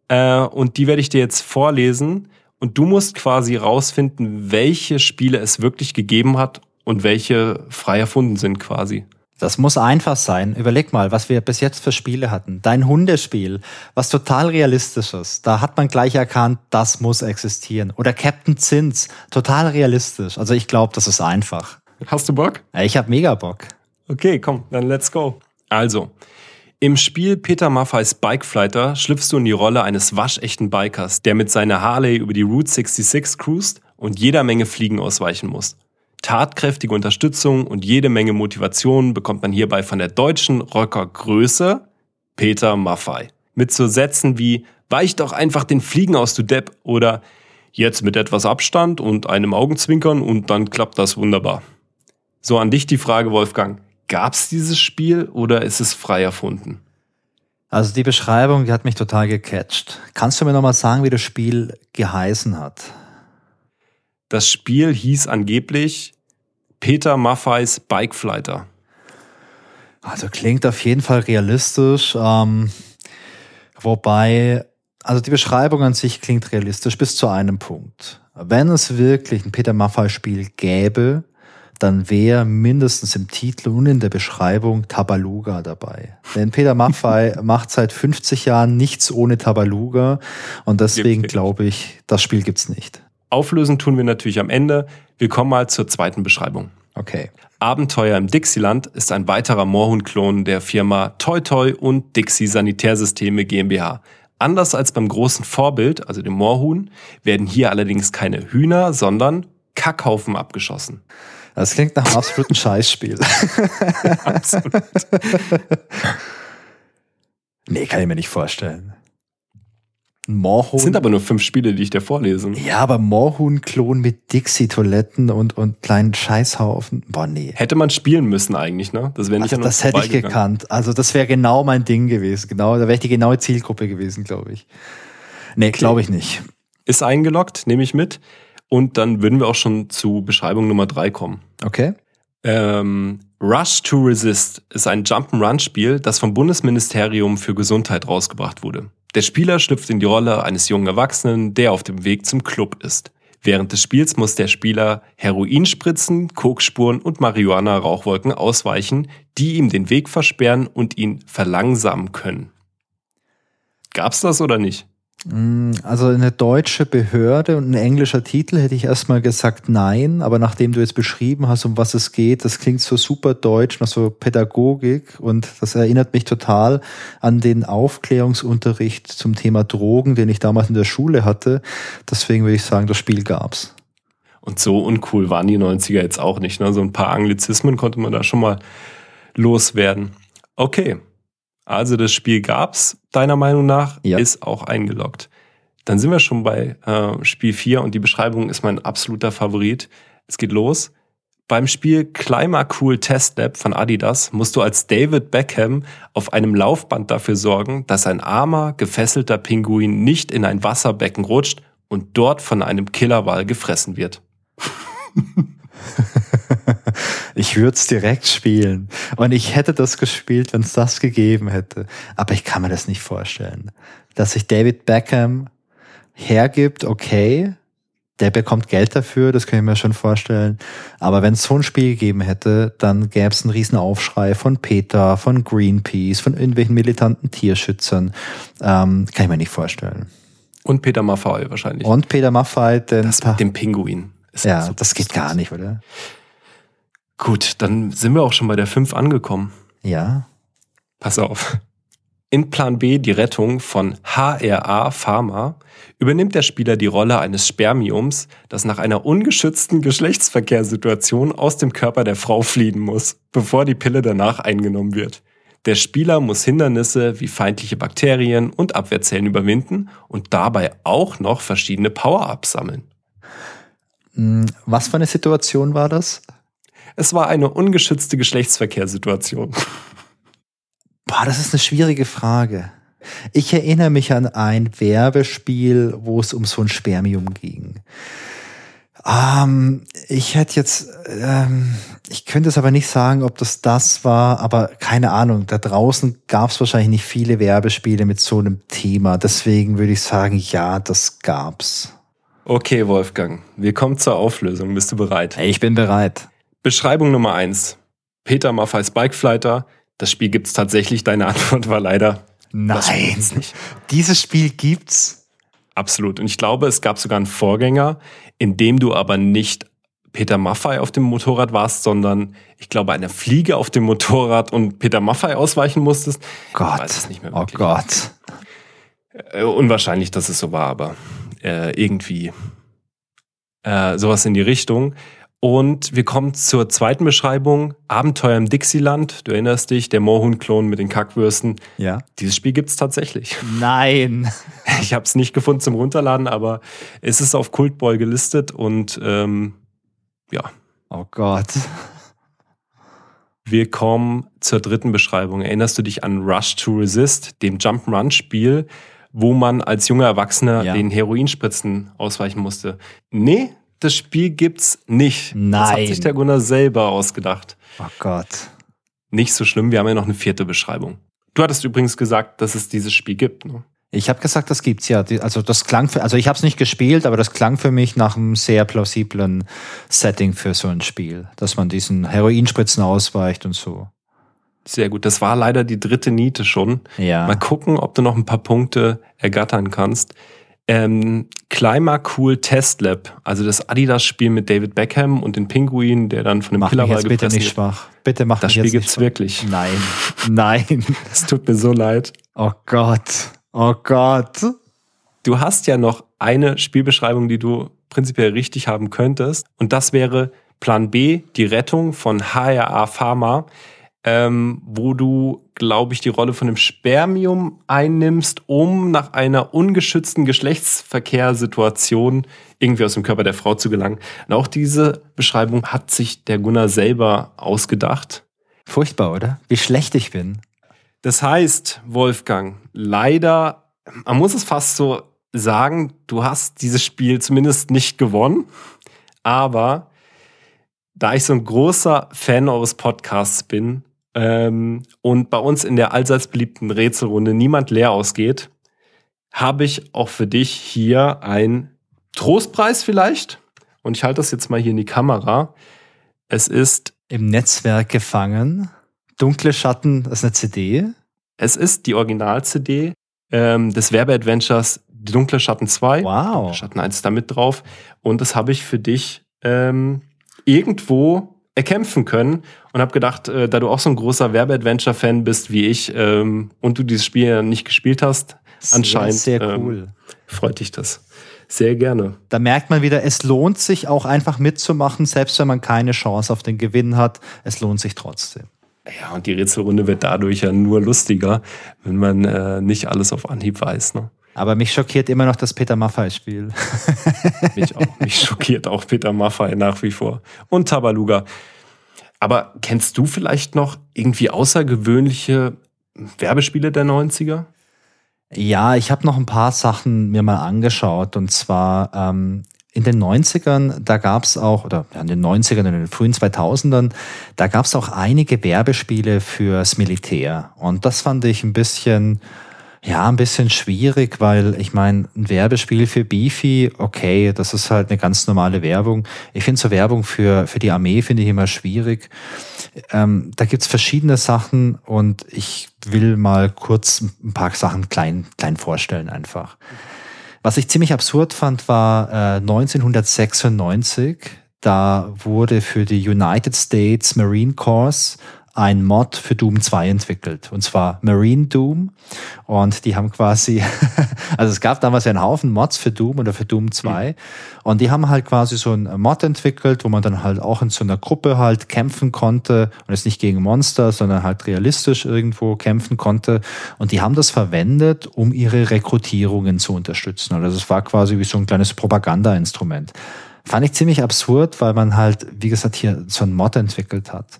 Äh, und die werde ich dir jetzt vorlesen. Und du musst quasi rausfinden, welche Spiele es wirklich gegeben hat und welche frei erfunden sind quasi. Das muss einfach sein. Überleg mal, was wir bis jetzt für Spiele hatten. Dein Hundespiel, was total realistisch ist. Da hat man gleich erkannt, das muss existieren. Oder Captain Zins, total realistisch. Also ich glaube, das ist einfach. Hast du Bock? Ich habe mega Bock. Okay, komm, dann let's go. Also, im Spiel Peter Maffeis Bikeflighter schlüpfst du in die Rolle eines waschechten Bikers, der mit seiner Harley über die Route 66 cruist und jeder Menge Fliegen ausweichen muss. Tatkräftige Unterstützung und jede Menge Motivation bekommt man hierbei von der deutschen Rockergröße Peter Maffei. Mit so Sätzen wie Weich doch einfach den Fliegen aus, du Depp oder jetzt mit etwas Abstand und einem Augenzwinkern und dann klappt das wunderbar. So an dich die Frage, Wolfgang. Gab es dieses Spiel oder ist es frei erfunden? Also die Beschreibung, die hat mich total gecatcht. Kannst du mir nochmal sagen, wie das Spiel geheißen hat? Das Spiel hieß angeblich Peter Maffeis Bikeflighter. Also klingt auf jeden Fall realistisch. Ähm, wobei, also die Beschreibung an sich klingt realistisch bis zu einem Punkt. Wenn es wirklich ein Peter Maffei Spiel gäbe, dann wäre mindestens im Titel und in der Beschreibung Tabaluga dabei. Denn Peter Maffei [LAUGHS] macht seit 50 Jahren nichts ohne Tabaluga und deswegen glaube ich, das Spiel gibt's nicht. Auflösen tun wir natürlich am Ende. Wir kommen mal zur zweiten Beschreibung. Okay. Abenteuer im Dixieland ist ein weiterer Moorhuhn-Klon der Firma Toy Toy und Dixie Sanitärsysteme GmbH. Anders als beim großen Vorbild, also dem Moorhuhn, werden hier allerdings keine Hühner, sondern Kackhaufen abgeschossen. Das klingt nach einem absoluten Scheißspiel. [LAUGHS] Absolut. nee, kann ich mir nicht vorstellen. Moorhuhn. sind aber nur fünf Spiele, die ich dir vorlese. ja, aber Moorhuhn-Klon mit Dixie-Toiletten und, und kleinen Scheißhaufen. Boah, nee. Hätte man spielen müssen eigentlich, ne? Das wäre nicht Also das hätte ich gekannt. Also das wäre genau mein Ding gewesen. Genau, da wäre ich die genaue Zielgruppe gewesen, glaube ich. Nee, glaube ich nicht. Ist eingeloggt, nehme ich mit. Und dann würden wir auch schon zu Beschreibung Nummer drei kommen. Okay. Ähm, Rush to Resist ist ein Jump'n'Run-Spiel, das vom Bundesministerium für Gesundheit rausgebracht wurde. Der Spieler schlüpft in die Rolle eines jungen Erwachsenen, der auf dem Weg zum Club ist. Während des Spiels muss der Spieler Heroinspritzen, Kokspuren und Marihuana-Rauchwolken ausweichen, die ihm den Weg versperren und ihn verlangsamen können. Gab's das oder nicht? Mm, Also eine deutsche Behörde und ein englischer Titel hätte ich erstmal gesagt nein, aber nachdem du jetzt beschrieben hast, um was es geht, das klingt so super deutsch, nach so Pädagogik und das erinnert mich total an den Aufklärungsunterricht zum Thema Drogen, den ich damals in der Schule hatte. Deswegen würde ich sagen, das Spiel gab's. Und so uncool waren die 90er jetzt auch nicht. Ne? So ein paar Anglizismen konnte man da schon mal loswerden. Okay, also das Spiel gab's deiner Meinung nach, Ja. ist auch eingeloggt. Dann sind wir schon bei äh, Spiel 4 und die Beschreibung ist mein absoluter Favorit. Es geht los. Beim Spiel Climber Cool Test Lab von Adidas musst du als David Beckham auf einem Laufband dafür sorgen, dass ein armer, gefesselter Pinguin nicht in ein Wasserbecken rutscht und dort von einem Killerwal gefressen wird. [LAUGHS] Ich würde es direkt spielen. Und ich hätte das gespielt, wenn es das gegeben hätte. Aber ich kann mir das nicht vorstellen. Dass sich David Beckham hergibt, okay, der bekommt Geld dafür, das kann ich mir schon vorstellen. Aber wenn es so ein Spiel gegeben hätte, dann gäbe es einen riesen Aufschrei von Peter, von Greenpeace, von irgendwelchen militanten Tierschützern. Ähm, kann ich mir nicht vorstellen. Und Peter Maffay wahrscheinlich. Und Peter Maffay, denn das mit dem Pinguin. ja, so das geht gar nicht, oder? Gut, dann sind wir auch schon bei der 5 angekommen. Ja. Pass auf. In Plan B, die Rettung von HRA Pharma, übernimmt der Spieler die Rolle eines Spermiums, das nach einer ungeschützten Geschlechtsverkehrssituation aus dem Körper der Frau fliehen muss, bevor die Pille danach eingenommen wird. Der Spieler muss Hindernisse wie feindliche Bakterien und Abwehrzellen überwinden und dabei auch noch verschiedene Power-Ups sammeln. Hm, Was für eine Situation war das? Es war eine ungeschützte Geschlechtsverkehrssituation. Boah, das ist eine schwierige Frage. Ich erinnere mich an ein Werbespiel, wo es um so ein Spermium ging. Ähm, ich hätte jetzt, ähm, ich könnte es aber nicht sagen, ob das das war, aber keine Ahnung. Da draußen gab es wahrscheinlich nicht viele Werbespiele mit so einem Thema. Deswegen würde ich sagen, ja, das gab's. Okay, Wolfgang, wir kommen zur Auflösung. Bist du bereit? Ich bin bereit. Beschreibung Nummer eins: Peter Maffeis Bikeflighter. Das Spiel gibt's tatsächlich. Deine [LAUGHS] Antwort war leider Nein, dieses Spiel gibt's. Absolut. Und ich glaube, es gab sogar einen Vorgänger, in dem du aber nicht Peter Maffei auf dem Motorrad warst, sondern ich glaube eine Fliege auf dem Motorrad und Peter Maffei ausweichen musstest. Gott. Ich weiß es nicht mehr oh. Gott. Äh, unwahrscheinlich, dass es so war, aber äh, irgendwie äh, sowas in die Richtung. Und wir kommen zur zweiten Beschreibung. Abenteuer im Dixieland. Du erinnerst dich, der Moorhuhn-Klon mit den Kackwürsten. Ja. Dieses Spiel gibt's tatsächlich. Nein. [LAUGHS] Ich habe es nicht gefunden zum Runterladen, aber es ist auf Cultboy gelistet und ähm, ja, Oh Gott. wir kommen zur dritten Beschreibung. Erinnerst du dich an Rush to Resist, dem Jump'n'Run-Spiel, wo man als junger Erwachsener Ja. den Heroinspritzen ausweichen musste? Nee, das Spiel gibt's nicht. Das hat Nein. sich der Gunnar selber ausgedacht. Oh Gott. Nicht so schlimm, wir haben ja noch eine vierte Beschreibung. Du hattest übrigens gesagt, dass es dieses Spiel gibt. Ne? Ich habe gesagt, das gibt's ja. Also das klang für, also ich habe es nicht gespielt, aber das klang für mich nach einem sehr plausiblen Setting für so ein Spiel, dass man diesen Heroinspritzen ausweicht und so. Sehr gut. Das war leider die dritte Niete schon. Ja. Mal gucken, ob du noch ein paar Punkte ergattern kannst. Ähm, Climber Cool Test Lab, also das Adidas-Spiel mit David Beckham und den Pinguin, der dann von dem Mach Killerball bitte nicht wird. schwach. Bitte mach Das Spiel jetzt gibt's nicht wirklich. schwach. Nein. [LAUGHS] Nein. Es tut mir so leid. Oh Gott. Oh Gott. Du hast ja noch eine Spielbeschreibung, die du prinzipiell richtig haben könntest. Und das wäre Plan B, die Rettung von HRA Pharma, ähm, wo du, glaube ich, die Rolle von dem Spermium einnimmst, um nach einer ungeschützten Geschlechtsverkehrssituation irgendwie aus dem Körper der Frau zu gelangen. Und auch diese Beschreibung hat sich der Gunnar selber ausgedacht. Furchtbar, oder? Wie schlecht ich bin. Das heißt, Wolfgang, leider, man muss es fast so sagen, du hast dieses Spiel zumindest nicht gewonnen. Aber da ich so ein großer Fan eures Podcasts bin ähm, und bei uns in der allseits beliebten Rätselrunde niemand leer ausgeht, habe ich auch für dich hier einen Trostpreis vielleicht. Und ich halte das jetzt mal hier in die Kamera. Es ist Im Netzwerk gefangen. Dunkle Schatten, das ist eine CD. Es ist die Original-CD ähm, des Werbeadventures Die Dunkle Schatten 2. Wow. Schatten 1 ist da mit drauf. Und das habe ich für dich ähm, irgendwo erkämpfen können und habe gedacht, äh, da du auch so ein großer Werbeadventure-Fan bist wie ich ähm, und du dieses Spiel ja nicht gespielt hast, anscheinend Sehr, sehr ähm, cool. freut dich das. Sehr gerne. Da merkt man wieder, es lohnt sich auch einfach mitzumachen, selbst wenn man keine Chance auf den Gewinn hat. Es lohnt sich trotzdem. Ja, und die Rätselrunde wird dadurch ja nur lustiger, wenn man äh, nicht alles auf Anhieb weiß. Ne? Aber mich schockiert immer noch das Peter Maffay-Spiel. [LAUGHS] Mich auch. Mich schockiert auch Peter Maffay nach wie vor. Und Tabaluga. Aber kennst du vielleicht noch irgendwie außergewöhnliche Werbespiele der 90er? Ja, ich habe noch ein paar Sachen mir mal angeschaut. Und zwar ähm, in den 90ern, da gab es auch, oder ja, in den 90ern, in den frühen 2000ern, da gab es auch einige Werbespiele fürs Militär. Und das fand ich ein bisschen, ja, ein bisschen schwierig, weil ich meine, ein Werbespiel für Beefy, okay, das ist halt eine ganz normale Werbung. Ich finde so Werbung für, für die Armee finde ich immer schwierig. Ähm, da gibt's verschiedene Sachen und ich will mal kurz ein paar Sachen klein, klein vorstellen einfach. Was ich ziemlich absurd fand, war äh, 1996. Da wurde für die United States Marine Corps ein Mod für Doom 2 entwickelt. Und zwar Marine Doom. Und die haben quasi, [LAUGHS] also es gab damals ja einen Haufen Mods für Doom oder für Doom 2. Und die haben halt quasi so ein Mod entwickelt, wo man dann halt auch in so einer Gruppe halt kämpfen konnte. Und es nicht gegen Monster, sondern halt realistisch irgendwo kämpfen konnte. Und die haben das verwendet, um ihre Rekrutierungen zu unterstützen. Also es war quasi wie so ein kleines Propaganda-Instrument. Fand ich ziemlich absurd, weil man halt, wie gesagt, hier so ein Mod entwickelt hat.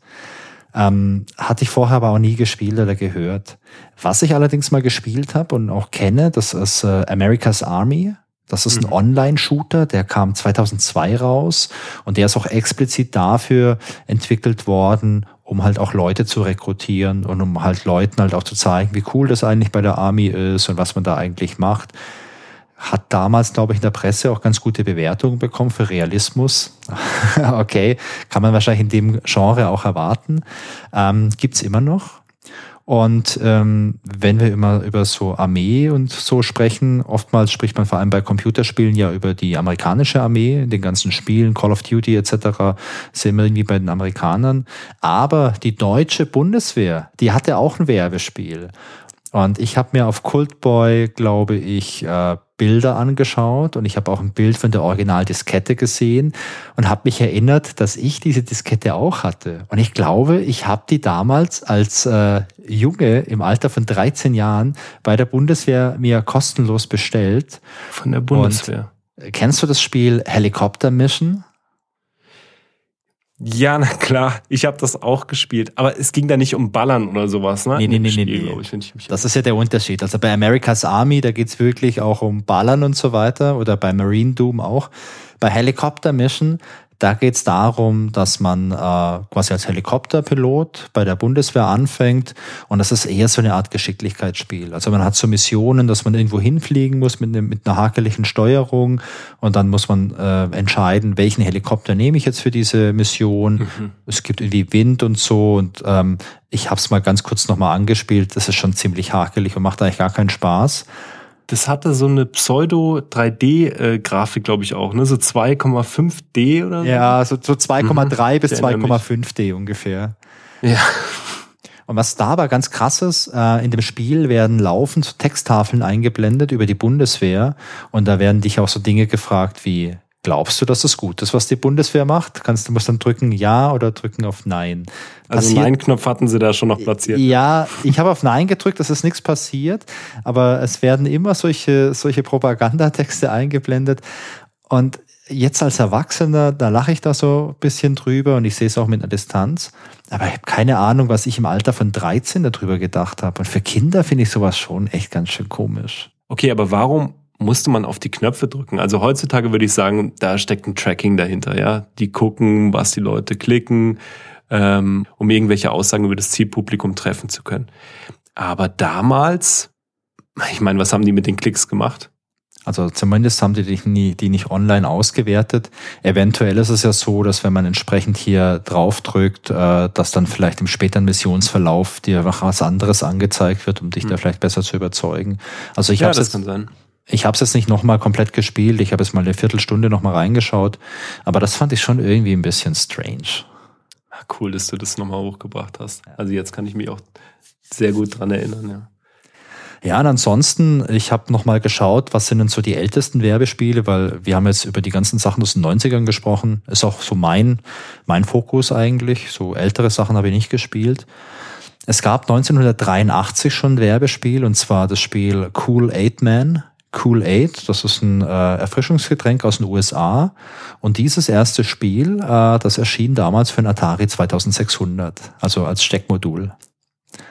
Ähm, hatte ich vorher aber auch nie gespielt oder gehört. Was ich allerdings mal gespielt habe und auch kenne, das ist äh, America's Army. Das ist ein Mhm. Online-Shooter, der kam 2002 raus und der ist auch explizit dafür entwickelt worden, um halt auch Leute zu rekrutieren und um halt Leuten halt auch zu zeigen, wie cool das eigentlich bei der Army ist und was man da eigentlich macht. Hat damals, glaube ich, in der Presse auch ganz gute Bewertungen bekommen für Realismus. [LAUGHS] okay, kann man wahrscheinlich in dem Genre auch erwarten. Ähm, gibt's immer noch. Und ähm, wenn wir immer über so Armee und so sprechen, oftmals spricht man vor allem bei Computerspielen ja über die amerikanische Armee, in den ganzen Spielen, Call of Duty etc. sind wir irgendwie bei den Amerikanern. Aber die deutsche Bundeswehr, die hatte auch ein Werbespiel. Und ich habe mir auf Cultboy, glaube ich, äh, Bilder angeschaut und ich habe auch ein Bild von der Originaldiskette gesehen und habe mich erinnert, dass ich diese Diskette auch hatte. Und ich glaube, ich habe die damals als äh, Junge im Alter von 13 Jahren bei der Bundeswehr mir kostenlos bestellt. Von der Bundeswehr. Kennst du das Spiel Helicopter Mission? Ja, na klar, ich habe das auch gespielt. Aber es ging da nicht um Ballern oder sowas, ne? Nee, nee, nee, nee, Spiel, nee. glaub ich, ich Das ist ja der Unterschied. Also bei America's Army, da geht's wirklich auch um Ballern und so weiter oder bei Marine Doom auch. Bei Helicopter Mission, Da geht es darum, dass man äh, quasi als Helikopterpilot bei der Bundeswehr anfängt und das ist eher so eine Art Geschicklichkeitsspiel. Also man hat so Missionen, dass man irgendwo hinfliegen muss mit, ne, mit einer hakeligen Steuerung und dann muss man äh, entscheiden, welchen Helikopter nehme ich jetzt für diese Mission. Mhm. Es gibt irgendwie Wind und so und ähm, ich habe es mal ganz kurz nochmal angespielt. Das ist schon ziemlich hakelig und macht eigentlich gar keinen Spaß. Das hatte so eine Pseudo-3D-Grafik, glaube ich, auch, ne? So 2,5D oder so? Ja, so, so 2,3 mhm. bis 2,5D ungefähr. Ja. Und was da aber ganz krass ist, äh, in dem Spiel werden laufend Texttafeln eingeblendet über die Bundeswehr und da werden dich auch so Dinge gefragt wie, Glaubst du, dass es gut ist, was die Bundeswehr macht? Kannst du musst dann drücken Ja oder drücken auf Nein. Also Nein-Knopf hatten sie da schon noch platziert. Ja, ich habe auf Nein gedrückt, es ist nichts passiert, aber es werden immer solche, solche Propagandatexte eingeblendet. Und jetzt als Erwachsener, da lache ich da so ein bisschen drüber und ich sehe es auch mit einer Distanz. Aber ich habe keine Ahnung, was ich im Alter von 13 darüber gedacht habe. Und für Kinder finde ich sowas schon echt ganz schön komisch. Okay, aber warum musste man auf die Knöpfe drücken. Also heutzutage würde ich sagen, da steckt ein Tracking dahinter, ja. Die gucken, was die Leute klicken, ähm, um irgendwelche Aussagen über das Zielpublikum treffen zu können. Aber damals, ich meine, was haben die mit den Klicks gemacht? Also zumindest haben die die, die nicht online ausgewertet. Eventuell ist es ja so, dass wenn man entsprechend hier draufdrückt, äh, dass dann vielleicht im späteren Missionsverlauf dir was anderes angezeigt wird, um dich hm. da vielleicht besser zu überzeugen. Also ich ja, habe es ich habe es jetzt nicht nochmal komplett gespielt, ich habe es mal eine Viertelstunde nochmal reingeschaut, aber das fand ich schon irgendwie ein bisschen strange. Cool, dass du das nochmal hochgebracht hast. Also jetzt kann ich mich auch sehr gut dran erinnern, ja. Ja, und ansonsten, ich habe nochmal geschaut, was sind denn so die ältesten Werbespiele, weil wir haben jetzt über die ganzen Sachen aus den 90ern gesprochen. Ist auch so mein, mein Fokus eigentlich. So ältere Sachen habe ich nicht gespielt. Es gab 1983 schon ein Werbespiel, und zwar das Spiel Cool Eight Man. Cool Aid, das ist ein äh, Erfrischungsgetränk aus den USA. Und dieses erste Spiel, äh, das erschien damals für ein Atari 2600, also als Steckmodul.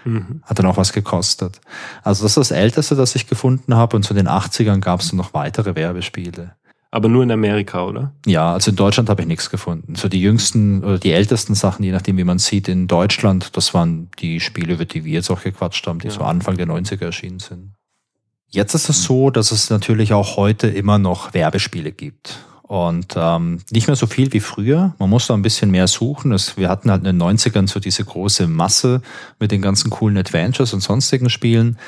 Mhm. Hat dann auch was gekostet. Also das ist das Älteste, das ich gefunden habe. Und zu den 80ern gab es noch weitere Werbespiele. Aber nur in Amerika, oder? Ja, also in Deutschland habe ich nichts gefunden. So die jüngsten oder die ältesten Sachen, je nachdem, wie man sieht, in Deutschland, das waren die Spiele, über die wir jetzt auch gequatscht haben, die ja. so Anfang der 90er erschienen sind. Jetzt ist es so, dass es natürlich auch heute immer noch Werbespiele gibt. Und ähm, nicht mehr so viel wie früher. Man muss da ein bisschen mehr suchen. Es, wir hatten halt in den 90ern so diese große Masse mit den ganzen coolen Adventures und sonstigen Spielen.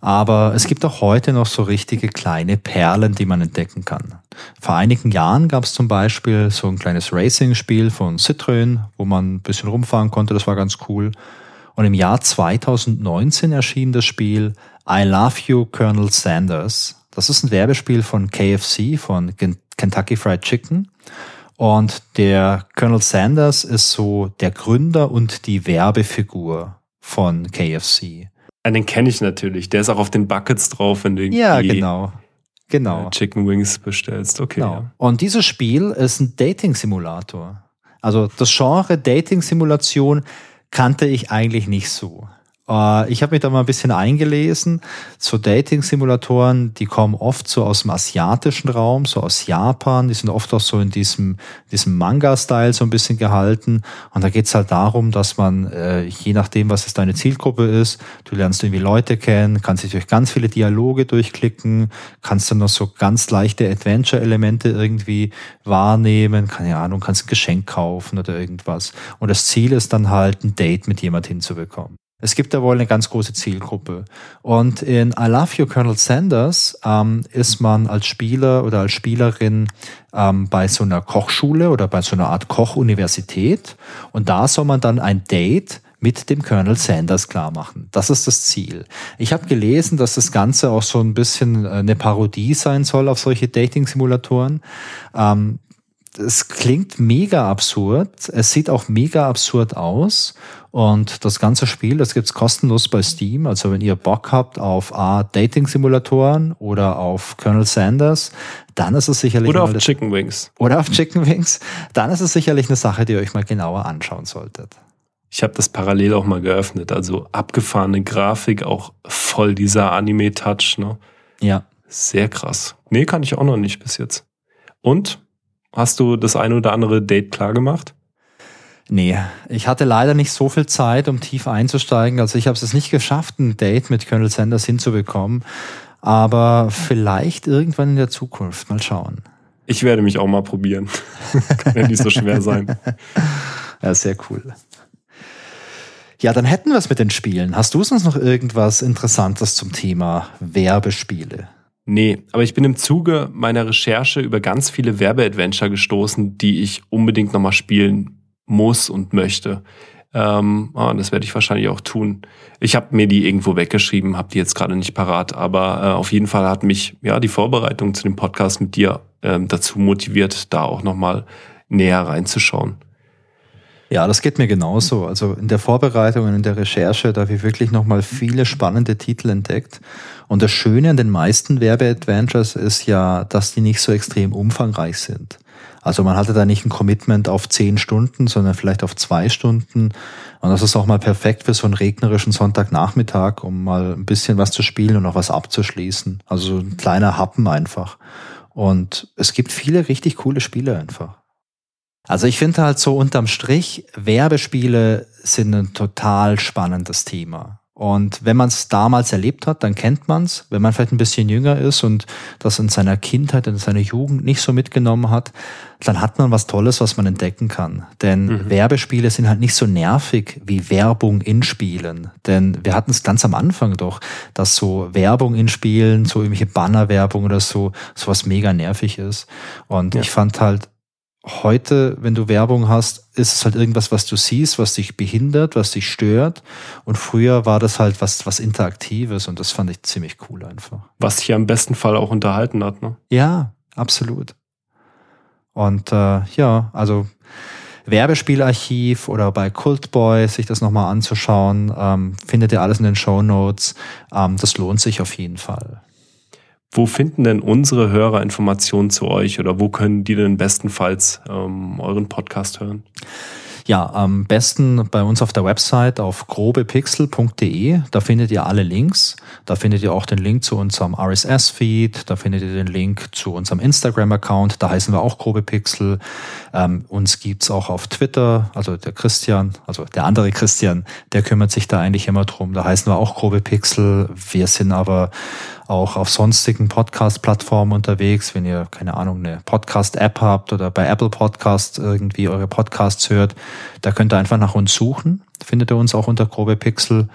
Aber es gibt auch heute noch so richtige kleine Perlen, die man entdecken kann. Vor einigen Jahren gab es zum Beispiel so ein kleines Racing-Spiel von Citroën, wo man ein bisschen rumfahren konnte. Das war ganz cool. Und im Jahr 2019 erschien das Spiel I Love You, Colonel Sanders. Das ist ein Werbespiel von KFC, von Kentucky Fried Chicken. Und der Colonel Sanders ist so der Gründer und die Werbefigur von KFC. Den kenne ich natürlich. Der ist auch auf den Buckets drauf, wenn du ja, genau. Genau. Äh, Chicken Wings bestellst. Okay. Genau. Ja. Und dieses Spiel ist ein Dating-Simulator. Also das Genre Dating-Simulation kannte ich eigentlich nicht so. Äh, ich habe mich da mal ein bisschen eingelesen. So Dating-Simulatoren, die kommen oft so aus dem asiatischen Raum, so aus Japan. Die sind oft auch so in diesem, diesem Manga-Style so ein bisschen gehalten. Und da geht's halt darum, dass man, äh, je nachdem, was es deine Zielgruppe ist, du lernst irgendwie Leute kennen, kannst dich durch ganz viele Dialoge durchklicken, kannst dann noch so ganz leichte Adventure-Elemente irgendwie wahrnehmen, keine Ahnung, kannst ein Geschenk kaufen oder irgendwas. Und das Ziel ist dann halt, ein Date mit jemand hinzubekommen. Es gibt da wohl eine ganz große Zielgruppe. Und in I Love You, Colonel Sanders ähm, ist man als Spieler oder als Spielerin ähm, bei so einer Kochschule oder bei so einer Art Kochuniversität. Und da soll man dann ein Date mit dem Colonel Sanders klar machen. Das ist das Ziel. Ich habe gelesen, dass das Ganze auch so ein bisschen äh, eine Parodie sein soll auf solche Dating-Simulatoren. Ähm, es klingt mega absurd. Es sieht auch mega absurd aus. Und das ganze Spiel, das gibt's kostenlos bei Steam. Also wenn ihr Bock habt auf A, Dating-Simulatoren oder auf Colonel Sanders, dann ist es sicherlich... Oder auf Chicken Wings. Oder auf Chicken Wings. Dann ist es sicherlich eine Sache, die ihr euch mal genauer anschauen solltet. Ich habe das parallel auch mal geöffnet. Also abgefahrene Grafik, auch voll dieser Anime-Touch. Ne? Ja. Sehr krass. Nee, kann ich auch noch nicht bis jetzt. Und Hast du das eine oder andere Date klar gemacht? Nee, ich hatte leider nicht so viel Zeit, um tief einzusteigen. Also ich habe es nicht geschafft, ein Date mit Colonel Sanders hinzubekommen. Aber vielleicht irgendwann in der Zukunft. Mal schauen. Ich werde mich auch mal probieren. [LAUGHS] Kann ja nicht so schwer sein. [LAUGHS] Ja, sehr cool. Ja, dann hätten wir es mit den Spielen. Hast du sonst noch irgendwas Interessantes zum Thema Werbespiele? Nee, aber ich bin im Zuge meiner Recherche über ganz viele Werbeadventure gestoßen, die ich unbedingt nochmal spielen muss und möchte. Ähm, ah, das werde ich wahrscheinlich auch tun. Ich habe mir die irgendwo weggeschrieben, habe die jetzt gerade nicht parat, aber äh, auf jeden Fall hat mich ja die Vorbereitung zu dem Podcast mit dir ähm, dazu motiviert, da auch nochmal näher reinzuschauen. Ja, das geht mir genauso. Also in der Vorbereitung und in der Recherche, da habe ich wirklich nochmal viele spannende Titel entdeckt. Und das Schöne an den meisten Werbeadventures ist ja, dass die nicht so extrem umfangreich sind. Also man hatte da nicht ein Commitment auf zehn Stunden, sondern vielleicht auf zwei Stunden. Und das ist auch mal perfekt für so einen regnerischen Sonntagnachmittag, um mal ein bisschen was zu spielen und auch was abzuschließen. Also so ein kleiner Happen einfach. Und es gibt viele richtig coole Spiele einfach. Also ich finde halt so unterm Strich, Werbespiele sind ein total spannendes Thema. Und wenn man es damals erlebt hat, dann kennt man es. Wenn man vielleicht ein bisschen jünger ist und das in seiner Kindheit, in seiner Jugend nicht so mitgenommen hat, dann hat man was Tolles, was man entdecken kann. Denn mhm. Werbespiele sind halt nicht so nervig wie Werbung in Spielen. Denn wir hatten es ganz am Anfang doch, dass so Werbung in Spielen, so irgendwelche Bannerwerbung oder so, sowas mega nervig ist. Und ja. ich fand halt, heute, wenn du Werbung hast, ist es halt irgendwas, was du siehst, was dich behindert, was dich stört. Und früher war das halt was, was Interaktives und das fand ich ziemlich cool einfach. Was dich ja im besten Fall auch unterhalten hat, ne? Ja, absolut. Und äh, ja, also Werbespielarchiv oder bei Cultboy sich das nochmal anzuschauen, ähm, findet ihr alles in den Show Notes. Ähm, das lohnt sich auf jeden Fall. Wo finden denn unsere Hörer Informationen zu euch oder wo können die denn bestenfalls ähm, euren Podcast hören? Ja, am besten bei uns auf der Website auf grobepixel.de. Da findet ihr alle Links. Da findet ihr auch den Link zu unserem RSS-Feed. Da findet ihr den Link zu unserem Instagram-Account. Da heißen wir auch grobepixel. Ähm, uns gibt's auch auf Twitter. Also der Christian, also der andere Christian, der kümmert sich da eigentlich immer drum. Da heißen wir auch grobepixel. Wir sind aber auch auf sonstigen Podcast-Plattformen unterwegs. Wenn ihr, keine Ahnung, eine Podcast-App habt oder bei Apple Podcasts irgendwie eure Podcasts hört, da könnt ihr einfach nach uns suchen. Findet ihr uns auch unter Grobe Pixel.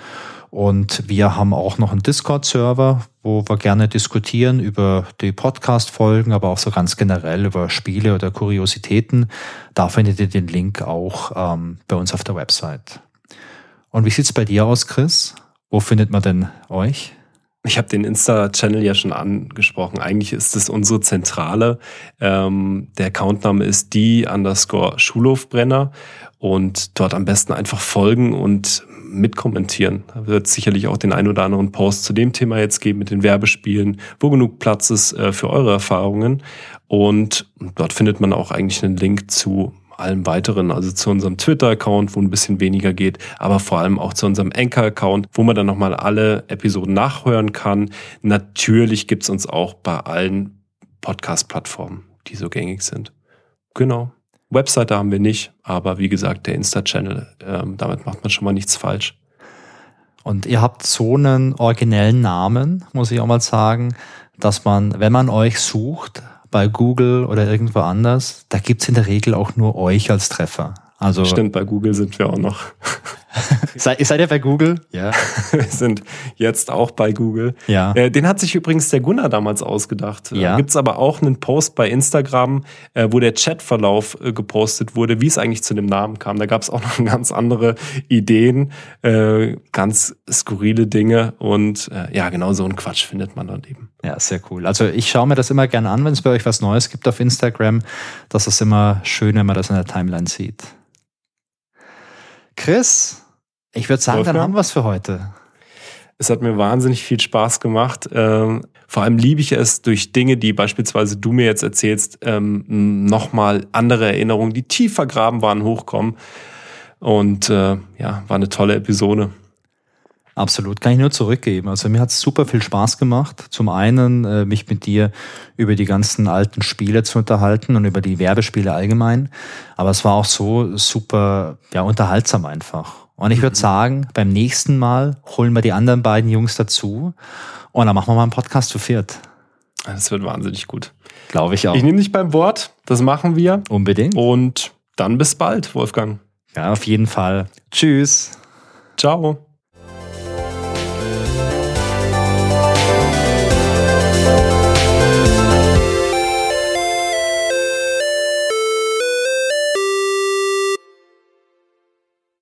Und wir haben auch noch einen Discord-Server, wo wir gerne diskutieren über die Podcast-Folgen, aber auch so ganz generell über Spiele oder Kuriositäten. Da findet ihr den Link auch ähm, bei uns auf der Website. Und wie sieht's bei dir aus, Chris? Wo findet man denn euch? Ich habe den Insta-Channel ja schon angesprochen. Eigentlich ist es unsere Zentrale. Ähm, der Accountname ist die underscore Schulhofbrenner und dort am besten einfach folgen und mitkommentieren. Da wird sicherlich auch den ein oder anderen Post zu dem Thema jetzt geben mit den Werbespielen, wo genug Platz ist äh, für eure Erfahrungen. Und dort findet man auch eigentlich einen Link zu allem weiteren, also zu unserem Twitter-Account, wo ein bisschen weniger geht, aber vor allem auch zu unserem Anchor-Account, wo man dann nochmal alle Episoden nachhören kann. Natürlich gibt's uns auch bei allen Podcast-Plattformen, die so gängig sind. Genau. Webseite haben wir nicht, aber wie gesagt, der Insta-Channel, ähm, damit macht man schon mal nichts falsch. Und ihr habt so einen originellen Namen, muss ich auch mal sagen, dass man, wenn man euch sucht, bei Google oder irgendwo anders, da gibt's in der Regel auch nur euch als Treffer. Also Stimmt, bei Google sind wir auch noch. [LAUGHS] Seid, seid ihr bei Google? Ja. [LAUGHS] wir sind jetzt auch bei Google. Ja. Äh, den hat sich übrigens der Gunnar damals ausgedacht. Ja. Da gibt's aber auch einen Post bei Instagram, äh, wo der Chatverlauf äh, gepostet wurde, wie es eigentlich zu dem Namen kam. Da gab's auch [LAUGHS] noch ganz andere Ideen, äh, ganz skurrile Dinge und äh, ja, genau so einen Quatsch findet man dann eben. Ja, sehr cool. Also ich schaue mir das immer gerne an, wenn es bei euch was Neues gibt auf Instagram. Das ist immer schön, wenn man das in der Timeline sieht. Chris, ich würde sagen, dann haben wir es für heute. Es hat mir wahnsinnig viel Spaß gemacht. Ähm, vor allem liebe ich es durch Dinge, die beispielsweise du mir jetzt erzählst, ähm, nochmal andere Erinnerungen, die tief vergraben waren, hochkommen. Und äh, ja, war eine tolle Episode. Absolut, kann ich nur zurückgeben. Also mir hat es super viel Spaß gemacht. Zum einen, äh, mich mit dir über die ganzen alten Spiele zu unterhalten und über die Werbespiele allgemein. Aber es war auch so super, ja, unterhaltsam einfach. Und ich würde mhm. sagen, beim nächsten Mal holen wir die anderen beiden Jungs dazu und dann machen wir mal einen Podcast zu viert. Das wird wahnsinnig gut. Glaube ich auch. Ich nehme dich beim Wort. Das machen wir. Unbedingt. Und dann bis bald, Wolfgang. Ja, auf jeden Fall. Tschüss. Ciao.